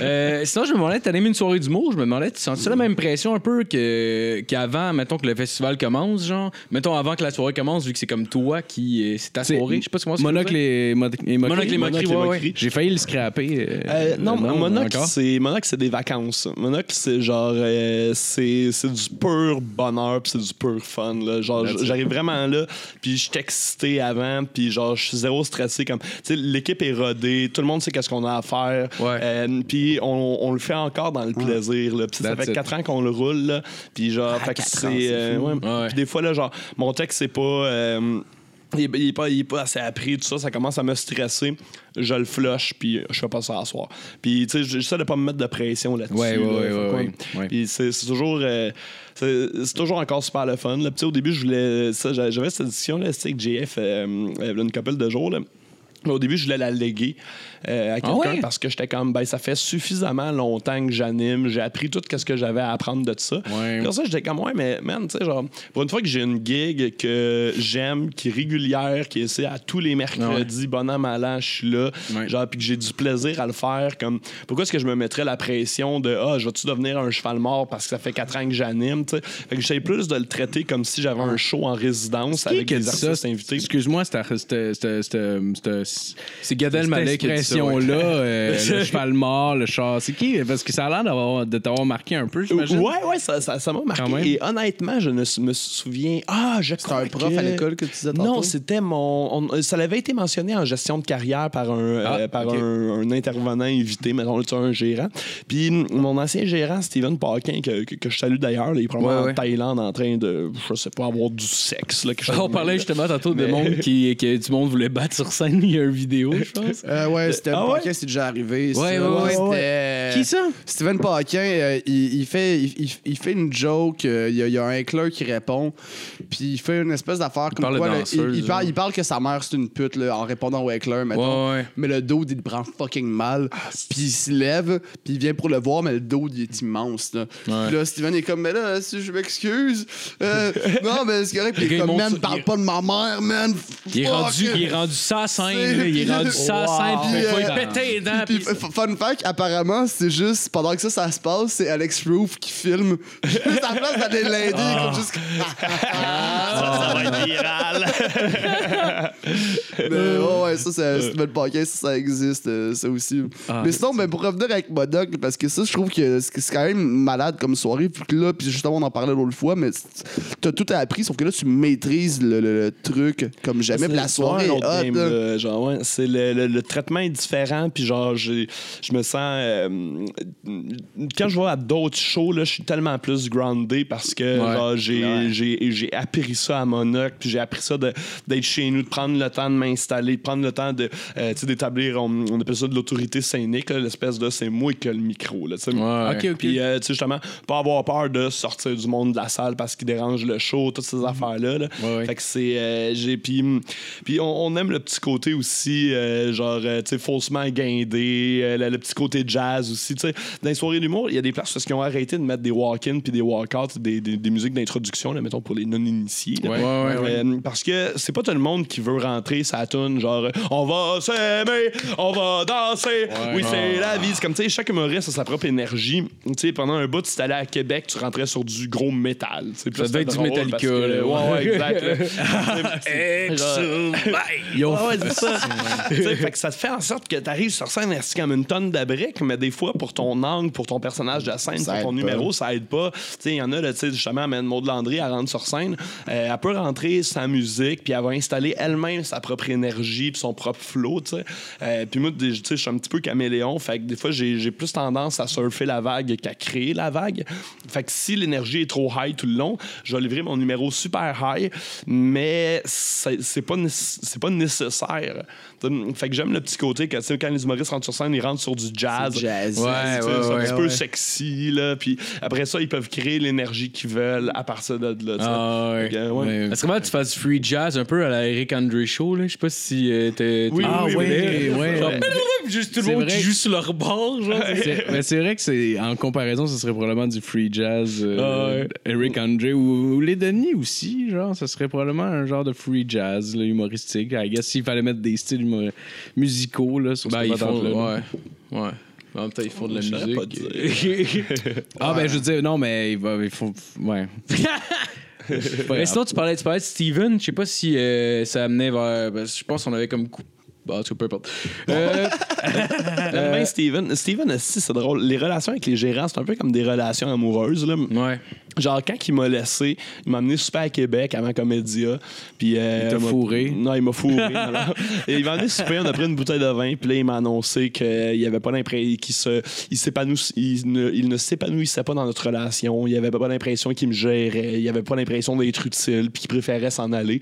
Euh, sinon, je me demandais, t'as aimé une soirée d'humour, je me demandais, tu sens la même pression un peu que, qu'avant, mettons que le festival commence, genre? Mettons avant que la soirée commence, vu que c'est comme toi qui. euh, c'est ta C'est- soirée, je sais pas si moi Monocle et, mo- et. Monocle et moquerie, ouais, ouais. J'ai failli le scraper. euh, Euh, non, le nom, Monocle, encore. c'est Monocle, c'est des vacances. Monocle, c'est genre, euh, c'est c'est du pur bonheur, puis c'est du pur fun. Là. Genre, j'arrive vraiment là, puis je suis excité avant, puis genre, je suis zéro stressé. Comme, tu sais, l'équipe est rodée, tout le monde sait qu'est-ce qu'on a à faire. Euh, puis on, on le fait encore dans le plaisir. Là. Ça fait it. quatre ans qu'on le roule, puis genre, fait que c'est, euh. Puis des fois là, genre, mon texte c'est pas. euh, il est, il pas, il est pas assez appris, tout ça, ça commence à me stresser. Je le flush, puis je fais pas ça à soir. Puis, tu sais, j'essaie de pas me mettre de pression là-dessus. Ouais, ouais, là. ouais, Fait ouais, que, ouais. Ouais. Puis c'est toujours, euh, c'est toujours encore super le fun. Là. Au début, je voulais. J'avais cette édition là, avec JF euh, une couple de jours. Là. Au début, je voulais la léguer euh, à quelqu'un ouais? parce que j'étais comme, ben, ça fait suffisamment longtemps que j'anime. J'ai appris tout ce que j'avais à apprendre de ça. Ouais. Puis ça, j'étais comme, ouais, mais man, tu sais, genre, pour une fois que j'ai une gig que j'aime, qui est régulière, qui est c'est à tous les mercredis, bon an, mal an, je suis là, Ouais. genre, puis que j'ai du plaisir à le faire, comme, pourquoi est-ce que je me mettrais la pression de, ah, je vais-tu devenir un cheval mort parce que ça fait quatre ans que j'anime, tu sais? Fait que j'essaie plus de le traiter comme si j'avais un show en résidence avec des ça? artistes invités. Excuse-moi, c'était c'était- c'était- c'était- c'était- C'est Gad Elmaleh qui a dit expression-là, euh, [LAUGHS] le cheval mort, le chat. C'est qui? Parce que ça a l'air d'avoir- de t'avoir marqué un peu, j'imagine. Ouais, ouais, ça ça- ça m'a Quand même. marqué. Et honnêtement, je ne me souviens. Ah, je C'était un prof que- à l'école que tu disais tantôt? Non, c'était mon. on- ça avait été mentionné en gestion de carrière par un, Ah, euh, par ok. un, un intervenant invité, mettons, tu sais, un gérant. Puis mon ancien gérant, Steven Paquin, que, que, que je salue d'ailleurs, là, il est probablement Ouais, ouais. en Thaïlande en train de, je sais pas, avoir du sexe. Là, On de parlait justement tantôt de Mais- monde qui, que du monde voulait battre sur scène. Il y a une vidéo, je [LAUGHS] pense. Euh, ouais, Steven Ah ouais? Paquin, c'est déjà arrivé. ça. Ouais, ouais, ouais, c'était- Qui ça? Steven Paquin, euh, il, il fait, il, il- il fait une joke. euh, il, y a, il y a un écleur qui répond. Puis il fait une espèce d'affaire comme parle quoi. de là, danseuse, il, il parle, genre. il parle que sa mère, c'est une pute là, en répondant au éclair, mettons. Ouais, ouais. Mais le dos, il le prend fucking mal. puis il se lève, puis il vient pour le voir, mais le dos, il est immense. Là. Puis là, Steven est comme, mais là, si je m'excuse. euh, [LAUGHS] non, mais c'est correct. Puis il est gars, il comme, monte man, sur- parle il- pas de ma mère, man. Il est Fuck. rendu, il est rendu ça scène, C'est- là. Il est rendu ça scène, puis Puis, y euh, péter les dents. Puis, fun fact, apparemment, c'est juste pendant que ça, ça se passe, c'est Alex Roof qui filme. Juste à la place d'aller l'aider, Ah. comme juste. Ça, ça va être viral. Mais ouais, ouais, ça, c'est Steven Paquin, ça, ça existe, euh, ça aussi. Ah, mais sinon, ben, pour revenir avec Modoc, parce que ça, je trouve que c'est quand même malade comme soirée. Puis que là, puis justement, on en parlait l'autre fois, mais t'as tout appris, sauf que là, tu maîtrises le, le- le truc comme jamais. Puis la soirée est hot, game, là. genre, ouais, c'est le, le- le traitement est différent, puis genre, j'ai- je me sens. euh, quand je vois à d'autres shows, là, je suis tellement plus groundé parce que Ouais. genre, j'ai, Ouais. j'ai, j'ai appris ça à Monoc, puis j'ai appris ça de- d'être chez nous, de prendre le temps de m'installer, de prendre le temps de, euh, tu sais, d'établir, on, on appelle ça de l'autorité scénique, là, l'espèce de c'est moi qui ai le micro. Là, tu sais. Ouais. Ok, ok. Puis, euh, tu sais, justement, pas avoir peur de sortir du monde de la salle parce qu'il dérange le show, toutes ces affaires-là. là. Fait que c'est. euh, j'ai puis puis on, on aime le petit côté aussi, euh, genre, tu sais, faussement guindé, euh, le, le petit côté jazz aussi. tu sais. Dans les soirées d'humour, il y a des places parce qu'ils ont arrêté de mettre des walk-in puis des walk-out, des, des, des musiques d'introduction, là, mettons, pour les non-initiés. là. Ouais, ouais, ouais. Euh, parce que c'est pas tout le monde qui veut rentrer sa tune genre on va s'aimer, on va danser. oui, c'est la vie. C'est comme tu sais chaque humoriste a sa propre énergie. Tu sais pendant un bout tu allé à Québec, tu rentrais sur du gros métal. Ça devait être du Metallica, que- là. Ouais, ouais, exact. là. [LAUGHS] Genre- Yo, Ouais, ouais, c'est ça. Fait que ça te fait en sorte que tu arrives sur scène c'est comme une tonne de briques, mais des fois, pour ton angle, pour ton personnage de scène, Ça pour ton numéro, ça aide pas. Il y en a, là, justement, même Maud Landry, elle rentre sur scène, euh, elle peut rentrer sa musique, puis elle va installer elle-même sa propre énergie, puis son propre flow. Euh, puis moi, je suis un petit peu caméléon, fait que des fois, j'ai plus tendance à surfer la vague qu'à créer la vague. Fait que si l'énergie est trop high tout le long, je vais livrer mon numéro super high, mais c'est pas, pas nécessaire. Fait que j'aime le petit côté que, tu sais, quand les humoristes rentrent sur scène, ils rentrent sur du jazz. Jazz. Tu sais, Ouais, c'est ouais, un ouais, petit peu ouais. sexy, là. Puis après ça, ils peuvent créer l'énergie qu'ils veulent à partir de là. Ah ouais. Que, ouais. Ouais. Est-ce que moi, tu fasses du free jazz un peu à la Eric Andre Show, là? Je sais pas si euh, t'es. Oui, Ah oui, oui, oui. ouais, Genre, ouais. Juste tout le monde qui joue sur leur bord, genre. C'est mais c'est vrai que c'est en comparaison, ce serait probablement du free jazz, euh, Ah ouais. Eric Andre ou, ou les Denis aussi, genre, ça serait probablement un genre de free jazz là, humoristique. I guess s'il fallait mettre des styles humo- musicaux là, sur Ben, ils font. patente-là. Ouais. Ouais. En même temps, ils font de la Je saurais pas musique. [LAUGHS] Ah ben je veux dire non mais il va il faut ouais. Mais sinon, tu parlais, tu parlais de Steven. Je sais pas si euh, ça amenait vers. ben, je pense qu'on avait comme. coup- Bah, cas, peu importe. Euh, J'aime [LAUGHS] bien Steven. Steven, si c'est drôle. Les relations avec les gérants, c'est un peu comme des relations amoureuses. Là. ouais. Genre, quand il m'a laissé, il m'a amené super à Québec avant Comédia. Puis, euh, Il t'a m'a- fourré. Non, il m'a fourré. [LAUGHS] alors. Et il m'a amené super, on a pris une bouteille de vin. Puis là, il m'a annoncé qu'il avait pas l'impression qu'il se, il ne, il ne s'épanouissait pas dans notre relation. Il avait pas l'impression qu'il me gérait. Il avait pas l'impression d'être utile. Puis qu'il préférait s'en aller.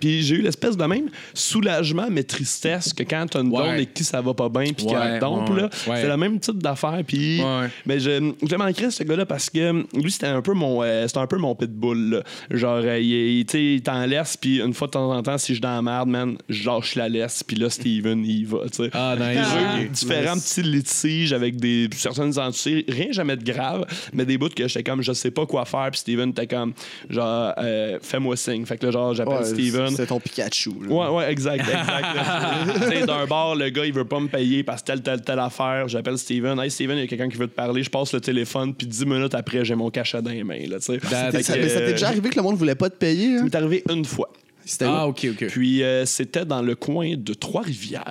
Puis j'ai eu l'espèce de même soulagement, mais tristesse que quand t'as une Ouais. blonde avec qui ça va pas bien, puis Ouais, qu'elle tombe, ouais, là, c'est le même type d'affaire. Puis mais je, je manquerais ce gars-là parce que lui, c'était un peu mon euh, c'était un peu mon pitbull. là. Genre, euh, il, il, tu sais, il t'en laisse, puis une fois de temps en temps, si je suis dans la merde, man, je lâche la laisse, puis là, Steven, il y va. tu sais. Ah nice. J'ai eu ok. différents petits litiges avec des certaines entités, rien jamais de grave, mais des bouts que j'étais comme je sais pas quoi faire, puis Steven était comme genre euh, fais-moi signe. Fait que là genre j'appelle Ouais, Steven. C'est ton Pikachu. là. Ouais, ouais, exact, exact. [LAUGHS] d'un bar, le gars, il veut pas me payer parce que telle, telle, telle affaire. J'appelle Steven. Hey, Steven, il y a quelqu'un qui veut te parler. Je passe le téléphone, puis dix minutes après, j'ai mon cachet dans les mains. Là. That- Ça- mais ça t'est euh, déjà arrivé que le monde voulait pas te payer? Ça Hein? m'est arrivé une fois. Ah? OK OK. Puis euh, c'était dans le coin de Trois-Rivières.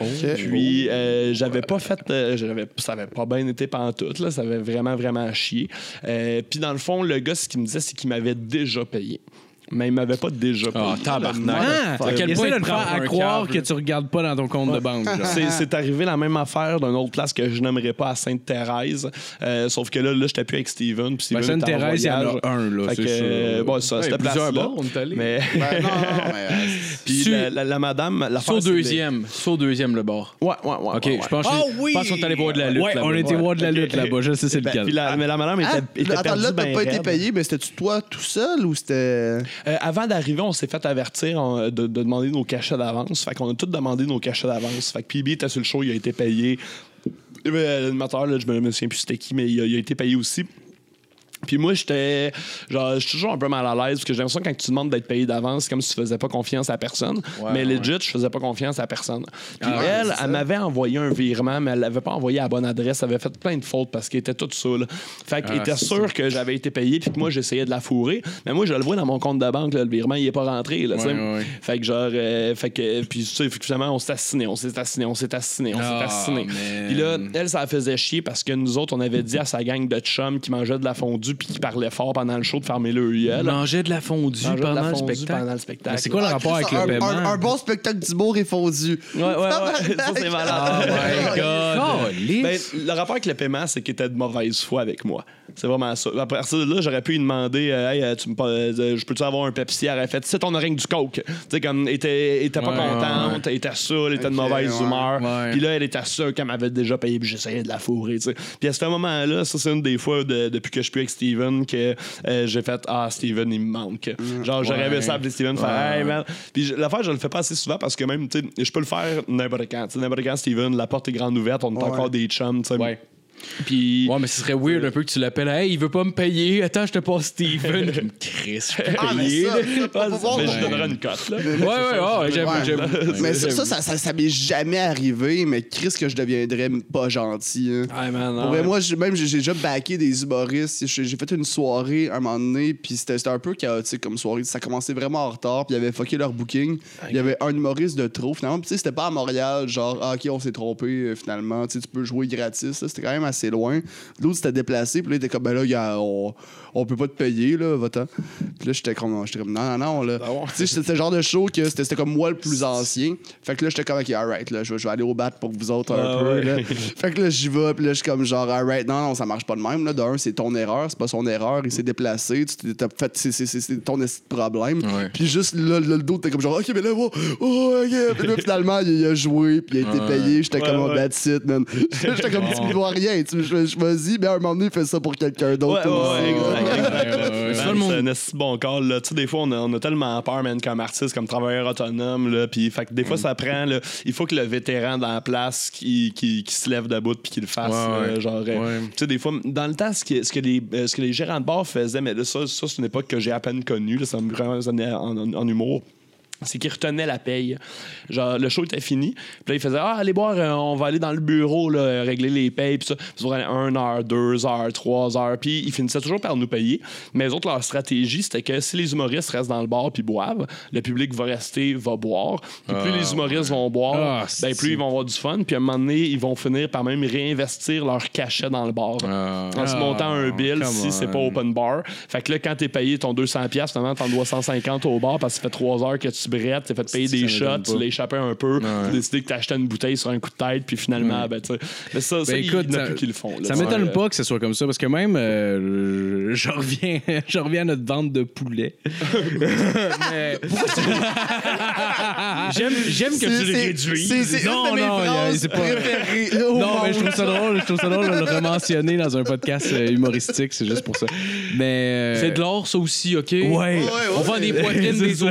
Ok. Puis euh, j'avais pas fait. euh, j'avais, ça avait pas bien été pantoute, là. Ça avait vraiment, vraiment chié. Euh, puis dans le fond, le gars, ce qu'il me disait, c'est qu'il m'avait déjà payé. Mais il m'avait pas déjà payé. Ah, tabarnak. Ah, À quel il point essaie de il le te prend faire à un croire cave, que tu regardes pas dans ton compte de banque. genre. C'est, c'est arrivé la même affaire d'une autre place que je n'aimerais pas à Sainte-Thérèse. Euh, sauf que là, là j'étais plus avec Steven. Puis Ben, Steven était en Sainte-Thérèse, il y en voyage. a un, là, Fait c'est que, sûr. euh, bon, ça, Ouais, c'était plusieurs place-là. bars, on est allé. Mais, Ben, non, non, [LAUGHS] mais. euh, puis Sur- la, la- la madame, la Saut deuxième. Saut deuxième, le bar. Ouais, ouais, ouais. Ok, ouais, ouais. je pense Ah oui! je pense qu'on est allé voir de la lutte. Ouais, là-bas. on était voir de la lutte là-bas, je sais c'est Ben, lequel. puis la- mais la madame était, Ah, était attends, perdue là, t'as ben pas été raide. payé, mais c'était-tu toi tout seul ou c'était. Euh, avant d'arriver, on s'est fait avertir de, de demander nos cachets d'avance. Fait qu'on a tous demandé nos cachets d'avance. Fait que PB était sur le show, il a été payé. Euh, L'animateur, je me souviens plus c'était qui, mais il a été payé aussi. Puis moi, j'étais. Genre, je suis toujours un peu mal à l'aise parce que j'ai l'impression que quand tu demandes d'être payé d'avance, c'est comme si tu faisais pas confiance à personne. mais legit, je faisais pas confiance à personne. Puis Ah, elle, elle m'avait envoyé un virement, mais elle l'avait pas envoyé à la bonne adresse. Elle avait fait plein de fautes parce qu'elle était toute seule. Fait qu'elle Ah, était sûre que j'avais été payé puis que moi, j'essayais de la fourrer. Mais moi, je le vois dans mon compte de banque, là, le virement, il est pas rentré. Là. Ouais, ouais, ouais. Fait que genre, euh, fait que, puis tu sais, finalement, on s'est assiné, on s'est assiné, on s'est assiné, on s'est Ah. Puis là, elle, ça la faisait chier parce que nous autres, on avait dit à sa gang de chums qui mangeaient de la fondue puis qui parlaient fort pendant le show de fermer le UL. Mangeait de la fondue de pendant la le spectacle. pendant le spectacle. Mais c'est quoi le Ah, rapport avec le un, paiement? un- un bon spectacle d'humour est fondu. Ouais, ouais, ouais. [LAUGHS] ça, c'est malade. Oh my God! Ben, le rapport avec le paiement, c'est qu'il était de mauvaise foi avec moi. C'est vraiment ça. À partir de là, j'aurais pu lui demander euh, Hey, euh, tu me, euh, je peux-tu avoir un Pepsi Elle aurait fait C'est ton oreille du coke. Tu sais, comme, était, était pas Ouais, contente, elle était saoule, elle était de mauvaise ouais. humeur. Puis là, elle était sûre qu'elle m'avait déjà payé, puis j'essayais de la fourrer. tu sais. Puis à ce moment-là, ça, c'est une des fois de- depuis que je suis plus avec Steven que euh, j'ai fait Ah, Steven, il me manque. Genre, j'aurais aimé ça appeler Steven, faire Hey, man. Puis je- l'affaire, je le fais pas assez souvent parce que même, tu sais, je peux le faire n'importe quand. Tu sais, N'importe quand, Steven, la porte est grande ouverte, on est Ouais. encore des chums. tu sais. Ouais. Puis. Ouais, mais ce serait weird un peu que tu l'appelles. Hey, il veut pas me payer. Attends, je te passe Steven. Comme [LAUGHS] Chris, je peux Ah, mais payer. ça, ça, pas pouvoir, mais je donnerais une cote, là. Ouais, ouais, ouais, j'avoue, Ouais. j'avoue. Mais ça, ça, ça, ça, ça m'est jamais arrivé, mais Chris, que je deviendrais pas gentil. hein. Ouais, man. Pour vrai, moi, j'ai- même j'ai déjà backé des humoristes. J'ai fait une soirée un moment donné, puis c'était c'était un peu chaotique comme soirée. Ça commençait vraiment en retard, puis ils avaient fucké leur booking. Il y avait un humoriste de trop, finalement. Puis tu sais, c'était pas à Montréal, genre, ah, ok, on s'est trompé, euh, finalement. Tu sais, tu peux jouer gratis. C'était quand même assez loin. L'autre s'était déplacé, puis là, il était comme, ben là, on, on peut pas te payer, là, va-t'en. Puis là, j'étais comme, j'étais comme, non, non, non, là. Ah ouais. Tu sais, c'était le genre de show que c'était comme moi le plus ancien. Fait que là, j'étais comme, ok, alright, là, je vais, aller au bat pour vous autres un Ah peu, ouais. là. Fait que là, j'y vais, puis là, je suis comme genre, alright, non, non, ça marche pas de même. Là. D'un, c'est ton erreur, c'est pas son erreur, il s'est déplacé, tu t'es- t'as fait, c'est- ton de problème. Ouais. Puis juste là, là, le dos, t'es comme genre, ok, mais là, oh, oh, ok. Puis là, finalement, il, il a joué, puis il a été payé, j'étais Ouais, comme, oh, ouais. that's it, man. [LAUGHS] J'étais comme, tu me dois rien, tu je, je me dis, mais à un moment donné, fais ça pour quelqu'un d'autre. Ouais, ouais, [LAUGHS] C'est un esti bon call. Là. Tu sais, des fois, on a, on a tellement peur, man, comme artiste, comme travailleur autonome. Là, fait que des fois, ça prend. Là, il faut que le vétéran dans la place qui, qui, qui se lève debout puis qu'il le fasse. Ouais, ouais. euh, genre, euh, Ouais. tu sais, des fois, dans le temps, ce que, ce que, les, euh, ce que les gérants de bar faisaient, mais là, ça, ça c'est une époque que j'ai à peine connue. Là, ça me vraiment des années en, en- en humour. C'est qu'ils retenaient la paye. Genre, le show était fini. Puis là, ils faisaient Ah, allez boire, euh, on va aller dans le bureau, là, régler les payes. Puis ça, ça durait une heure, deux heures, trois heures. Puis ils finissaient toujours par nous payer. Mais les autres, leur stratégie, c'était que si les humoristes restent dans le bar puis boivent, le public va rester, va boire. Puis plus les humoristes vont boire, Ah, ben, plus ils vont avoir du fun. Puis à un moment donné, ils vont finir par même réinvestir leur cachet dans le bar. Ah. en se Ah, montant un bill si c'est pas open bar. Fait que là, quand t'es payé ton 200$, finalement, t'en dois 150 au bar parce que ça fait 3 heures que tu brettes, t'as fait payer Ça des m'étonne shots, pas. tu l'as échappé un peu, Ouais. t'as décidé que t'achetais une bouteille sur un coup de tête, puis finalement, ben, tu sais. Mais ça, ça Ben, il écoute, y en a ça- plus qui le font. là, Ça m'étonne pas que ce soit comme ça parce que même euh, je reviens [LAUGHS] je reviens à notre vente de poulet. [LAUGHS] [LAUGHS] J'aime, j'aime que tu le c'est Non, non, il c'est pas- Non, mais je trouve ça drôle, je trouve ça drôle de le rementionner dans un podcast euh, humoristique, c'est juste pour ça. Mais euh, C'est de l'or, ça aussi, OK? Ouais. Ouais, On vend des ouais. poitrines, des ça.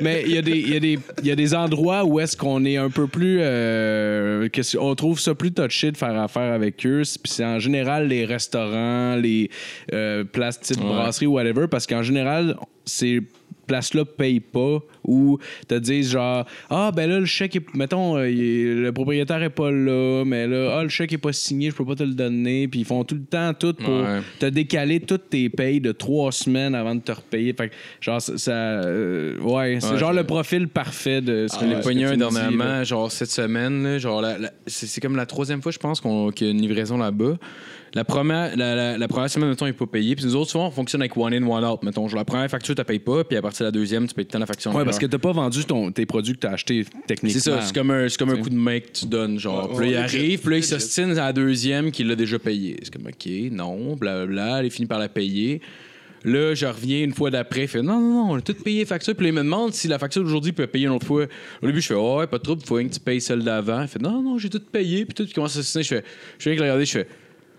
Mais il y, a des- y, a des- il y a des endroits où est-ce qu'on est un peu plus. euh, que on trouve ça plus touché de faire affaire avec eux. Puis c'est en général les restaurants, les euh, places type Ouais. brasserie, whatever. Parce qu'en général, ces places-là payent pas ou te disent genre ah ben là le chèque est, mettons euh, est- le propriétaire est pas là mais là ah le chèque est pas signé je peux pas te le donner puis ils font tout le temps tout pour Ouais. te décaler toutes tes payes de trois semaines avant de te repayer fait que, genre ça, ça, euh, ouais c'est Ouais, genre le profil parfait de ce Je que que pogné un dernièrement, genre cette semaine. là, genre la- la- c'est, comme la troisième fois, je pense, qu'on, qu'il y a une livraison là-bas. La première, la, la- la première semaine, mettons, il n'est pas payé. Puis nous autres, souvent, on fonctionne avec one in, one out. Mettons, genre la première facture, tu ne payes pas. Puis à partir de la deuxième, tu payes tout le temps la facture. ouais parce que t'as pas vendu ton, tes produits que t'as achetés techniquement C'est ça, c'est comme un, c'est comme un coup de main que tu donnes. Genre, Ouais, puis là, il arrive, puis là, il s'ostine à la deuxième qu'il l'a déjà payé. C'est comme, OK, non, blablabla, il finit par la payer. Là, je reviens une fois d'après, il fait non, non, non, on a tout payé facture. Puis là, il me demande si la facture d'aujourd'hui peut payer une autre fois. Au début, je fais, oh, ouais, pas de trouble, faut rien que tu payes celle d'avant. Il fait, non, non, j'ai tout payé. Puis tout, il commence à s'ostiner. Je fais, je viens le regarder, je fais,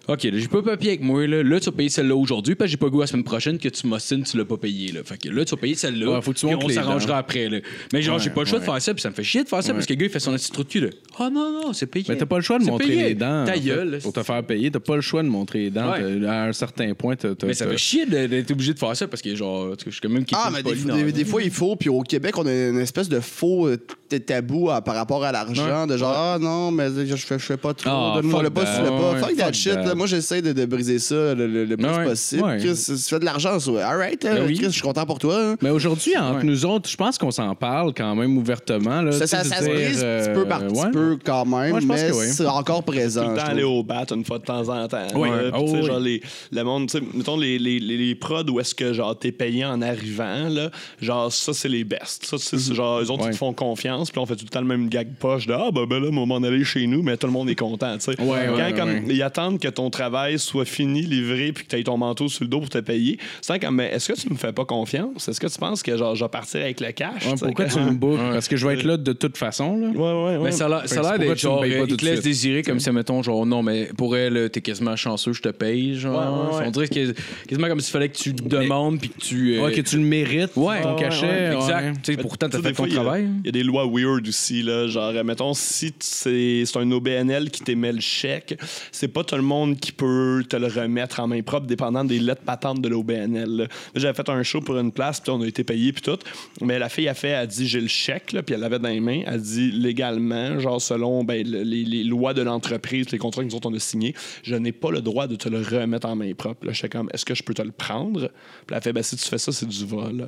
OK, là, j'ai pas de papier avec moi. Là, là tu vas payer celle-là aujourd'hui, parce que j'ai pas goût la semaine prochaine que tu m'ostines, tu l'as pas payé. Là. Fait que là, tu vas payer celle-là. Ouais, faut que tu puis on les s'arrangera dents. après. Là. Mais genre, Ouais, j'ai pas le choix de ouais. faire ça, puis ça me fait chier de faire ça, parce que le gars, il fait son petit trou de cul. Là. Ah non, non, c'est payé. mais t'as pas le choix de C'est montrer payé. les dents Ta fait, gueule. pour te faire payer t'as pas le choix de montrer les dents Ouais. T'as- à un certain point t'as- t'as- Mais ça t'as- fait chier de- d'être obligé de faire ça, parce que genre, je suis quand même Ah, mais des, poli fois- dans- des, des fois, il faut. Puis au Québec, on a une espèce de faux euh, t- tabou à- par rapport à l'argent. De genre, ah non, mais je fais, je fais pas trop. Ah, Donne-moi le fuck pas that. si tu l'as pas. Ouais, fuck that fuck shit. that. là. Moi, j'essaie de, de briser ça le, le- le plus Ouais, possible. ouais. Chris, tu fais de l'argent, ça, alright. Ben oui. Chris, je suis content pour toi. hein. Mais aujourd'hui, entre Ouais. nous autres, je pense qu'on s'en parle quand même ouvertement. Là, Ça, se brise petit euh, peu par petit ouais. peu quand même, pense mais c'est encore tout présent. le je temps aller au bat une fois de temps en temps. Oui. Oh, oui. genre les, le monde, tu sais, mettons les, les, les, les prods où est-ce que genre t'es payé en arrivant, là, genre ça c'est les best. Ça, c'est c'est genre eux autres Ouais. ils te font confiance, puis on fait tout le temps le même gag poche de ah ben, ben là, on m'en aller chez nous, mais tout le monde est content, tu sais. Ouais, Quand comme ils attendent que ton travail soit fini, livré, puis que tu aies ton manteau sur le dos pour te payer. C'est comme, mais est-ce que tu me fais pas confiance? Est-ce que tu penses que genre, je vais partir avec le cash? Ouais, pourquoi que- tu me bookes? Parce que je vais être là de toute façon. Là. Ouais, ouais, ouais. Mais ça a l'air- d'être genre, payes pas tout il de te laisse suite? désirer comme si, mettons, genre, non, mais pour elle, t'es quasiment chanceux, je te paye, genre. Ouais, ouais, ouais. On dirait que quasiment comme s'il fallait que tu demandes puis que tu. euh, Ouais, que tu le mérites, Ouais, ton ouais, cachet. ouais, ouais. exact. Tu sais, Mais pourtant, tu t'as fait des ton travail. Il y, a des lois weird aussi, là. Genre, mettons, si c'est un OBNL qui t'émet le chèque, c'est pas tout le monde qui peut te le remettre en main propre, dépendant des lettres patentes de l'OBNL. J'avais fait un show pour une place, puis on a été payé, puis tout. Mais la fille a fait, elle dit, j'ai le chèque, puis elle l'avait dans les mains. Elle dit, légalement, genre, selon ben, le- les, les lois de l'entreprise, les contrats que nous autres, on a signés, je n'ai pas le droit de te le remettre en main propre. Là, je fais comme, est-ce que je peux te le prendre? Puis elle a fait, ben, si tu fais ça, c'est du vol.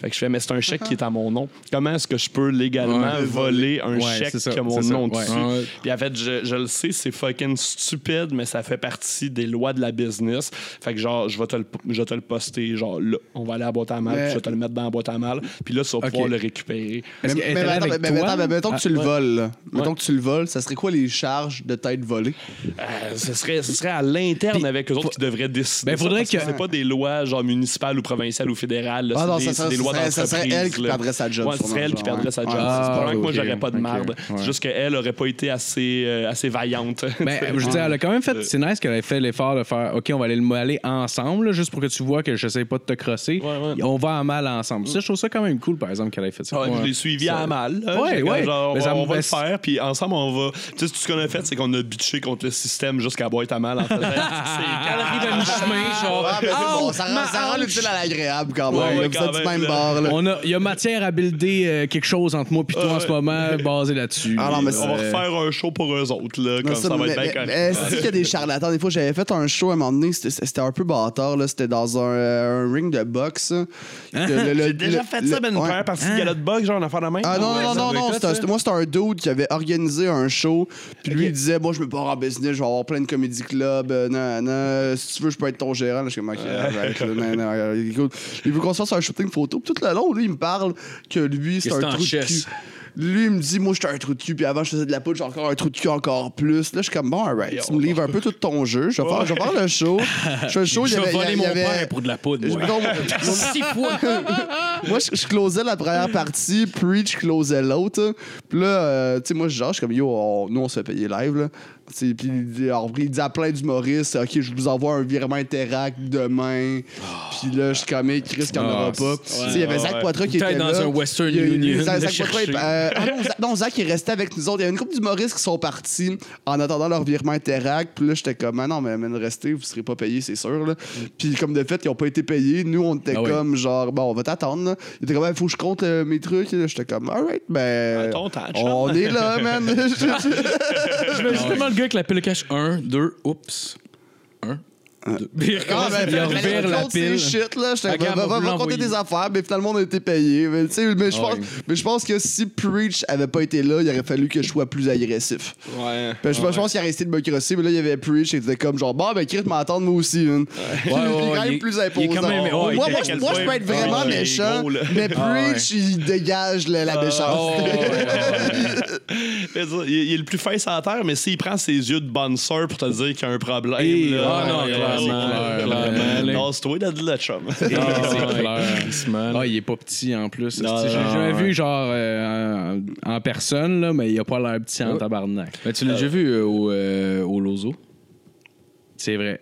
Fait que je fais, mais c'est un chèque qui est à mon nom. Comment est-ce que je peux légalement Ouais, voler un Ouais, chèque qui a mon nom dessus? Ouais. Puis en fait, je, je le sais, c'est fucking stupide, mais ça fait partie des lois de la business. Fait que genre, je vais te le, je vais te le poster, genre là, on va aller à la boîte à mal, Mais- puis je vais te le mettre dans la boîte à mal, puis là, tu vas pouvoir le récupérer. Mais, mais, attends, mais, toi? mais attends, mais mettons que tu le ouais. voles. là. Mettons Ouais. que tu le voles, ça serait quoi les charges de tête volée? Euh, ce, serait, ce serait à l'interne avec eux autres qui devraient décider. Ben, ça, faudrait parce que que- c'est pas des lois genre municipales ou provinciales ou fédérales. là, Ah c'est non, des, ça serait- des lois ça serait- ça elle qui perdrait sa job, Ouais, ce serait elle qui perdrait sa job. Ah, c'est pas que moi, ok, j'aurais pas de ouais. C'est juste qu'elle aurait pas été assez, euh, assez vaillante. Ben, [LAUGHS] je veux dire, elle a quand même fait. C'est nice qu'elle ait fait l'effort de faire OK, on va aller le aller ensemble, là, juste pour que tu vois que je sais pas de te crosser. Ouais, ouais. On va en mal ensemble. Ça, je trouve ça quand même cool, par exemple, qu'elle ait fait ça. Ouais, Ouais. Je l'ai suivi à mal. là. Ouais, ouais. genre, on Mais va, on le faire, puis ensemble, on va. Tu sais, tout ce qu'on a fait, c'est qu'on a bitché contre le système jusqu'à boîte à mal. En fait, c'est [LAUGHS] Elle arrive à mi-chemin, genre. Ah, Ah, bon, ça rend, ça rend l'utile à l'agréable quand même. Ouais, là. ouais, Vous quand êtes du même, même là. bord. là. On a, il y a matière à builder euh, quelque chose entre moi et toi en ce moment, basé là-dessus. Ah on va refaire un show pour eux autres, là, comme ça, va être bien c'est qu'il y a des charlatans. [LAUGHS] Des fois, j'avais fait un show à un moment donné, c'était un peu bâtard. là. C'était dans un, euh, un ring de boxe. [LAUGHS] J'ai déjà fait le- ça, ben, une ouais. première partie de galop de boxe, genre, en affaire de main. Ah non, ouais, non, non, non, moi c'était un dude qui avait organisé un show, puis lui il disait, moi je me pars en business, je vais avoir plein de comédie clubs, euh, non, non, si tu veux je peux être ton gérant, là, je suis comme, il veut qu'on se fasse un shooting photo, puis tout le long, lui il me parle que lui c'est un c'est Lui, il me dit, moi, j'étais un trou de cul, puis avant, je faisais de la poudre, j'ai encore un trou de cul encore plus. Là, je suis comme, bon, alright, tu me livres un peu tout ton jeu. Je vais faire, je vais faire le show. [LAUGHS] Je fais le show, Je vais voler mon père pour de la poudre, moi. [LAUGHS] Six fois. [LAUGHS] moi, je, je closais la première partie, Preach closait l'autre. Puis là, euh, tu sais, moi, je genre, je suis comme, yo, on- nous, on se fait payer live, là. Puis il dit, alors, il dit à plein d'humoristes, OK, je vous envoie un virement Interact demain. Puis là, je suis comme, Chris, qu'il n'y en aura Ah, pas. Tu sais, il y avait Zach ouais. Poitras qui était dans là. un Western Union, Zach, Poitras, euh, ah non, Zach, non, Zach, il restait avec nous autres. Il y a une couple d'humoristes qui sont partis en attendant leur virement Interact. Puis là, j'étais comme, ah non, mais, restez, vous ne serez pas payés, c'est sûr. Là. Puis comme de fait, ils n'ont pas été payés. Nous, on était Ah oui. comme, genre, bon, on va t'attendre. Il était comme, il faut que je compte euh, mes trucs. Là, J'étais comme, alright, ben. On est là, man. [LAUGHS] Je me justement le gars avec la pile cash. Un, deux, oups. Un. Deux. Puis il Ah, recommence, ben, il revire la pile. shit, là. J'étais Regarde, va, on va, va va compter l'envoyer. des affaires, mais finalement, on a été payés. Mais, tu sais, mais je pense, Ouais. mais je pense que si Preach avait pas été là, il aurait fallu que je sois plus agressif. Ouais. Je, je pense qu'il a resté de me crosser, mais là, il y avait Preach et il était comme genre, bon, ben, Chris m'attendre moi aussi. hein. [LAUGHS] il est quand ouais, même il- plus il est imposant. quand même- ouais, moi, il moi, était moi, à quel moi, je point- peux être vraiment Ah, il est méchant, gros, là. mais Ah, ouais. Preach, il dégage la, la méchanceté. [LAUGHS] Oh, il, il est le plus fin sur la terre, mais s'il prend ses yeux de bonne sœur pour te dire qu'il y a un problème. Et- là, ah non, ouais, clairement, ouais, clairement, c'est toi, de la chum. Ah, [LAUGHS] c'est clair. Ah, il est pas petit en plus. J'ai jamais vu genre euh, en, en personne, là, mais il a pas l'air petit en tabarnak. Mais tu l'as déjà vu euh, au, euh, au Lozo? C'est vrai.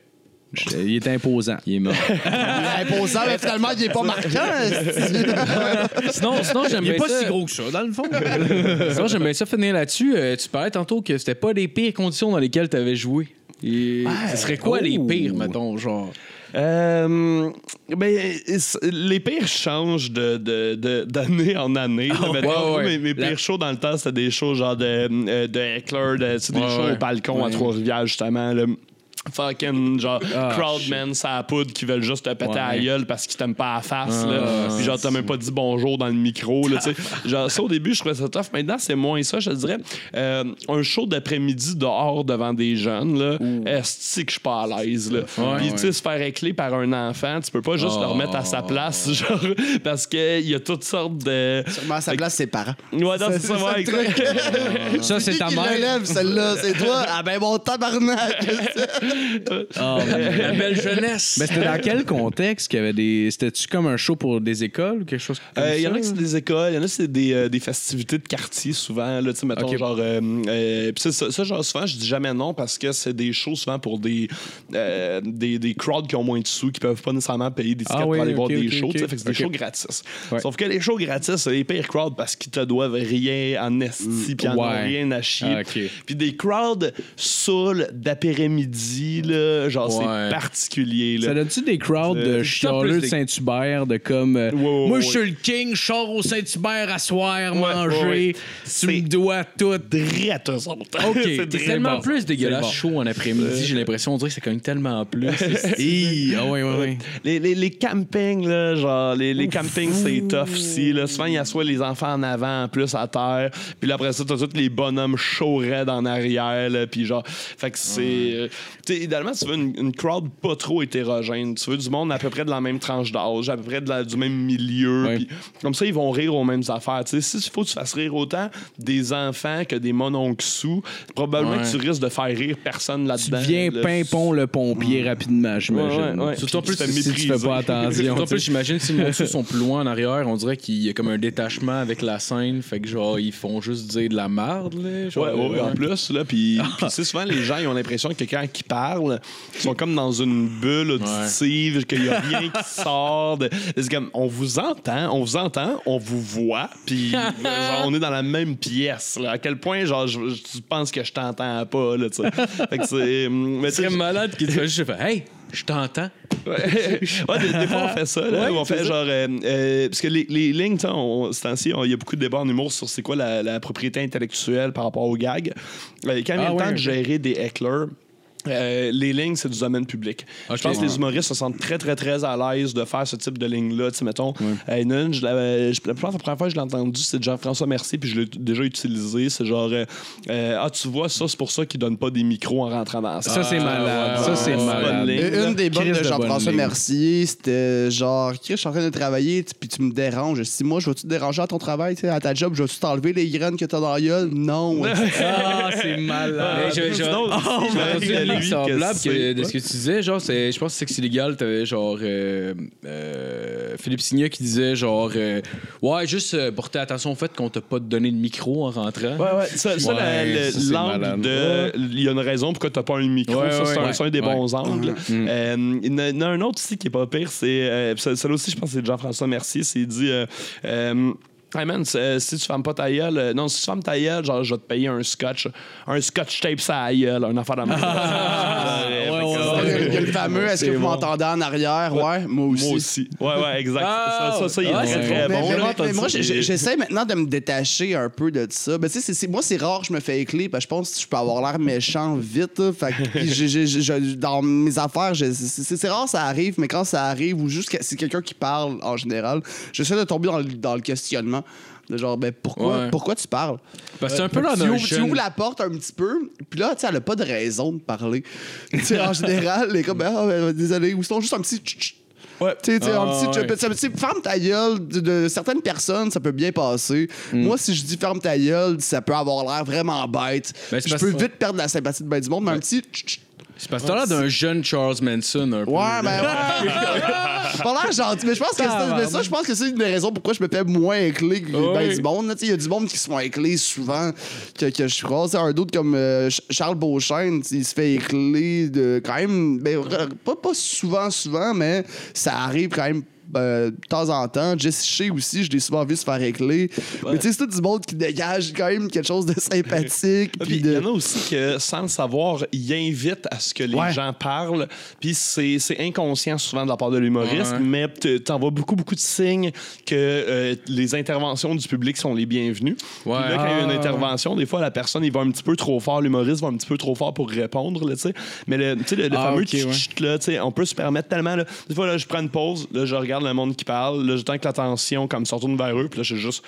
Je- il est imposant. Il est mort. Il [LAUGHS] est imposant, mais finalement, il est pas marquant. [LAUGHS] sinon, sinon j'aime bien pas ça. si gros que ça, dans le fond. [LAUGHS] Sinon, j'aime bien ça finir là-dessus. Euh, tu parlais tantôt que c'était pas les pires conditions dans lesquelles tu avais joué. Et ce serait quoi les Oh. pires, mettons, genre? Euh, ben, les pires changent de, de, de- d'année en année. là. Ah, Mettons, ouais, moi, ouais. Mes, mes La- pires shows dans le temps, c'était des shows genre de, euh, de Heckler, de, tu sais, des Ouais, shows ouais. au balcon à. Trois-Rivières, justement. là. Fucking genre Ah, crowdmen ça la poudre qui veulent juste te péter Ouais. à la gueule parce qu'ils t'aiment pas à la face Ah, là. ouais, puis genre t'as même pas dit bonjour dans le micro là, tu sais. [LAUGHS] genre ça au début je trouvais ça tough maintenant c'est moins ça je te dirais Euh, un show d'après-midi dehors devant des jeunes là est-ce que je suis pas à l'aise là? Ouais, puis tu sais se faire écler par un enfant tu peux pas juste Oh. le remettre à sa place [LAUGHS] genre parce que il y a toutes sortes de Sûrement à sa place, ses parents. ouais non, c'est ça, ça, ouais, exact. Ça, c'est ta mère. celle-là? C'est toi? Ah ben, mon tabarnak! [LAUGHS] Oh, [LAUGHS] La belle jeunesse. Mais c'était dans quel contexte qu'il y avait des. C'était-tu comme un show pour des écoles ou quelque chose comme Euh, Il y en a ça? qui c'est des écoles, il y en a c'est des, euh, des festivités de quartier souvent. Là, mettons, genre. euh, euh, puis ça, ça, ça, genre, souvent, je dis jamais non parce que c'est des shows souvent pour des, euh, des, des crowds qui ont moins de sous, qui peuvent pas nécessairement payer des tickets Ah oui, pour aller voir des shows. Fait que c'est des shows gratis. Ouais. Sauf que les shows gratis, c'est les pires crowds parce qu'ils te doivent rien en esti, puis ils ont rien à chier. Ah, ok. Puis des crowds saouls d'après-midi, là, genre, Ouais. c'est particulier. Là. Ça donne-tu des crowds Euh, de plus chialeux de Saint-Hubert, de comme. euh, Ouais, ouais, Moi, ouais. je suis le king, je au Saint-Hubert à soir, Ouais, manger. ouais, ouais. Tu C'est- me dois tout. Drette. OK. [LAUGHS] C'est tellement bon. plus dégueulasse bon. chaud en après-midi, j'ai l'impression, on dirait que ça cogne tellement plus. [LAUGHS] Ah oui, oui. Les, les, les campings, là, genre, les, les campings, c'est tough aussi. Là. Souvent, il y a soit les enfants en avant, en plus, à terre. Puis là, après ça, t'as tous les bonhommes chauds raides en arrière. Là, puis genre, fait que c'est. Tu idéalement, tu veux une, une crowd pas trop hétérogène. Tu veux du monde à peu près de la même tranche d'âge, à peu près de la- du même milieu. Ouais. Comme ça, ils vont rire aux mêmes affaires. Tu sais, si il faut que tu fasses rire autant des enfants que des mononcles sous, probablement Ouais. que tu risques de faire rire personne Tu là-dedans. viens là. pimpon le pompier rapidement, j'imagine. Ouais, ouais, ouais. Surtout plus, tu te fais Si tu fais pas attention. [LAUGHS] En tu plus, j'imagine si les morceaux sont plus loin en arrière, on dirait qu'il y a comme un détachement avec la scène. Fait que genre, ils font juste dire de la merde. Là, genre, Ouais, ouais, ouais, en plus, là, puis [LAUGHS] puis, tu sais, souvent, les gens, ils ont l'impression que quand ils parlent, ils sont comme dans une bulle auditive, qu'il n'y a rien qui [LAUGHS] sort. de- C'est comme, on vous entend, on vous entend, on vous voit, puis [LAUGHS] genre, on est dans la même pièce, là. À quel point, genre, je, tu penses que je t'entends pas, là, tu sais. Fait c'est... Sais, malade qu'il te fait juste faire Hey, je t'entends. Ouais, [LAUGHS] Ouais, des, des fois, on fait ça. Là, Ouais, on fait ça. genre. euh, euh, parce que les, les lignes, on- ce temps-ci, il y a beaucoup de débats en humour sur c'est quoi la, la propriété intellectuelle par rapport aux gags. Euh, quand il y a Ah le ouais, temps de gérer des hecklers, euh, les lignes, c'est du domaine public. Je pense que les humoristes se sentent très, très, très à l'aise de faire ce type de ligne-là. Tu sais, mettons, euh, une, je, je, pense que la première fois que je l'ai entendu, c'est de Jean-François Mercier, puis je l'ai déjà utilisé. C'est genre, euh, euh, ah, tu vois, ça, c'est pour ça qu'ils donnent pas des micros en rentrant dans la salle. Ça, c'est malade. Ça, c'est malade. Bonne ligne. Et Une des bonnes de Jean-François. Mercier, c'était genre, Chris, je suis en train de travailler, puis tu me déranges. Si moi, je vais-tu te déranger à ton travail, à ta job, je vais-tu t'enlever les graines que t'as dans la gueule? Non. Ah, c'est Mais malade. Lui, une ligne que semblable c'est- que- de ce que tu disais. Genre, c'est- je pense que Sexe illégal, t'avais genre euh, euh, Philippe Signet qui disait genre euh, Ouais, juste euh, porter attention au fait qu'on t'a pas donné le micro en rentrant. Ouais, ouais. Ça, ça, Ouais, la- le- ça, c'est l'angle malade. de. Il y a une raison pourquoi t'as pas un micro. Ouais, ça, c'est ouais, un, ouais. c'est un des Ouais. bons angles. Euh, il y en a- il y en a un autre aussi qui est pas pire. C'est. Euh, ça- Celle aussi, je pense que c'est Jean-François Mercier. C'est dit. euh, euh, Hey man, c'est- si tu fermes pas ta gueule, euh, non, si tu fermes ta gueule, genre, je vais te payer un scotch, un scotch tape ça gueule, un affaire de même. [LAUGHS] ouais, ouais, Il y a- il y a le fameux, est-ce que vous bon. m'entendez en arrière? Ouais, moi aussi. Moi aussi. Ouais, ouais, exact. Ah, ça, ça, ça, il est ouais, très, c'est très Mais- bon. mais là. moi, mais j'essaie maintenant de me détacher un peu de ça. Ben, tu sais, moi, c'est rare que je me fais écler parce que je pense que je peux avoir l'air méchant vite. là. Fait que, [LAUGHS] dans mes affaires, c'est rare que ça arrive, mais quand ça arrive, ou juste que c'est quelqu'un qui parle en général, j'essaie de tomber dans le, dans le questionnement. De genre, ben pourquoi, Ouais. pourquoi tu parles? Parce que c'est un peu Fait que là tu, ouvres, tu ouvres la porte un petit peu, puis là, tu sais, elle a pas de raison de parler. tu sais, en [LAUGHS] général, les gars, ben, ah, ben, désolé, ou sinon juste un petit tch, tch. Ouais. Tu sais, tu sais, un petit- ouais. tu sais, ferme ta gueule. De, de certaines personnes, ça peut bien passer. Mm. Moi, si je dis ferme ta gueule, ça peut avoir l'air vraiment bête. Ben, je peux vite perdre la sympathie de ben du monde, mais un petit. tch. C'est parce que t'as l'air d'un jeune Charles Manson un peu. Ouais, ben ouais. [LAUGHS] Pas l'air gentil, mais je pense que c'est- mais ça, je pense que c'est une des raisons pourquoi je me fais moins éclé que ben du monde. là. Tu sais, Il y a du monde qui se font écler souvent que, que je croise. Un d'autre comme euh, Ch- Charles Beauchesne, il se fait écler de quand même. Ben, re- pas, pas souvent, souvent, mais ça arrive quand même. Euh, de temps en temps, Jesse Shea aussi, je l'ai souvent vu se faire écler. Mais tu sais, c'est tout du monde qui dégage quand même quelque chose de [LAUGHS] sympathique. Il de... y en a aussi que, sans le savoir, ils invitent à ce que les Ouais. gens parlent. Puis c'est c'est inconscient souvent de la part de l'humoriste, Ouais. mais tu envoies beaucoup, beaucoup de signes que euh, les interventions du public sont les bienvenues. Puis là, quand il y a une Ah. intervention, des fois, la personne, il va un petit peu trop fort, l'humoriste va un petit peu trop fort pour répondre, là, tu sais. Mais le, tu sais, le, le Ah, fameux ok, ouais. tch-tch, là, tu sais, on peut se permettre tellement, là, des fois, là, je prends une pause, là, je regarde le monde qui parle, là, je tends que l'attention comme se retourne vers eux, puis là, je suis juste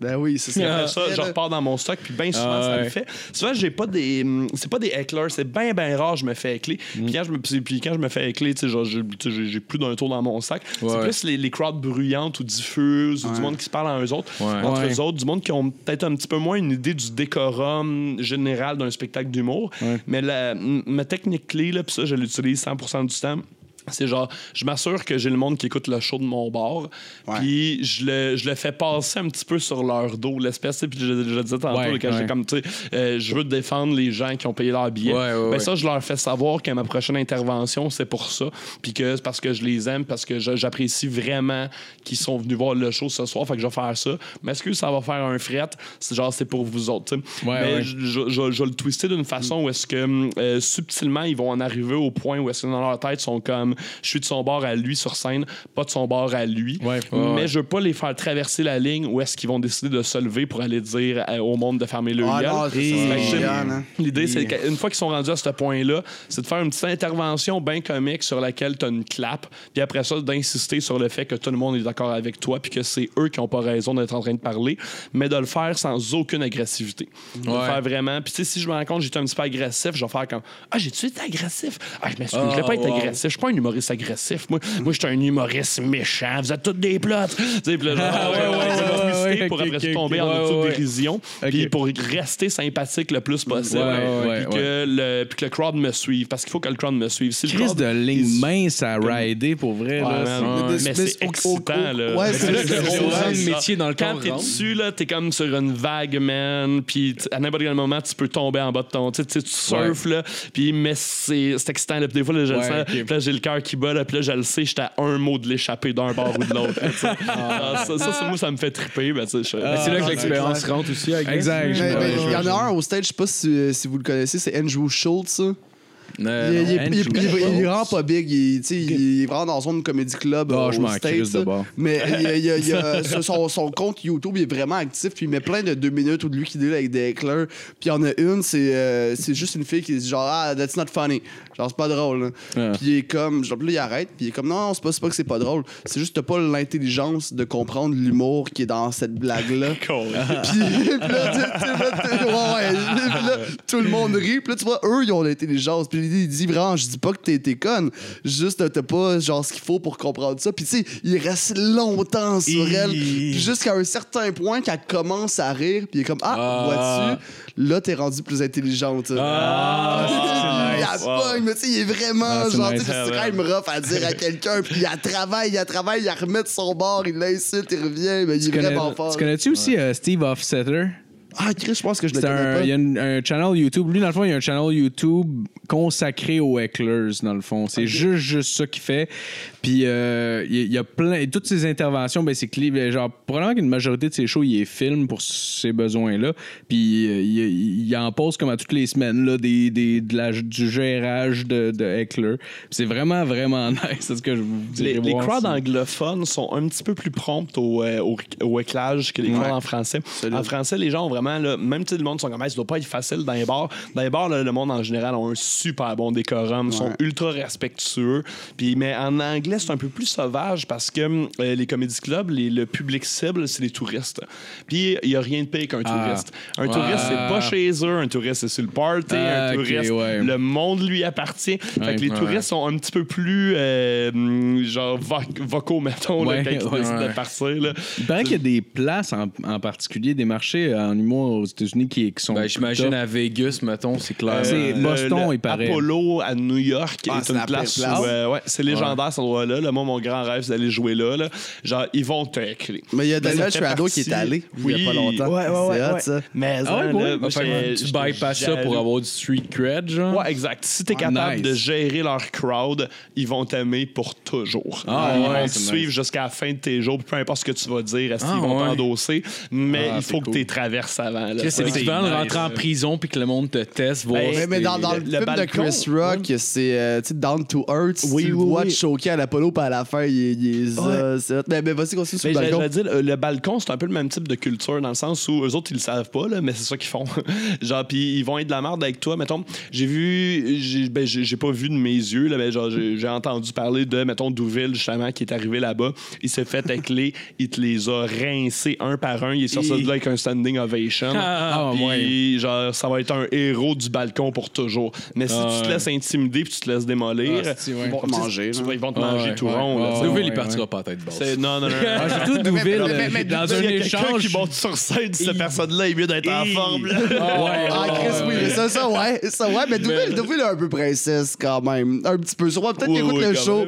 Ben oui, c'est ça. Ça, je repars dans mon stock, puis bien souvent, Ah ça ouais. le fait. Souvent, j'ai pas des. hum, C'est pas des hecklers, c'est bien, bien rare, je me fais écler. Mm. Puis, quand je me, puis- quand je me fais écler, tu sais, genre, j'ai plus d'un tour dans mon sac. Ouais. C'est plus les, les crowds bruyantes ou diffuses, ou du monde qui se parle à eux autres. Ouais. Entre Ouais. eux autres, du monde qui ont peut-être un petit peu moins une idée du décorum général d'un spectacle d'humour. Mais la, ma technique clé, là, puis ça, je l'utilise 100 du temps. C'est genre, je m'assure que j'ai le monde qui écoute le show de mon bar, Ouais. puis je le, je le fais passer un petit peu sur leur dos, l'espèce, tu sais, puis je, je le disais tantôt, Ouais, là, quand j'ai ouais. comme, tu sais, euh, je veux défendre les gens qui ont payé leur billet. Ouais, ouais, ben ouais. ça, je leur fais savoir que ma prochaine intervention, c'est pour ça, puis que c'est parce que je les aime, parce que j'apprécie vraiment qu'ils sont venus voir le show ce soir, fait que je vais faire ça. Mais est-ce que ça va faire un fret? C'est genre, c'est pour vous autres, tu sais. Ouais, Mais je vais le twister d'une façon où est-ce que euh, subtilement, ils vont en arriver au point où est-ce que dans leur tête, ils sont comme, je suis de son bord à lui sur scène, pas de son bord à lui. Ouais, mais ouais. je veux pas les faire traverser la ligne où est-ce qu'ils vont décider de se lever pour aller dire euh, au monde de fermer le Ah hein. L'idée, c'est qu'une fois qu'ils sont rendus à ce point-là, c'est de faire une petite intervention bien comique sur laquelle tu as une clap, puis après ça, d'insister sur le fait que tout le monde est d'accord avec toi, puis que c'est eux qui n'ont pas raison d'être en train de parler, mais de le faire sans aucune agressivité. De le faire vraiment. Puis, tu sais, si je me rends compte que j'étais un petit peu agressif, je vais faire comme Ah, j'ai-tu été agressif? Ah, je m'excuse, je vais Ah, pas être wow. agressif. Je suis pas un humoriste agressif. Moi, moi je suis un humoriste méchant. Vous êtes tous des plots. [LAUGHS] Tu sais, puis là, genre, Ah, ouais, ouais, ouais, ouais, pour après ça ok, tomber ok. en Ouais, auto ouais. dérision, Ok. puis pour rester sympathique le plus possible, Ouais, ouais, puis ouais, que, le, puis que le crowd me suive, parce qu'il faut que le crowd me suive. Si crowd- de ligne mince à rider pour vrai. Ouais, là, man. c'est- Ouais. Mais- c'est excitant, là. Ouais, c'est là que métier dans le Quand t'es dessus, là, t'es comme sur une vague, man, puis à n'importe quel moment, tu peux tomber en bas de ton... Tu sais, tu sais, tu surfes, là, puis mais c'est excitant, des fois, là, je le sens, là, j'ai le cœur qui bat, là, puis là, je le sais, j'étais à un mot de l'échapper d'un bord ou de l'autre. sais. Ah, ça, ça, moi, ça me fait triper, ben, Ben, c'est là que Ah, l'expérience rentre aussi. Exact. Il y en a un au stage, je sais pas si, si vous le connaissez, c'est Andrew Schultz. Euh, il, il- non. il- Andrew il- il- Schultz. il est vraiment pas big. Il, est vraiment dans son comedy club Ah, euh, je States, de. Mais il a- sur [LAUGHS] son, son compte YouTube, il est vraiment actif. Puis il met plein de deux minutes où de lui qui deal avec des éclairs. Puis il y en a une, c'est euh, c'est juste une fille qui dit genre Ah, that's not funny. Genre, c'est pas drôle. Puis il est comme. Genre, là, il arrête. Puis il est comme Non, c'est pas, c'est pas que c'est pas drôle. C'est juste que t'as pas l'intelligence de comprendre l'humour qui est dans cette blague-là. [LAUGHS] Cool. Puis, [LAUGHS] puis là, tu- tu- là, tu- ouais, ouais. Puis là, tout le monde rit. Puis là, tu vois, eux, ils ont l'intelligence. Puis il dit vraiment, je dis pas que t'es t'es conne. Juste, t'as pas genre ce qu'il faut pour comprendre ça. Puis tu sais, il reste longtemps sur elle. Puis jusqu'à un certain point qu'elle commence à rire. Puis il est comme, ah, Ah. vois-tu, là, t'es rendu plus intelligente. Ah, il c'est la nice. pogne, mais tu sais, il est vraiment Ah, c'est genre, nice. tu sais, c'est quand même rough à dire à [LAUGHS] quelqu'un. Puis il a travaille, il a travaille, il a remet de son bord, il l'insulte, il revient. Mais il est vraiment fort. Tu connais-tu aussi euh, Steve Offsetter? Ah, Chris, je pense que je le C'est connais un, pas. il y a une- un channel YouTube. Lui, dans le fond, il y a un channel YouTube consacré aux hecklers, dans le fond. C'est juste, juste ça qu'il fait. Puis, euh, il y a- il y a plein. et toutes ses interventions, ben, c'est que, les- genre, probablement qu'une majorité de ses shows, il est film pour ces besoins-là. Puis, euh, il, il en pose comme à toutes les semaines, là, des, des, de la- du gérage de, de heckler. Puis c'est vraiment, vraiment [LAUGHS] nice. C'est ce que je vous. Les, les crowds anglophones sont un petit peu plus promptes au, euh, au, au éclage que les crowds en français. En français, les gens ont vraiment, là, même si le monde sont comme, Ah, ça doit pas être facile dans les bars. Dans les bars, là, le monde en général ont un super bon décorum, sont ultra respectueux. Puis, mais en anglais, c'est un peu plus sauvage parce que euh, les comédie clubs, les- le public cible, c'est les touristes. Puis, il y a rien de pire qu'un Ah. touriste. Un Ouais. touriste, c'est pas chez eux. Un touriste, c'est sur le party. Ah, un ok, touriste, ouais. le monde lui appartient. fait Ouais, que les ouais. touristes sont un petit peu plus euh, hum, genre voc- vocaux, mettons, là, Ouais, quand ils ouais, décident ouais. de partir. Là. Il paraît qu'il y a des places en, en particulier, des marchés en humour aux États-Unis qui, qui sont. Ben, J'imagine à Vegas, mettons, c'est clair. c'est Euh, Boston, le il paraît. Apollo à New York Ah, est c'est une la place, place. où, euh, ouais, c'est légendaire cet endroit-là. Là, moi, mon grand rêve, c'est d'aller jouer là, là. Genre, ils vont te écrire. Mais il y a Ben, Daniel Schwado qui est allé Oui. il y a pas longtemps. Ouais, ouais, ouais, hot, ça. Mais Ah ouais, hein, ouais. là, moi, tu bypasses ça pour avoir du street cred, genre? Ouais, exact. Si t'es Ah, capable de gérer leur crowd, ils vont t'aimer pour toujours. Ah, ils vont te suivre jusqu'à la fin de tes jours, peu importe ce que tu vas dire, est-ce Ah, qu'ils vont t'endosser, mais il faut que tu traverses avant. C'est Ouais. l'équivalent de rentrer en prison puis que le monde te teste, voir. Ben, Mais, mais t'es- dans, dans le, le film de balcon, Chris Rock, c'est euh, tu sais, Down to Earth. Oui, tu le oui, vois oui. choquer à l'Apollo, puis à la fin, il, est- il est ça, ça. Mais, mais vas-y, continue sur Mais le balcon. dire, euh, le balcon, c'est un peu le même type de culture dans le sens où eux autres, ils le savent pas, là, mais c'est ça qu'ils font. [LAUGHS] genre, puis ils vont être de la merde avec toi. Mettons, j'ai vu, j'ai ben, pas vu de mes yeux, là, mais genre, j'ai j'ai entendu parler de, mettons, Douville, justement, qui est arrivé là-bas. Il s'est fait écler, il te les a rincés un par un. Il est sorti de là avec un standing ovation. Ah, Puis, ouais. genre, ça va être un héros du balcon pour toujours. Mais si Ah, tu te ouais. laisses intimider puis tu te laisses démolir, Ah, ouais. ils vont Te manger, tu ils vont te Ah, manger ouais, tout rond. Douville, il partira pas à tête basse. C'est- Non, non, non. Ah, surtout Douville, euh, dans un échange. qui monte sur scène, cette personne-là est mieux d'être en forme. Ah, Chris, oui, mais ça, ça, ouais. Ça, ouais, mais Douville, Douville est un peu princesse quand même. Un petit peu. Sûrement, peut-être qu'il écoute le show.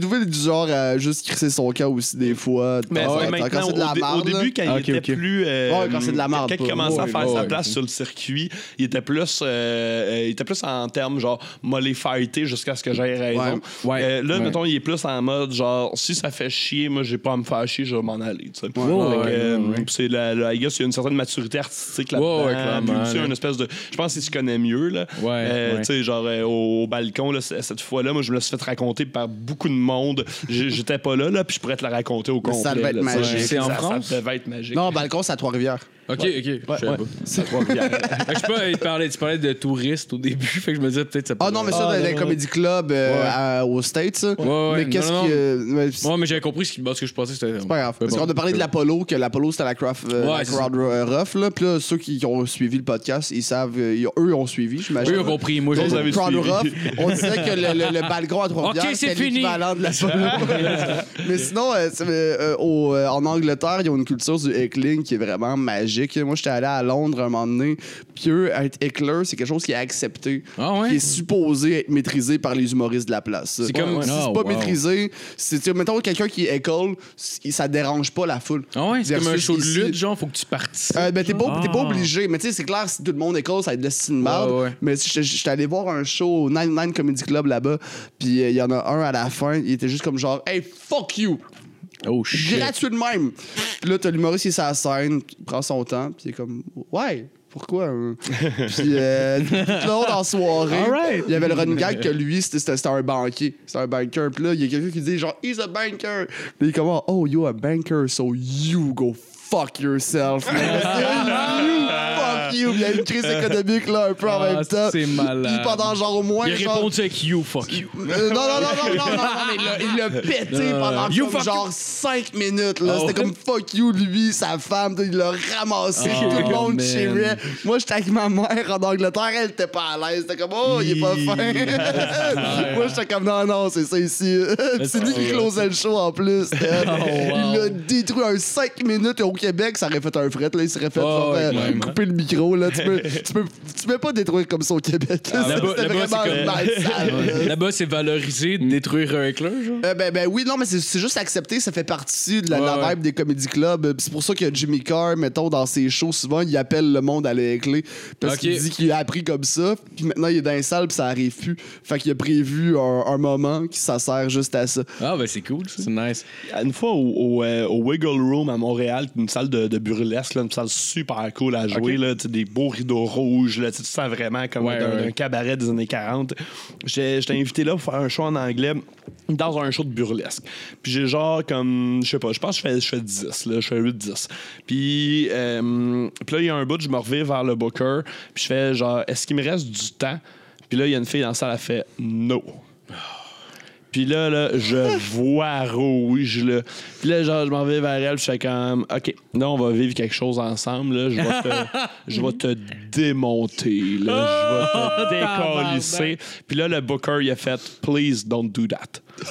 Douville est du genre à juste crisser son camp aussi, des fois. Mais maintenant, quand c'est de la au, début, quand Ah, il était plus. Euh, Ouais, quand c'est de la marde, Quand il commençait à faire ouais, sa place sur le circuit, il était plus. euh, euh, il était plus en termes genre, m'a les fighter jusqu'à ce que j'aie raison. Euh, là, mettons, il est plus en mode genre, si ça fait chier, moi, j'ai pas à me faire chier, je vais m'en aller. tu que, euh, c'est la, la- il y a une certaine maturité artistique là-dedans. Là. une espèce de. Je pense qu'il se connaît mieux. Là. Tu sais, genre, au, au balcon, là, cette fois-là, moi, je me le suis fait raconter par beaucoup de monde. J'étais pas là, là, puis je pourrais te la raconter au complet. ça devait être tu magique. C'est en Ça- France? Ça devait être magique. Non, balcon, c'est à Trois-Rivières. Ok, ok. je savais pas. [LAUGHS] Fait que je sais pas, il parlait, tu parlais de touristes au début, [LAUGHS] fait que je me disais peut-être ça Ah non, mais ça, Ah, dans non, les non. comédie club euh, à- aux States, ça. Ouais, ouais, Mais qu'est-ce non, non, qui. euh, mais c'est Ouais, mais j'avais compris ce, qui, que je pensais c'était. pas grave. Ouais, Parce bon. qu'on a parlé de l'Apollo, que l'Apollo, c'était la, craft, euh, Ouais, la c'est crowd euh, rough, là. Puis là, ceux qui ont suivi le podcast, ils savent. euh, ils- eux ont suivi, j'imagine. Eux ont compris, moi crowd suivi. rough, on disait que le, le- le balcon à [LAUGHS] Trois-Rivières, Ok, c'est c'était fini. l'équivalent de l'Apollo. mais sinon, euh, c'est, euh, au, euh, en Angleterre, ils ont une culture du heckling qui est vraiment magique. Moi, j'étais allé à Londres un moment donné, puis eux, être heckler, c'est quelque chose qui est accepté, Ah ouais? qui est supposé être maîtrisé par les humoristes de la place. C'est comme- Si Ah, c'est pas wow. maîtrisé, c'est, mettons quelqu'un qui c- ça dérange pas la foule. Ah ouais, c'est comme un show de lutte, genre, faut que tu participes. euh, ben, t'es pas, t'es pas Ah. obligé. Mais tu sais, c'est clair, si tout le monde école, ça va être de. Ouais, ouais. Mais si j'étais allé voir un show au Nine Nine Comedy Club là-bas, puis euh, il y en a un à la fin, il était juste comme genre, hey, fuck you! Oh shit. Gratuit de même! Puis là, t'as l'humoriste qui est sur la scène, il prend son temps, puis il est comme, ouais! Pourquoi? hein? [LAUGHS] puis euh, tout le long dans la soirée, Alright. il y avait le running gag que lui, c'était- c'était c'était un banquier. C'était un banker. Puis là, il y a quelqu'un qui dit genre, he's a banker. Puis il est comme, oh, you a banker, so you go fuck yourself. you [LAUGHS] fuck you. Il y a une crise économique là, un peu en Ah, même temps. c'est malade. Puis pendant genre au moins. Il a genre, répondu avec you, fuck you. euh, non, non, non, non, non, non, non, mais il l'a- il l'a pété pendant You comme genre 5 minutes. là. Oh. C'était comme fuck you, lui, sa femme, il l'a ramassé, Oh, tout le monde man. cheerait. Moi, j'étais avec ma mère en Angleterre, elle était pas à l'aise. C'était comme, oh, il est pas fin. [LAUGHS] Moi, j'étais comme, non, non, c'est ça ici. C'est lui qui closait le show en plus. [LAUGHS] Il l'a détruit un 5 minutes au Québec, ça aurait fait un fret. Là. Il serait fait Oh, euh, couper le micro. Là. Tu, peux, tu, peux, tu peux pas détruire comme ça au Québec. là. là-bas- vraiment c'est nice, là. [LAUGHS] Là-bas, c'est valorisé de détruire un éclair, genre? Euh, ben, ben oui, non, mais c'est c'est juste accepté, ça fait partie de la, Ouais, la ouais. vibe des comédie clubs. Euh, C'est pour ça que Jimmy Carr, mettons, dans ses shows, souvent, il appelle le monde à l'éclé. Parce qu'il dit qu'il a appris comme ça, puis maintenant il est dans les salles, puis ça arrive plus. Fait qu'il a prévu un, un moment qui ça sert juste à ça. Ah, ben c'est cool, ça. C'est nice. Une fois au, au, euh, au Wiggle Room à Montréal, une salle de, de burlesque, là, une salle super cool à jouer, là, tu sais, des beaux rideaux rouges, là, tu sens vraiment comme Ouais, d'un ouais. d'un cabaret des années 40. J'étais j'étais invité là pour faire un show en anglais dans un show de burlesque. Puis j'ai genre comme, je sais pas, je pense que je fais, je fais 10, là, je fais 8-10. Puis, euh, puis là, il y a un bout, je me reviens vers le booker, puis je fais genre, est-ce qu'il me reste du temps? Puis là, il y a une fille dans la salle, elle fait no. Puis là, là, je vois rouge. Là. Puis là, genre, je m'en vais vers elle. puis Je fais comme, OK, là, on va vivre quelque chose ensemble. Là. Je, vais te, je vais te démonter. Là. Je vais te décalisser. Puis là, le booker, il a fait, Please don't do that. [LAUGHS]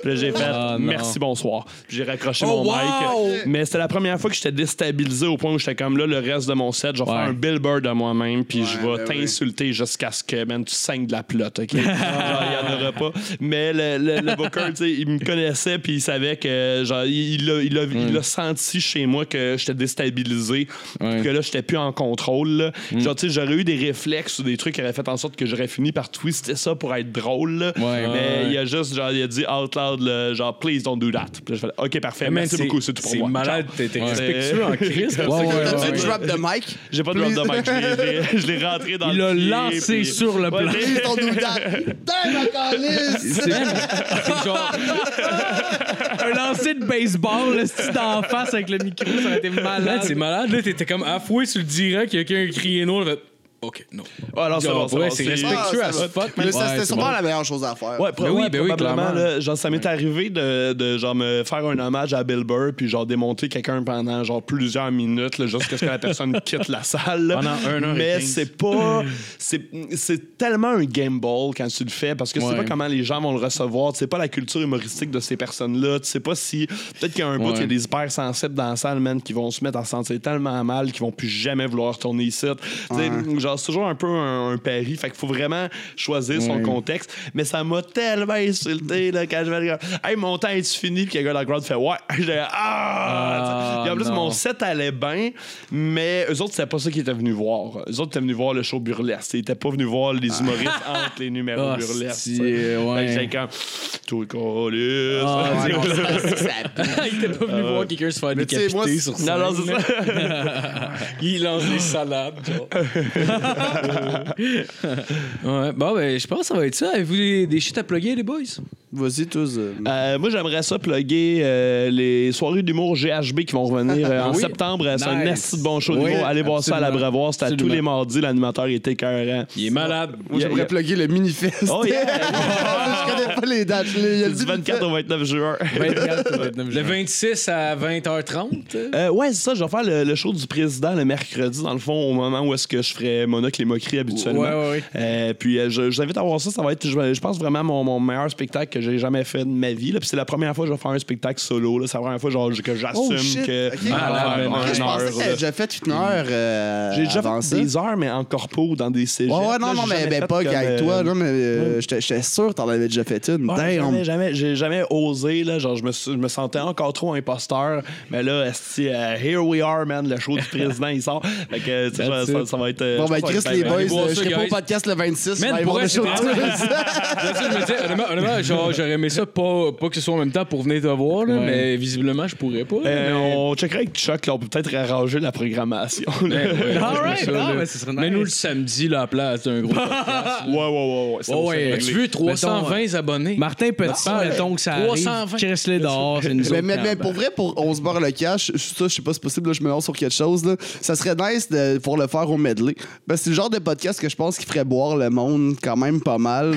Puis là, j'ai fait, Ah, merci, bonsoir. Puis j'ai raccroché Oh, mon wow! mic. Mais c'était la première fois que j'étais déstabilisé au point où j'étais comme là, le reste de mon set, je vais Ouais. faire un billboard à moi-même, puis je vais ben oui. t'insulter jusqu'à ce que, man, tu saignes de la plotte, OK? [LAUGHS] Genre, il n'y en aura pas. Mais le, le, le booker, tu il me connaissait, puis il savait que, genre, il il l'a il l'a- il l'a senti chez moi que j'étais déstabilisé, Ouais. que là, j'étais plus en contrôle. là. Genre, tu sais, j'aurais eu des réflexes ou des trucs qui auraient fait en sorte que j'aurais fini par twister ça pour être drôle, là. Ouais. Mais il a juste, genre, il a dit out loud, le, genre, please don't do that. Puis là, je fais, OK, parfait, Man, merci c'est- beaucoup, c'est tout pour C'est moi. malade, t'es respectueux en [LAUGHS] crise. T'as-tu ouais. drop de mic? J'ai pas de drop de mic, je l'ai- rentré dans Il le l'a pied, lancé sur le plan. Please don't do that. [LAUGHS] Putain, genre. [LAUGHS] Un lancer de baseball, le style d'en face avec le micro, ça aurait été Malade, c'est malade. Là, t'étais comme halfway sur le direct, quelqu'un a crié non. Là, fait, OK, non. Ah, non, c'est bon, c'est ouais, respectueux Ah, ça fuck, Mais Ouais, c'était sûrement la meilleure chose à faire. Ouais, Ben oui, ouais, ben oui, probablement, clairement. là, genre, ça m'est arrivé de, de genre, me faire un hommage à Bill Burr puis genre démonter quelqu'un pendant genre plusieurs minutes là, jusqu'à ce que la personne [LAUGHS] quitte la salle. Pendant un heure et Mais c'est pas. C'est c'est tellement un game ball quand tu le fais parce que tu sais Ouais. pas comment les gens vont le recevoir. Tu sais pas la culture humoristique de ces personnes-là. Tu sais pas si. Peut-être qu'il y a un bout, Ouais. il y a des hypersensibles dans la salle, man, qui vont se mettre à se sentir tellement mal qu'ils vont plus jamais vouloir retourner ici. Tu sais, Genre, c'est toujours un peu un, un pari. Fait qu'il faut vraiment choisir son contexte. Mais ça m'a tellement insulté là, quand je vais dire Hey, mon temps est fini? Puis quelqu'un dans le crowd fait Ouais. [LAUGHS] J'étais Ah! Ah, en plus, non. mon set allait bien, mais eux autres, c'était pas ça qu'ils étaient venus voir. Eux autres étaient venus voir le show burlesque. Ils étaient pas venus voir les humoristes entre les numéros [LAUGHS] Ah, burlesques. ouais. Fait que Tout le colis. Ah, Ouais, non, [LAUGHS] ça- ça- Il était pas venu voir quelqu'un se faire décapiter moi, sur Non, scène. non, c'est ça. Il lance des salades, genre. [LAUGHS] ouais, bon, ben, je pense que ça va être ça. Avez-vous des, des shit à plugger, les boys? Vas-y, tous. euh, Euh, moi, j'aimerais ça plugger euh, les soirées d'humour GHB qui vont revenir euh, en Oui. septembre. C'est un Nice. de bon show Oui, d'humour. Allez voir ça à la absolument. Bravoir. C'est à tous Absolument. les mardis. L'animateur était écœurant. Il est malade. Moi, j'aimerais a- plugger le mini-fest. Oh, yeah! [LAUGHS] je connais pas les dates. Il y a le du 24 au 29 juin. Le 26 à 20h30. Euh, ouais, c'est ça. Je vais faire le, le show du président le mercredi, dans le fond, au moment où est-ce que je ferais Monocle et Moquerie habituellement. Ouais, ouais, ouais. Euh, puis euh, je, je vous invite à voir ça. Ça va être, je, je pense, vraiment mon, mon meilleur spectacle que j'ai jamais fait de ma vie. là. Puis c'est la première fois que je vais faire un spectacle solo. là. C'est la première fois genre, que j'assume Oh, shit. que Ok. je vais faire Ah, je pensais que déjà fait une heure. euh, J'ai déjà avant fait ça. des heures, mais en corpo, dans des cégeps. Ouais, ouais, non, là. non, mais ben, pas qu'avec euh, toi, là, mais euh, j'étais j'étais sûr que t'en avais déjà fait une. Damn. jamais, j'ai jamais osé, là, genre, je me, je me sentais encore trop imposteur, mais là, euh, here we are, man, le show du [LAUGHS] président, il sort, fait que, ça, va être... euh, Bon, ben, Chris, les boys, euh, je serai pas au podcast le 26. Man, je vais aller pour vrai, [LAUGHS] honnêtement, honnêtement, j'aurais aimé ça pas, pas que ce soit en même temps pour venir te voir, là, Ouais. mais visiblement, je pourrais pas. Euh, mais- on checkerait avec Chuck, là, on peut peut-être arranger la programmation. Ouais, All right, veux ça, ah, ce serait Mais nous, le nice. samedi, la place, c'est un gros podcast. [LAUGHS] ouais, ouais, ouais, ouais. As-tu régler. vu 320 abonnés? Martin Petit, mettons que ça 320. arrive. Chris-les dehors, c'est nous Mais, mais, mais pour vrai, pour On se barre le cash, ça, je sais pas si c'est possible, là, je me lance sur quelque chose. Là. Ça serait nice de, pour le faire au medley. Ben, c'est le genre de podcast que je pense qui ferait boire le monde quand même pas mal.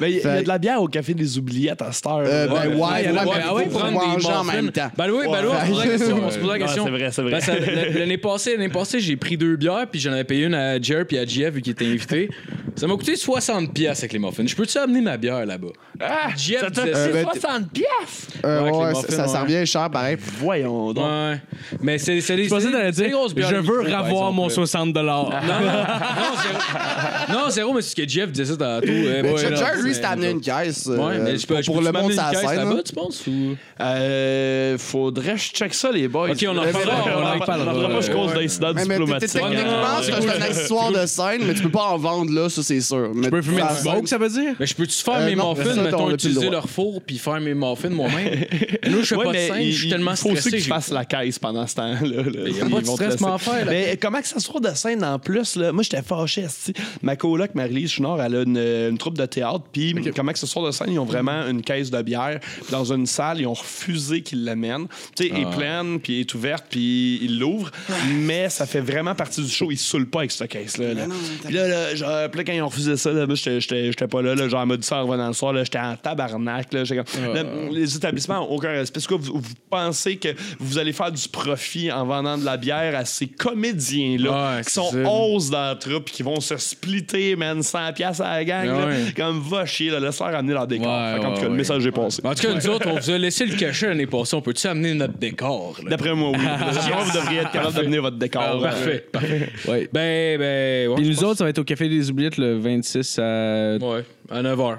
Mais [LAUGHS] il y, a- de la bière au Café des Oubliettes à cette heure. Euh, ben, ouais, Ouais, ouais, ouais, mais ouais, faut ouais, faut prendre des en même temps. Ben oui, ben là, on se pose la [LAUGHS] question. On se pose la Ouais, question. c'est vrai, c'est vrai. Ben, ça- L'année passée, l'année passée, j'ai pris deux bières, puis j'en avais payé une à Jer puis à JF vu qu'il était invité. Ça m'a coûté 60 pièces avec les muffins. Je peux-tu amener ma bière là-bas? Ah, JF ça t'a disait coûté Euh, ben, 60 piastres! Euh, Ouais, avec les ouais, muffins, ça, ça revient cher pareil. Voyons donc. Ouais. Mais c'est c'est des. Je pensais c'est- d'aller dire, grosses bières je veux exemple, mon là. 60 Non, non, non, zéro. Non, zéro, mais c'est ce que Jeff disait ça tantôt. Eh, Mais ouais, non, Jer, lui, c'est- c'était amené une caisse. euh, Ouais, mais je peux, pour, je pour peux-tu le monde, m'amener ça une caisse scène. là-bas, hein? tu penses? Ou... Euh, faudrait que je check ça, les boys. Ok, on en reparlera, mais- on en on reparlera. reparlera pas je cause d'incidents Mais, mais t'es- diplomatiques. techniquement, c'est un accessoire de scène, mais tu peux pas en vendre là, ça c'est sûr. Mais Je peux fumer du smoke, ça veut dire? Mais je peux-tu faire Euh, mes non, muffins, ça, on mettons, a plus le utiliser droit. leur four puis faire mes muffins moi-même? Nous, je fais Ouais, pas de mais scène, il- je suis tellement il faut aussi stressé. que tu j'ai- fasses la caisse pendant ce temps-là. là. Il y a Ils pas de vont te stress, laisser. m'en faire. là. Mais comment que ça soit de scène en plus? Là? Moi, j'étais fâché. esti. Ma coloc, Marie-Lise Chouinard, elle a une, une troupe de théâtre. Puis, comment que ce soit de scène, ils ont vraiment une caisse de bière. Dans une salle, ils ont refusé qu'ils l'amènent. Tu sais, elle est pleine, puis elle est ouverte, puis ils l'ouvrent. Mais ça fait vraiment partie du show. Ils se saoulent pas avec cette caisse-là. là. Puis là, là, genre, puis là, quand ils ont refusé ça, là, moi, j'étais- pas là. là genre, elle m'a dit ça en revenant le soir. J'étais en tabarnak. Là, comme- Là, les établissements n'ont aucun respect. Est-ce que vous, vous pensez que vous allez faire du profit en vendant de la bière à ces comédiens-là qui sont ça. 11 dans troupe qui vont se splitter, man, 100 pièces à la gang. là. Ouais. Comme va chier, là, laisse-leur amener leur décor. Ouais, Fait qu'en tout ouais, cas, le message est passé. En tout cas, nous autres, on vous a laissé le cachet l'année passée. On peut-tu amener notre décor? D'après moi, oui. [LAUGHS] Sinon, vous devriez être capable d'amener votre décor. Ah, parfait, parfait. Ouais. Ben, ben. ouais, Puis nous pense- autres, ça va être au Café des Oubliettes le 26 à. Ouais, à 9h.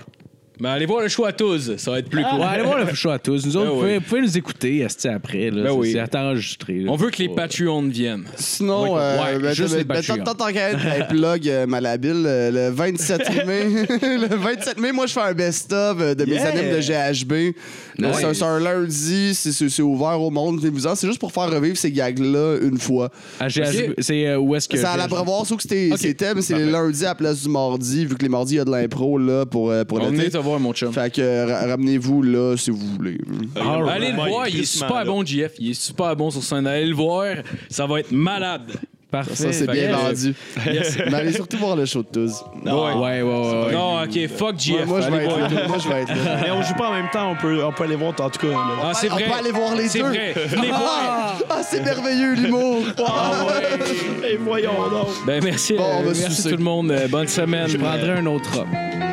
Ben, allez voir le show à tous, ça va être plus cool. Ouais, allez voir le show à tous. Nous autres, Ben vous, pouvez, oui. vous pouvez nous écouter après. Là. Ben C'est- oui. C'est enregistré. là. On veut que les. Patreons viennent. Sinon, Ouais, euh, ouais, ben, juste ben, les ben, Patreons. tant tant qu'à être un plug euh, malhabile, euh, le 27 [LAUGHS] mai, [LAUGHS] le 27 mai, moi, je fais un best-of euh, de mes Yeah. animes de GHB. Euh, C'est un- c'est un lundi, c'est- c'est c'est ouvert au monde. venez-vous-en. C'est juste pour faire revivre ces gags-là une fois. À GHB, C'est euh, où est-ce que. C'est à l'abreuvoir, sauf que c'était Ok. thèmes, c'est les lundis à la place du mardi, vu que les mardis, il y a de l'impro là, pour, euh, pour On voir, mon chum. Fait que euh, ra- ramenez-vous là si vous voulez. All right. Allez le Ouais, voir, il est super là. bon, JF. Il est super bon sur scène. Allez le voir, ça va être malade. Parfait. Ça, c'est bien que- vendu. Yes. Mais allez surtout voir le show de tous. Ouais, ouais, ouais. ouais. Non, ok, fuck JF. moi, je vais être là. Moi, je vais être là. Mais on joue pas en même temps, on peut, on peut aller voir en tout cas. Ah, c'est On vrai. peut aller voir les C'est deux. vrai. Venez voir. Ah, c'est merveilleux l'humour! Et voyons donc. Ben, merci, Bon, on euh, va merci sucer. tout le monde. Euh, Bonne semaine. Je prendrai un autre homme.